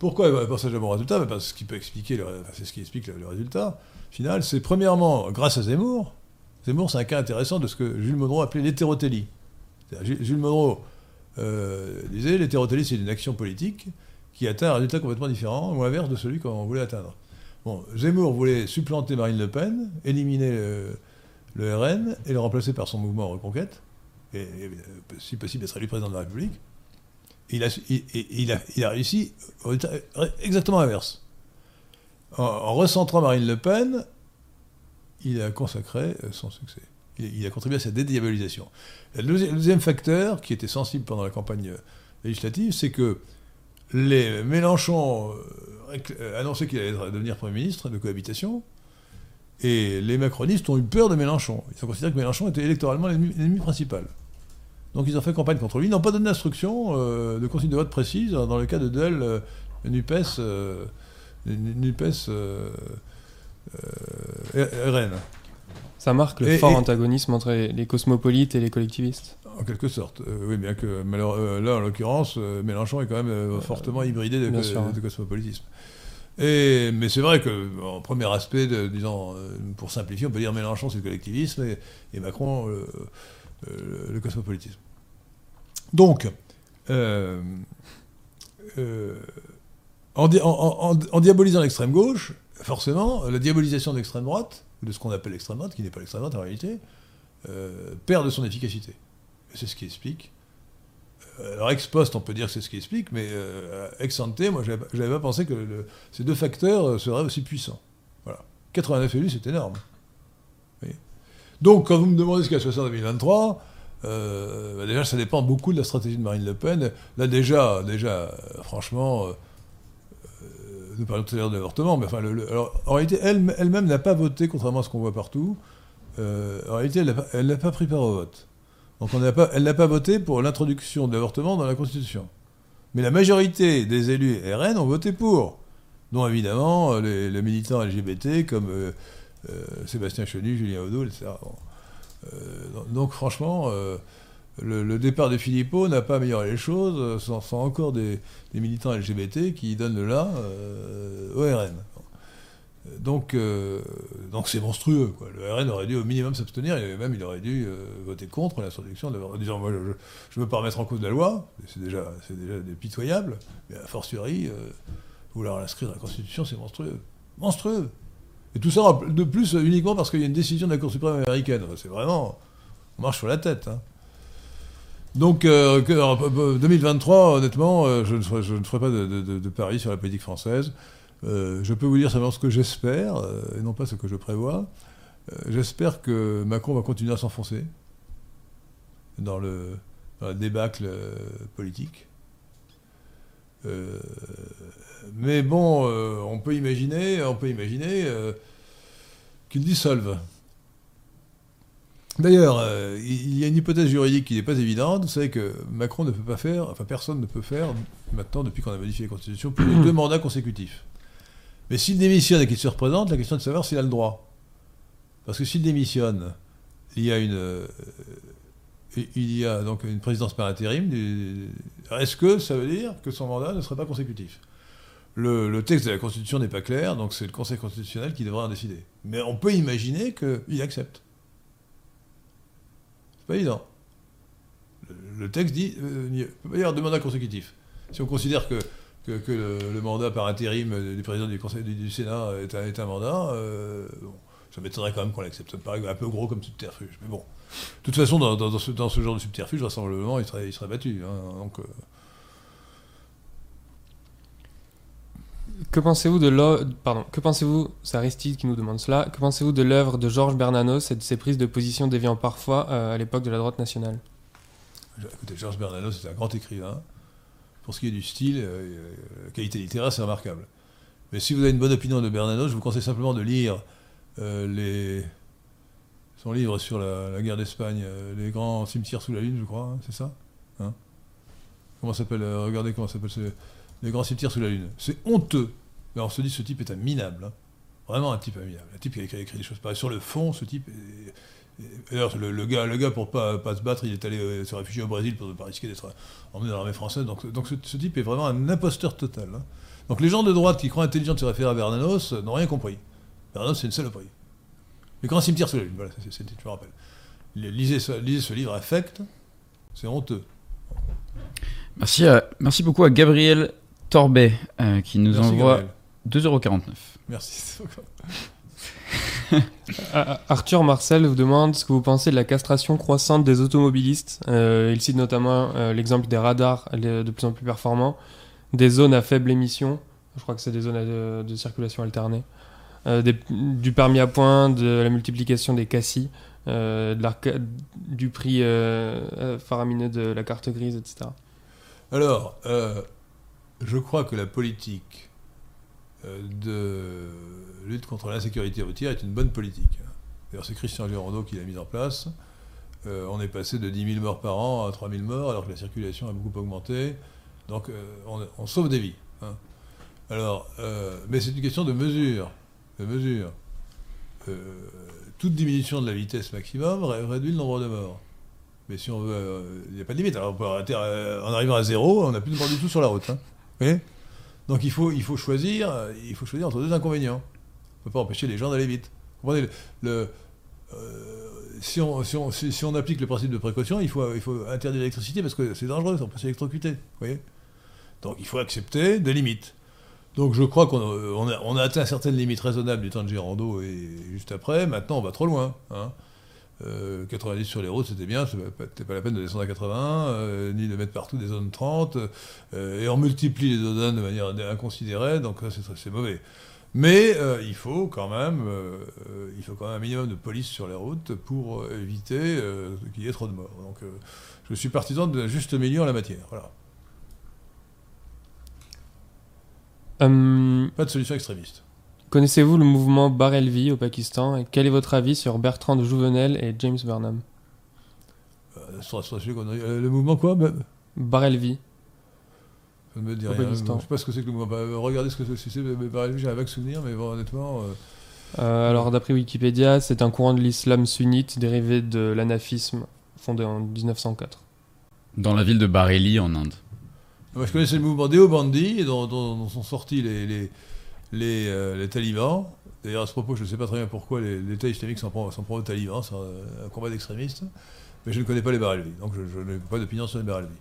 A: Pourquoi il à un bon résultat? Parce que peut expliquer, c'est ce qui explique le résultat final, c'est premièrement grâce à Zemmour, Zemmour, c'est un cas intéressant de ce que Jules Monroe appelait l'hétérotélie. Jules Monroe euh, disait l'hétérotélie, c'est une action politique qui atteint un résultat complètement différent ou inverse de celui qu'on voulait atteindre. Bon, Zemmour voulait supplanter Marine Le Pen, éliminer le, RN et le remplacer par son mouvement Reconquête, et, et si possible être élu président de la République. il, a, il, a, il a, réussi exactement l'inverse. En, en, recentrant Marine Le Pen, il a consacré euh, son succès. Il, a contribué à sa dédiabolisation. Le deuxième facteur, qui était sensible pendant la campagne euh, législative, c'est que les Mélenchon euh, annonçait qu'il allait devenir Premier ministre de cohabitation, et les macronistes ont eu peur de Mélenchon. Ils ont considéré que Mélenchon était électoralement l'ennemi principal. Donc ils ont fait campagne contre lui. Ils n'ont pas donné d'instruction de consigne de vote précise dans le cas de duel NUPES, euh.
B: Ça marque le fort antagonisme entre les cosmopolites et les collectivistes.
A: En quelque sorte. Euh, oui, bien que euh, là, en l'occurrence, Mélenchon est quand même fortement hybridé de, cosmopolitisme. Et, mais c'est vrai que, en premier aspect, disons, pour simplifier, on peut dire Mélenchon c'est le collectivisme et, Macron le, cosmopolitisme. Donc, en, diabolisant l'extrême gauche, forcément, la diabolisation de l'extrême droite, de ce qu'on appelle l'extrême droite, qui n'est pas l'extrême droite en réalité, euh, perd de son efficacité. C'est ce qui explique. Euh, alors ex post, on peut dire que c'est ce qui explique, mais euh, ex ante, moi, je n'avais pas pensé que ces deux facteurs seraient aussi puissants. Voilà. 89 élus, c'est énorme. Donc, quand vous me demandez ce qu'il y a en 2023, bah, déjà, ça dépend beaucoup de la stratégie de Marine Le Pen. Là, déjà, déjà franchement, nous parlons tout à l'heure de l'avortement, mais enfin, en réalité, elle, elle-même n'a pas voté, contrairement à ce qu'on voit partout. Euh, en réalité, elle n'a pas, pris part au vote. Donc on pas, elle n'a pas voté pour l'introduction de l'avortement dans la Constitution. Mais la majorité des élus RN ont voté pour, dont évidemment les, militants LGBT comme euh, euh, Sébastien Chenu, Julien Odo, etc. donc franchement, le, départ de Philippot n'a pas amélioré les choses, ce sont encore des, militants LGBT qui donnent le là euh, au RN. Donc, euh, donc c'est monstrueux. Le RN aurait dû au minimum s'abstenir, et même il aurait dû euh, voter contre l'introduction de en disant moi je ne veux pas remettre en cause la loi, c'est déjà, déjà pitoyable, mais a fortiori, vouloir l'inscrire dans la Constitution, c'est monstrueux. Monstrueux Et tout ça de plus uniquement parce qu'il y a une décision de la Cour suprême américaine. C'est vraiment. On marche sur la tête. Hein. Donc, 2023, euh, honnêtement, euh, je, ne ferai, je, ne ferai, pas de, pari sur la politique française. Euh, je peux vous dire simplement ce que j'espère, et non pas ce que je prévois. j'espère que Macron va continuer à s'enfoncer dans le, la débâcle politique. mais bon, on peut imaginer, on peut imaginer qu'il dissolve. D'ailleurs, euh, il y a une hypothèse juridique qui n'est pas évidente. Vous savez que Macron ne peut pas faire, enfin personne ne peut faire, maintenant, depuis qu'on a modifié la Constitution, plus de deux mandats consécutifs. Mais s'il démissionne et qu'il se représente, la question est de savoir s'il a le droit. Parce que s'il démissionne, il y a une, euh, il y a donc une présidence par intérim. Est-ce que ça veut dire que son mandat ne serait pas consécutif? Le, texte de la Constitution n'est pas clair, donc c'est le Conseil constitutionnel qui devrait en décider. Mais on peut imaginer qu'il accepte. Pas évident. Le, texte dit euh, il ne peut pas y avoir deux mandats consécutifs. Si on considère que, que, le, mandat par intérim du président du Conseil du, Sénat est un, mandat, euh, ça m'étonnerait quand même qu'on l'accepte. Ça un peu gros comme subterfuge. Mais bon. De toute façon, dans, dans, ce, genre de subterfuge, vraisemblablement, il serait, il serait battu. Hein, donc. Euh,
B: Que pensez-vous de pardon, que pensez-vous, Aristide qui nous demande cela, que pensez-vous de l'œuvre de Georges Bernanos et de ses prises de position déviant parfois euh, à l'époque de la droite nationale?
A: Écoutez, Georges Bernanos c'est un grand écrivain. Pour ce qui est du style, euh, la qualité littéraire, c'est remarquable. Mais si vous avez une bonne opinion de Bernanos, je vous conseille simplement de lire euh, son livre sur la, guerre d'Espagne, Les grands cimetières sous la lune, je crois, hein, c'est ça? Hein? Comment s'appelle Regardez comment s'appelle ce les grands cimetières sous la Lune. C'est honteux. Mais on se dit, ce type est un minable. Hein. Vraiment un type minable. Un type qui a écrit, des choses pareilles. Sur le fond, ce type D'ailleurs, le, gars, le gars, pour pas, pas se battre, il est allé euh, se réfugier au Brésil pour ne pas risquer d'être emmené dans l'armée française. Donc, donc ce, type est vraiment un imposteur total. Hein. Donc les gens de droite qui croient intelligents de se référer à Bernanos n'ont rien compris. Bernanos, c'est une saloperie. Les grands cimetières sous la Lune, voilà, c'est, je me rappelle. Lisez ce, lisez ce livre affect, c'est honteux.
C: Merci, merci beaucoup à Gabriel Torbet euh, qui nous envoie 2,49€.
A: Merci.
B: Arthur Marcel vous demande ce que vous pensez de la castration croissante des automobilistes. Euh, il cite notamment euh, l'exemple des radars de plus en plus performants, des zones à faible émission, je crois que c'est des zones de, circulation alternée, du permis à point, de la multiplication des cassis, du prix faramineux de la carte grise, etc.
A: Alors, je crois que la politique euh, de lutte contre l'insécurité routière est une bonne politique. D'ailleurs, c'est Christian Gérondeau qui l'a mise en place. Euh, on est passé de 10 000 morts par an à 3 000 morts, alors que la circulation a beaucoup augmenté. Donc, euh, on, sauve des vies. Hein. Alors, mais c'est une question de mesure. De mesure. toute diminution de la vitesse maximum réduit le nombre de morts. Mais si on veut, il n'y a pas de limite. Alors, on peut en arrivant à zéro, on n'a plus de morts du tout sur la route. Hein. Donc il faut, il faut choisir, il faut choisir entre deux inconvénients. On ne peut pas empêcher les gens d'aller vite. Comprenez? Le, euh, si, on, si, on, si, on, applique le principe de précaution, il faut, il faut interdire l'électricité parce que c'est dangereux, on peut s'électrocuter. Donc il faut accepter des limites. Donc je crois qu'on on a, on atteint certaines limites raisonnables du temps de Girando et juste après. Maintenant, on va trop loin. Hein. 90 euh, sur les routes, c'était bien, c'était pas la peine de descendre à 80, euh, ni de mettre partout des zones 30, euh, et on multiplie les zones de manière inconsidérée, donc c'est mauvais. Mais il faut quand même, il faut quand même un minimum de police sur les routes pour éviter qu'il y ait trop de morts. Donc je suis partisan de juste milieu en la matière. Voilà. Hum. Pas de solution extrémiste.
B: Connaissez-vous le mouvement Barelvi au Pakistan et quel est votre avis sur Bertrand de Jouvenel et James Burnham?
A: Euh, euh, Le mouvement quoi
B: Barelvi.
A: Ça ne me dit rien. Je ne sais pas ce que c'est que le mouvement. Bah, regardez ce que c'est. Barelvi, j'ai un vague souvenir, mais honnêtement.
B: Euh, alors, d'après Wikipédia, c'est un courant de l'islam sunnite dérivé de l'anafisme fondé en 1904.
C: Dans la ville de Bareilly, en Inde.
A: Moi, je connaissais le mouvement Deobandi, dont, dont, sont sortis les euh, les, talibans. D'ailleurs, à ce propos, je ne sais pas très bien pourquoi l'État islamique s'en prend, aux talibans, c'est un, combat d'extrémistes, mais je ne connais pas les Barelvi, donc je, n'ai pas d'opinion sur les Barelvi.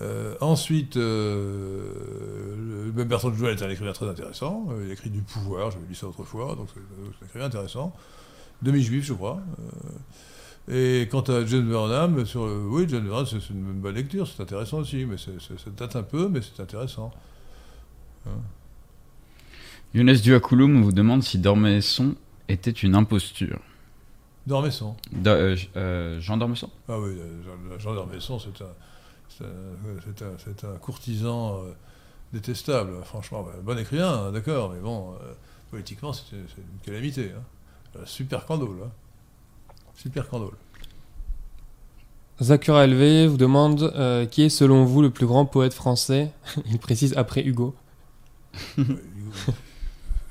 A: Euh, ensuite, euh, le, même Bertrand Jouel est un écrivain très intéressant. il écrit du pouvoir, j'avais lu ça autrefois, donc c'est un écrivain intéressant. Demi-juif, je crois. et quant à John Burnham, sur oui, John Burnham, c'est une bonne lecture, c'est intéressant aussi, mais ça date un peu, mais c'est intéressant. Hein.
C: Younes Duakouloum vous demande si Dormesson était une imposture.
A: Dormesson
C: euh, euh, Jean Dormesson?
A: Ah oui, euh, Jean, Dormesson, c'est un, un, courtisan détestable, franchement. Bah, bon écrivain, hein, d'accord, mais bon, politiquement, c'est une calamité. Hein. Super candole. Hein. Super candole.
B: Zakura LV vous demande qui est selon vous le plus grand poète français? Il précise après Hugo.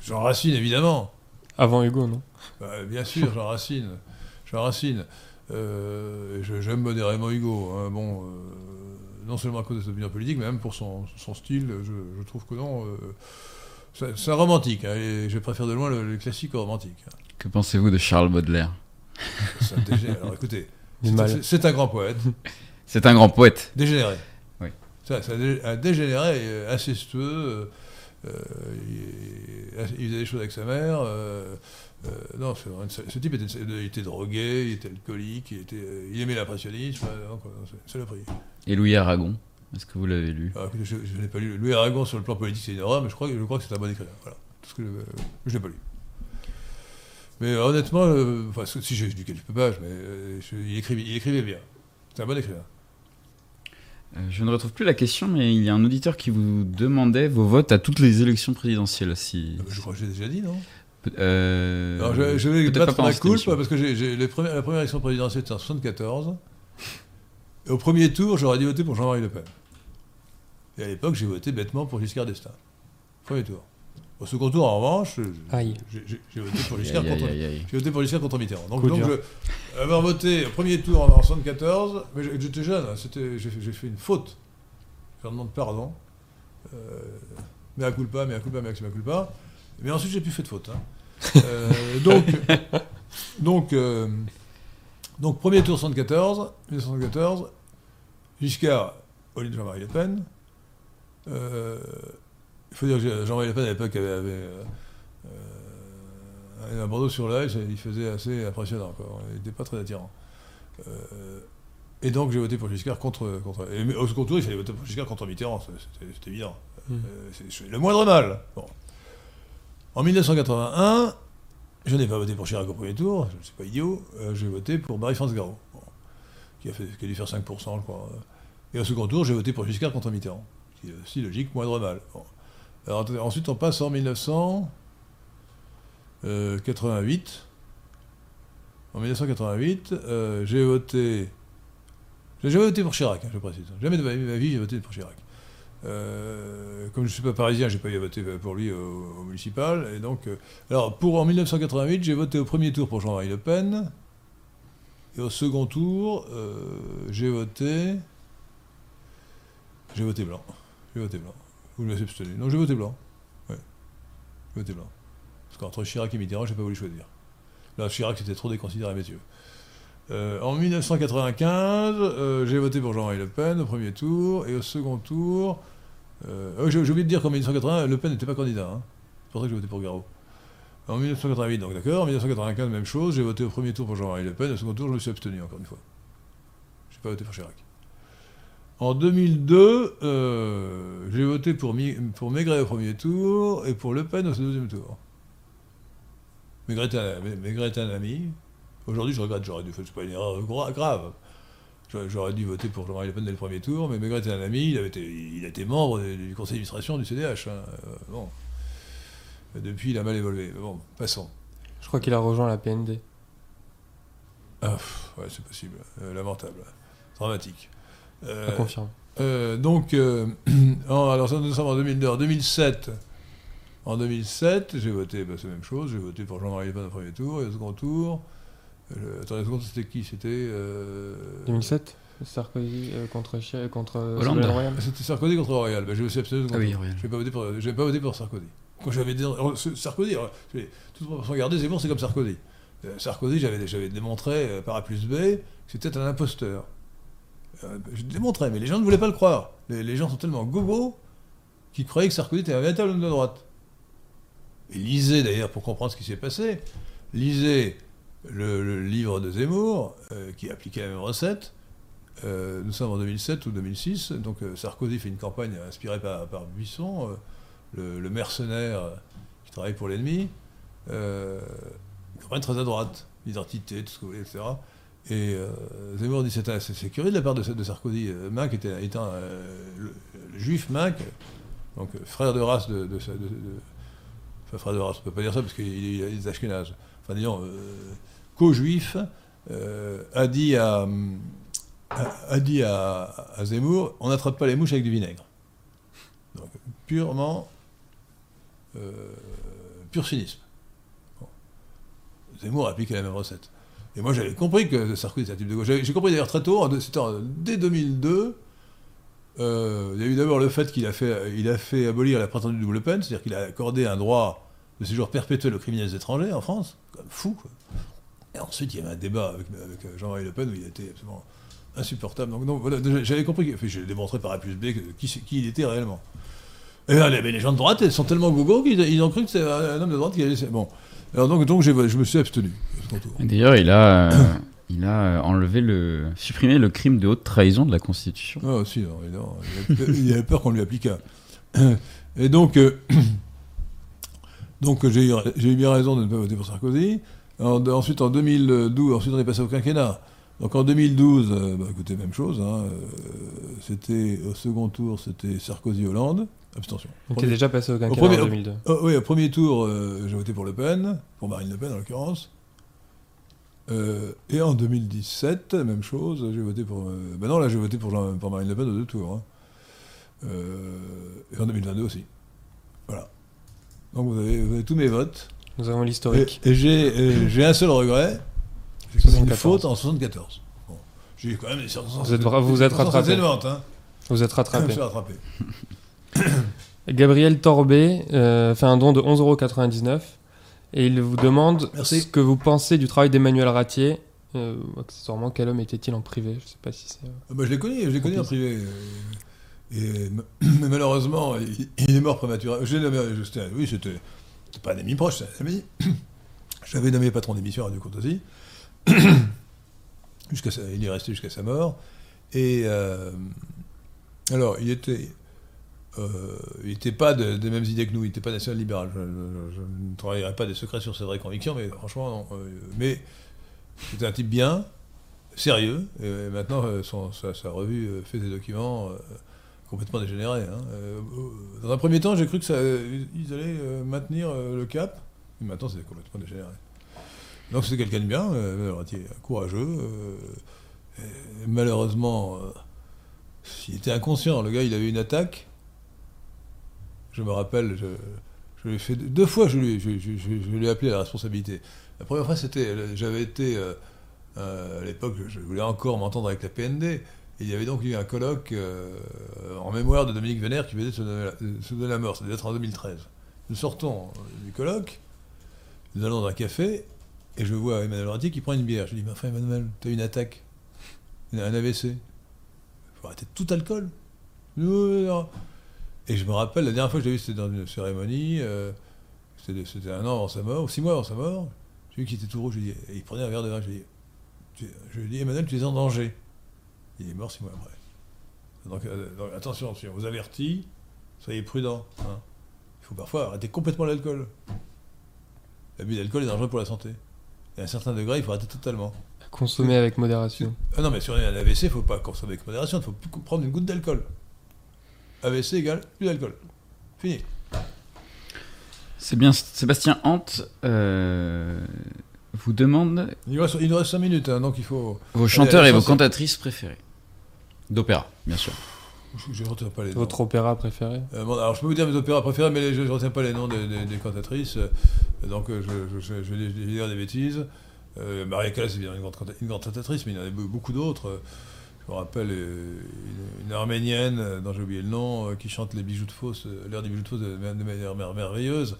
A: Jean Racine, évidemment.
B: Avant Hugo, non
A: bah, Bien sûr, Jean Racine. Jean Racine. Euh, J'aime modérément Hugo. Hein. Bon, euh, non seulement à cause de sa opinion politique, mais même pour son, style, je, trouve que non. Euh, C'est un romantique, hein, et je préfère de loin le, classique au romantique.
C: Que pensez-vous de Charles Baudelaire?
A: Alors écoutez, c'est un grand poète.
C: C'est un grand poète.
A: Dégénéré.
C: Oui.
A: C'est un dégénéré incestueux. Euh, il, faisait des choses avec sa mère. Euh, euh, non, ce type était, il était drogué, il était alcoolique, il, était, il aimait l'impressionnisme.
C: Et Louis Aragon est-ce que vous l'avez lu?
A: Ah, Je, n'ai pas lu. Louis Aragon sur le plan politique, c'est une erreur, mais je crois, je crois que c'est un bon écrivain. Voilà. Je, n'ai pas lu. Mais honnêtement, enfin, si j'ai lu quelques pages, mais il, écrivait, il écrivait bien. C'est un bon écrivain.
C: Euh, je ne retrouve plus la question, mais il y a un auditeur qui vous demandait vos votes à toutes les élections présidentielles. Si...
A: Ah, je crois que j'ai déjà dit, non
C: euh...
A: Alors, je, vais battre ma coupe parce que la première élection présidentielle c'était en 1974. Et au premier tour, j'aurais dû voter pour Jean-Marie Le Pen. Et à l'époque, j'ai voté bêtement pour Giscard d'Estaing. Premier tour. Au second tour, en revanche, j'ai voté pour Giscard contre, voté pour Giscard contre Mitterrand. Donc, donc je, avoir voté au premier tour en 1974, mais j'étais jeune, hein, j'ai fait une faute. Je demande pardon. Euh, mais à culpa, mais à culpa, mais à culpa. Mais ensuite, j'ai plus fait de faute. Hein. Euh, donc, donc, euh, donc, premier tour 1974, 1974, Giscard au lieu de Jean-Marie Le Pen. Euh, il faut dire que Jean-Marie Le Pen à l'époque avait, avait euh, un bandeau sur l'œil, il faisait assez impressionnant. Quoi. Il n'était pas très attirant. Euh, et donc j'ai voté pour Giscard contre. contre et au second tour, il fallait voter pour Giscard contre Mitterrand, c'était évident. Mmh. Euh, le moindre mal. Bon. En 1981, je n'ai pas voté pour Chirac au premier tour, je ne suis pas idiot, j'ai voté pour Marie-France Garot, qui, a fait, qui a dû faire 5%, je crois. Et au second tour, j'ai voté pour Giscard contre Mitterrand, qui est aussi logique, moindre mal. Bon ensuite, on passe en 1988. Euh, en 1988, euh, j'ai voté. J'ai voté pour Chirac, hein, je précise. Jamais de ma vie, j'ai voté pour Chirac. Euh, comme je ne suis pas parisien, j'ai pas eu à voter pour lui au, municipal. Et donc, alors, pour en 1988, j'ai voté au premier tour pour Jean-Marie Le Pen. Et au second tour, j'ai voté. J'ai voté blanc. J'ai voté blanc. Vous me laissez Non, j'ai voté blanc. Ouais. J'ai voté blanc. Parce qu'entre Chirac et Mitterrand, j'ai pas voulu choisir. Là, Chirac, c'était trop déconsidéré, messieurs. Euh, en 1995, euh, j'ai voté pour Jean-Marie Le Pen au premier tour, et au second tour. Euh, oh, j'ai oublié de dire qu'en 1980, Le Pen n'était pas candidat. Hein. C'est pour ça que j'ai voté pour Garot. En 1988, donc d'accord. En 1995, même chose. J'ai voté au premier tour pour Jean-Marie Le Pen. Au second tour, je me suis abstenu, encore une fois. Je n'ai pas voté pour Chirac. En 2002, euh, j'ai voté pour, pour Maigret au premier tour et pour Le Pen au deuxième tour. Maigret est un, ami. Aujourd'hui, je regrette, j'aurais dû faire, pas une erreur grave. J'aurais dû voter pour Jean-Marie Le Pen dès le premier tour, mais Maigret est un ami, il, avait été, il a été membre du conseil d'administration du CDH. Hein. Euh, bon. Depuis, il a mal évolué. Bon, passons.
B: Je crois qu'il a rejoint la PND.
A: Ah, ouais, c'est possible. Euh, lamentable. Dramatique.
B: Euh, confirme.
A: Euh, donc, euh, alors nous sommes en 2002. En 2007, en 2007 j'ai voté, bah, c'est la même chose, j'ai voté pour Jean-Marie Le Pen au premier tour, et au second tour, attendez, le second c'était qui? C'était...
B: 2007 Sarkozy contre, contre
C: Hollande.
A: C'était Sarkozy contre Royal. Bah, j'ai aussi abstenu.
C: Ah oui,
A: Je n'ai pas, voté pour, pas voté pour Sarkozy. Quand j'avais dit, Sarkozy, tout le monde c'est bon, c'est comme Sarkozy. Sarkozy, j'avais démontré par A plus B que c'était un imposteur. Euh, je démontrais, mais les gens ne voulaient pas le croire. Les, gens sont tellement gogos qu'ils croyaient que Sarkozy était un véritable homme de droite. Et lisez d'ailleurs, pour comprendre ce qui s'est passé, lisez le, livre de Zemmour, euh, qui appliquait la même recette. Euh, nous sommes en 2007 ou 2006, donc Sarkozy fait une campagne inspirée par, Buisson, le, mercenaire qui travaille pour l'ennemi, une campagne très à droite, l'identité, tout ce que vous voulez, etc. Et euh, Zemmour dit c'est, c'est curieux de la part de, Sarkozy. Euh, Minck était, étant euh, le, juif Minck, donc frère de race de, enfin frère de race, on peut pas dire ça parce qu'il est des Ashkénazes. Enfin disons co-juif a dit à a, dit à, Zemmour on n'attrape pas les mouches avec du vinaigre. Donc purement pur cynisme. Zemmour applique la même recette. Et moi, j'avais compris que Sarkozy était un type de gauche. J'ai compris d'ailleurs très tôt, dès 2002, euh, il y a eu d'abord le fait qu'il a fait, abolir la prétendue double peine, c'est-à-dire qu'il a accordé un droit de séjour perpétuel aux criminels étrangers en France, comme fou. Quoi. Et ensuite, il y avait un débat avec, Jean-Marie Le Pen où il était absolument insupportable. Donc, donc voilà, j'avais compris, enfin, j'ai démontré par A plus B qui, il était réellement. Et les, gens de droite, sont tellement gogos qu'ils ils ont cru que c'est un homme de droite qui allait. Bon. Alors donc, donc je me suis abstenu.
C: D'ailleurs, il a, euh, il a euh, enlevé le, supprimé le crime de haute trahison de la Constitution.
A: Ah, si, non. Il avait, il avait peur qu'on lui appliquât. Et donc, euh, donc j'ai eu, bien raison de ne pas voter pour Sarkozy. En- ensuite, en 2012, ensuite on est passé au quinquennat. Donc en 2012, euh, bah, écoutez, même chose. hein, c'était au second tour, c'était Sarkozy-Hollande. Abstention.
B: Donc,
A: Premier-
B: déjà passé au quinquennat
A: premier-
B: en 2002.
A: Oh, oui, au premier tour, euh, j'ai voté pour Le Pen, pour Marine Le Pen en l'occurrence. Euh, et en 2017, même chose, j'ai voté pour. Euh, ben non, là, j'ai voté pour, Jean- pour Marine Le Pen aux deux tours. hein. Et en 2022 aussi. Voilà. Donc vous avez, vous avez tous mes votes.
B: Nous avons l'historique.
A: et j'ai et j'ai un seul regret c'est une
B: 74.
A: faute en 74. Bon. J'ai quand même des circonstances.
B: Vous êtes vous êtes rattrapé.
A: hein.
B: Vous êtes
A: Je
B: rattrapé.
A: suis rattrapé.
B: Gabriel Torbet euh, fait un don de 11,99€ et il vous demande
A: Merci.
B: ce que vous pensez du travail d'Emmanuel Ratier. Euh, accessoirement, quel homme était-il en privé? Je sais pas si c'est. euh,
A: Ah bah, je l'ai connu, je l'ai connu en privé. Et, mais malheureusement, il, il est mort prématurément. Je oui, c'était pas un ami proche, c'est un ami. Je l'avais nommé patron d'émission à Radio. Jusqu'à sa- il est resté jusqu'à sa mort. Et alors, il était. Euh, il n'était pas de- des mêmes idées que nous, il n'était pas national-libéral. Je, je- ne travaillerai pas des secrets sur ses vraies convictions, mais franchement, non. Euh, mais c'était un type bien, sérieux. Et maintenant, euh, sa, revue fait des documents complètement dégénérés. hein. Dans un premier temps, j'ai cru que ça, ils allaient maintenir le cap. Mais maintenant, c'est complètement dégénéré. Donc, c'était quelqu'un de bien, courageux. malheureusement, il était inconscient. Le gars, il avait une attaque. Je me rappelle, je, je lui ai fait deux fois, je lui, ai appelé à la responsabilité. La première fois, c'était, j'avais été euh, euh, à l'époque, je voulais encore m'entendre avec la PND. Et il y avait donc eu un colloque euh, en mémoire de Dominique Vénère qui venait de se donner la, mort. Ça devait être en 2013. Nous sortons du colloque, nous allons dans un café, et je vois Emmanuel Ratier qui prend une bière. Je lui dis, mais enfin Emmanuel, t'as une attaque, un AVC. Il faut arrêter tout alcool. Non. Et je me rappelle, la dernière fois que je l'ai vu, c'était dans une cérémonie, euh, c'était un an avant sa mort, ou six mois avant sa mort. J'ai vu qu'il était tout rouge, je lui ai dit, et il prenait un verre de vin, je lui ai dit, tu- je lui ai dit, Emmanuel, tu es en danger. Il est mort six mois après. Donc, euh, donc, attention, si on vous avertit, soyez prudent. hein. Il faut parfois arrêter complètement l'alcool. L'abus d'alcool est dangereux pour la santé. Et à un certain degré, il faut arrêter totalement.
B: Consommer avec modération.
A: Ah non, mais si on est un AVC, il ne faut pas consommer avec modération, il faut plus prendre une goutte d'alcool. AVC égale plus d'alcool. Fini.
C: C'est bien, Sébastien Hant euh, vous demande
A: Il nous reste, il nous reste 5 minutes, hein, donc il faut.
C: vos chanteurs
A: Allez,
C: et vos cantatrices préférées. D'opéra, bien sûr.
A: Je ne retiens pas les noms.
B: Votre opéra préféré?
A: Euh, bon, alors je peux vous dire mes opéras préférés, mais je ne retiens pas les noms des, des- des cantatrices, euh, donc je, je, je, je vais dire des bêtises. Euh, Maria Callas, c'est bien une grande, canta- une grande cantatrice, mais il y en a be- beaucoup d'autres. Je me rappelle euh, une, arménienne, euh, dont j'ai oublié le nom, euh, qui chante les bijoux de Fausse, l'air des bijoux de Fausse de, manière mer- merveilleuse.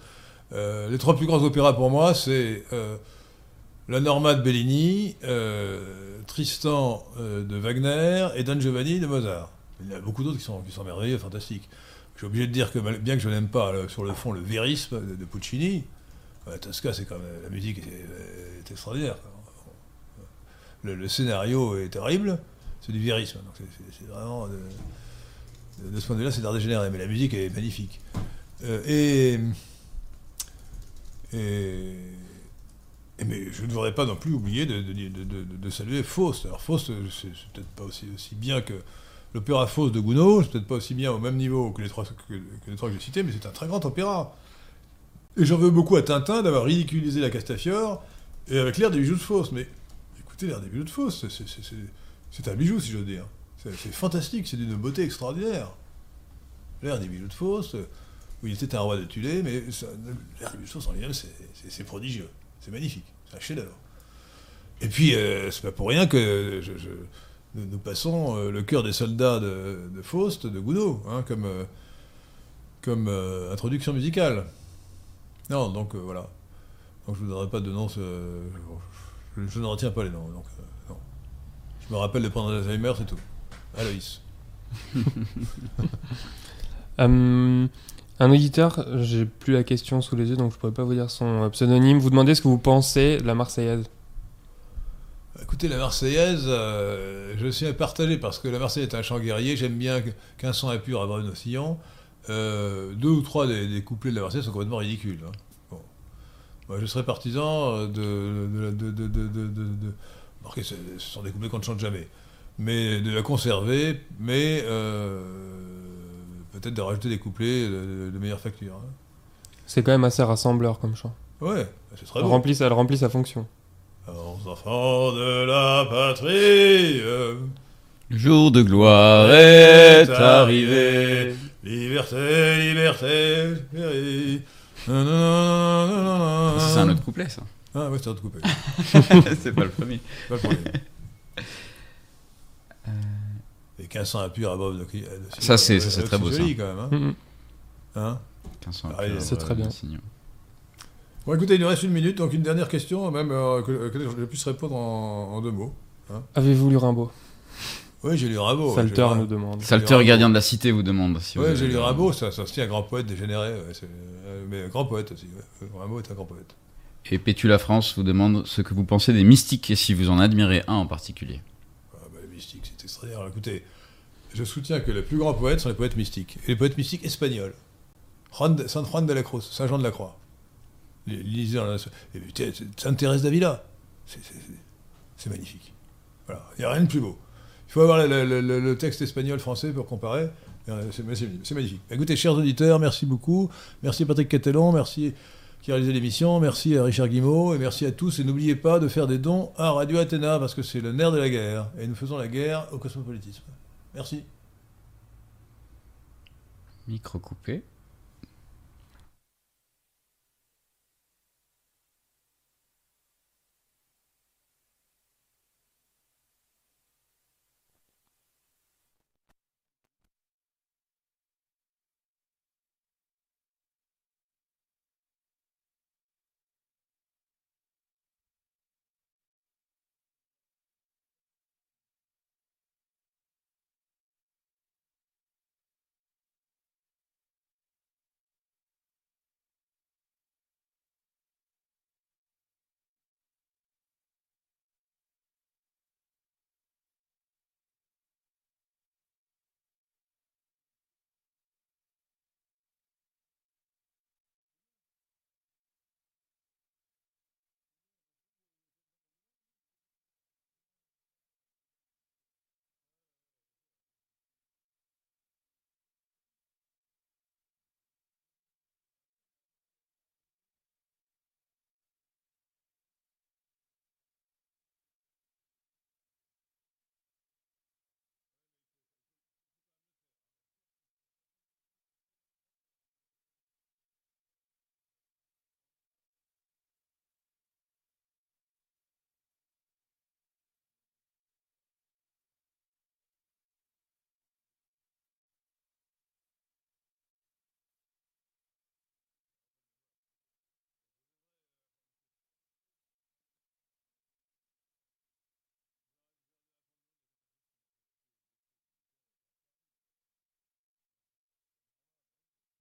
A: Les trois plus grands opéras pour moi, c'est La Norma de Bellini, Tristan de Wagner et Don Giovanni de Mozart. Il y en a beaucoup d'autres qui sont, qui sont merveilleux, fantastiques. Je suis obligé de dire que, bien que je n'aime pas sur le fond le vérisme de, Puccini, euh, Tosca, c'est quand même la musique est, extraordinaire. le scénario est terrible, c'est du vérisme. Donc c'est, vraiment de, ce point de vue-là, c'est d'art dégénéré, mais la musique est magnifique. Euh, et, et, et mais je ne voudrais pas non plus oublier de, de, saluer Faust. Alors Faust, c'est, peut-être pas aussi, aussi bien que l'opéra Faust de Gounod, c'est peut-être pas aussi bien au même niveau que les trois que, que les trois que j'ai cités, mais c'est un très grand opéra. Et j'en veux beaucoup à Tintin d'avoir ridiculisé la Castafiore et avec l'air des bijoux de Faust. Mais écoutez, l'air des bijoux de Faust, c'est, c'est- un bijou, si j'ose dire. C'est, fantastique, c'est d'une beauté extraordinaire. L'air des bijoux de Faust, euh, où il était un roi de Tulé, mais l'air des bijoux de Faust en lui-même, c'est, prodigieux. C'est magnifique. C'est un chef-d'œuvre. Et puis, euh, c'est pas pour rien que nous, passons euh, le cœur des soldats de, Faust, de Gounod, hein, comme, euh, introduction musicale. Non, donc voilà. Donc je ne vous donnerai pas de nom, je, ne retiens pas les noms. Je me rappelle de prendre Alzheimer, c'est tout. Aloïs.
B: Euh, un auditeur, j'ai plus la question sous les yeux, donc je pourrais pas vous dire son pseudonyme. Vous demandez ce que vous pensez de la Marseillaise.
A: Écoutez, la Marseillaise, euh, je suis partagé parce que la Marseillaise est un chant guerrier. J'aime bien qu'un son impur à Bruno Sillon. Euh, deux ou trois des, des couplets de la Marseillaise sont complètement ridicules. hein. Bon. Moi, je serais partisan euh, de- remarquez, ce sont des couplets qu'on ne chante jamais. Mais de la conserver, mais euh, peut-être de rajouter des couplets de, de meilleure facture. hein.
B: C'est quand même assez rassembleur comme chant.
A: Ouais, c'est très
B: Elle
A: beau.
B: remplit, elle remplit sa fonction.
A: Alors, enfants de la patrie. euh,
C: Le jour de gloire est arrivé.
A: Liberté, liberté, liberté.
C: C'est un autre couplet, ça.
A: Ah ouais, c'est un autre coupé.
C: c'est pas le premier.
A: Pas le problème. Et 1500 impurs à Bob de, de
C: Ça, c'est- ça,
A: euh,
C: c'est très beau,
A: joli, quand même. Hein. Hein
C: 1500
A: Ah,
C: impurs,
A: c'est
C: euh,
B: très bien.
C: Signaux.
A: bon, écoutez, il nous reste une minute, donc une dernière question, même euh, que, que je puisse répondre en, en deux mots.
B: Avez-vous lu Rimbaud?
A: Oui, j'ai lu Rimbaud.
B: Salter nous demande.
C: Salter, gardien de la cité, vous demande. Si avez-
A: j'ai lu Rimbaud, ça, ça c'est un grand poète dégénéré, ouais, c'est- euh, mais un grand poète aussi. ouais. Rimbaud est un grand poète.
C: Et Pétula France vous demande ce que vous pensez des mystiques et si vous en admirez un en particulier.
A: Ah, bah, les mystiques, c'est extraordinaire. Écoutez, je soutiens que les plus grands poètes sont les poètes mystiques. Et les poètes mystiques espagnols. San Juan de la Cruz, Saint Jean de la Croix. Lisez Sainte Thérèse d'Avila. C'est- magnifique. Voilà, il n'y a rien de plus beau. Il faut avoir le, le- texte espagnol-français pour comparer. Euh, C'est magnifique. Écoutez, chers auditeurs, merci beaucoup. Merci Patrick Catelon, merci qui a réalisé l'émission, merci à Richard Guimau, et merci à tous. Et n'oubliez pas de faire des dons à Radio Athéna, parce que c'est le nerf de la guerre. Et nous faisons la guerre au cosmopolitisme. Merci.
C: Micro coupé.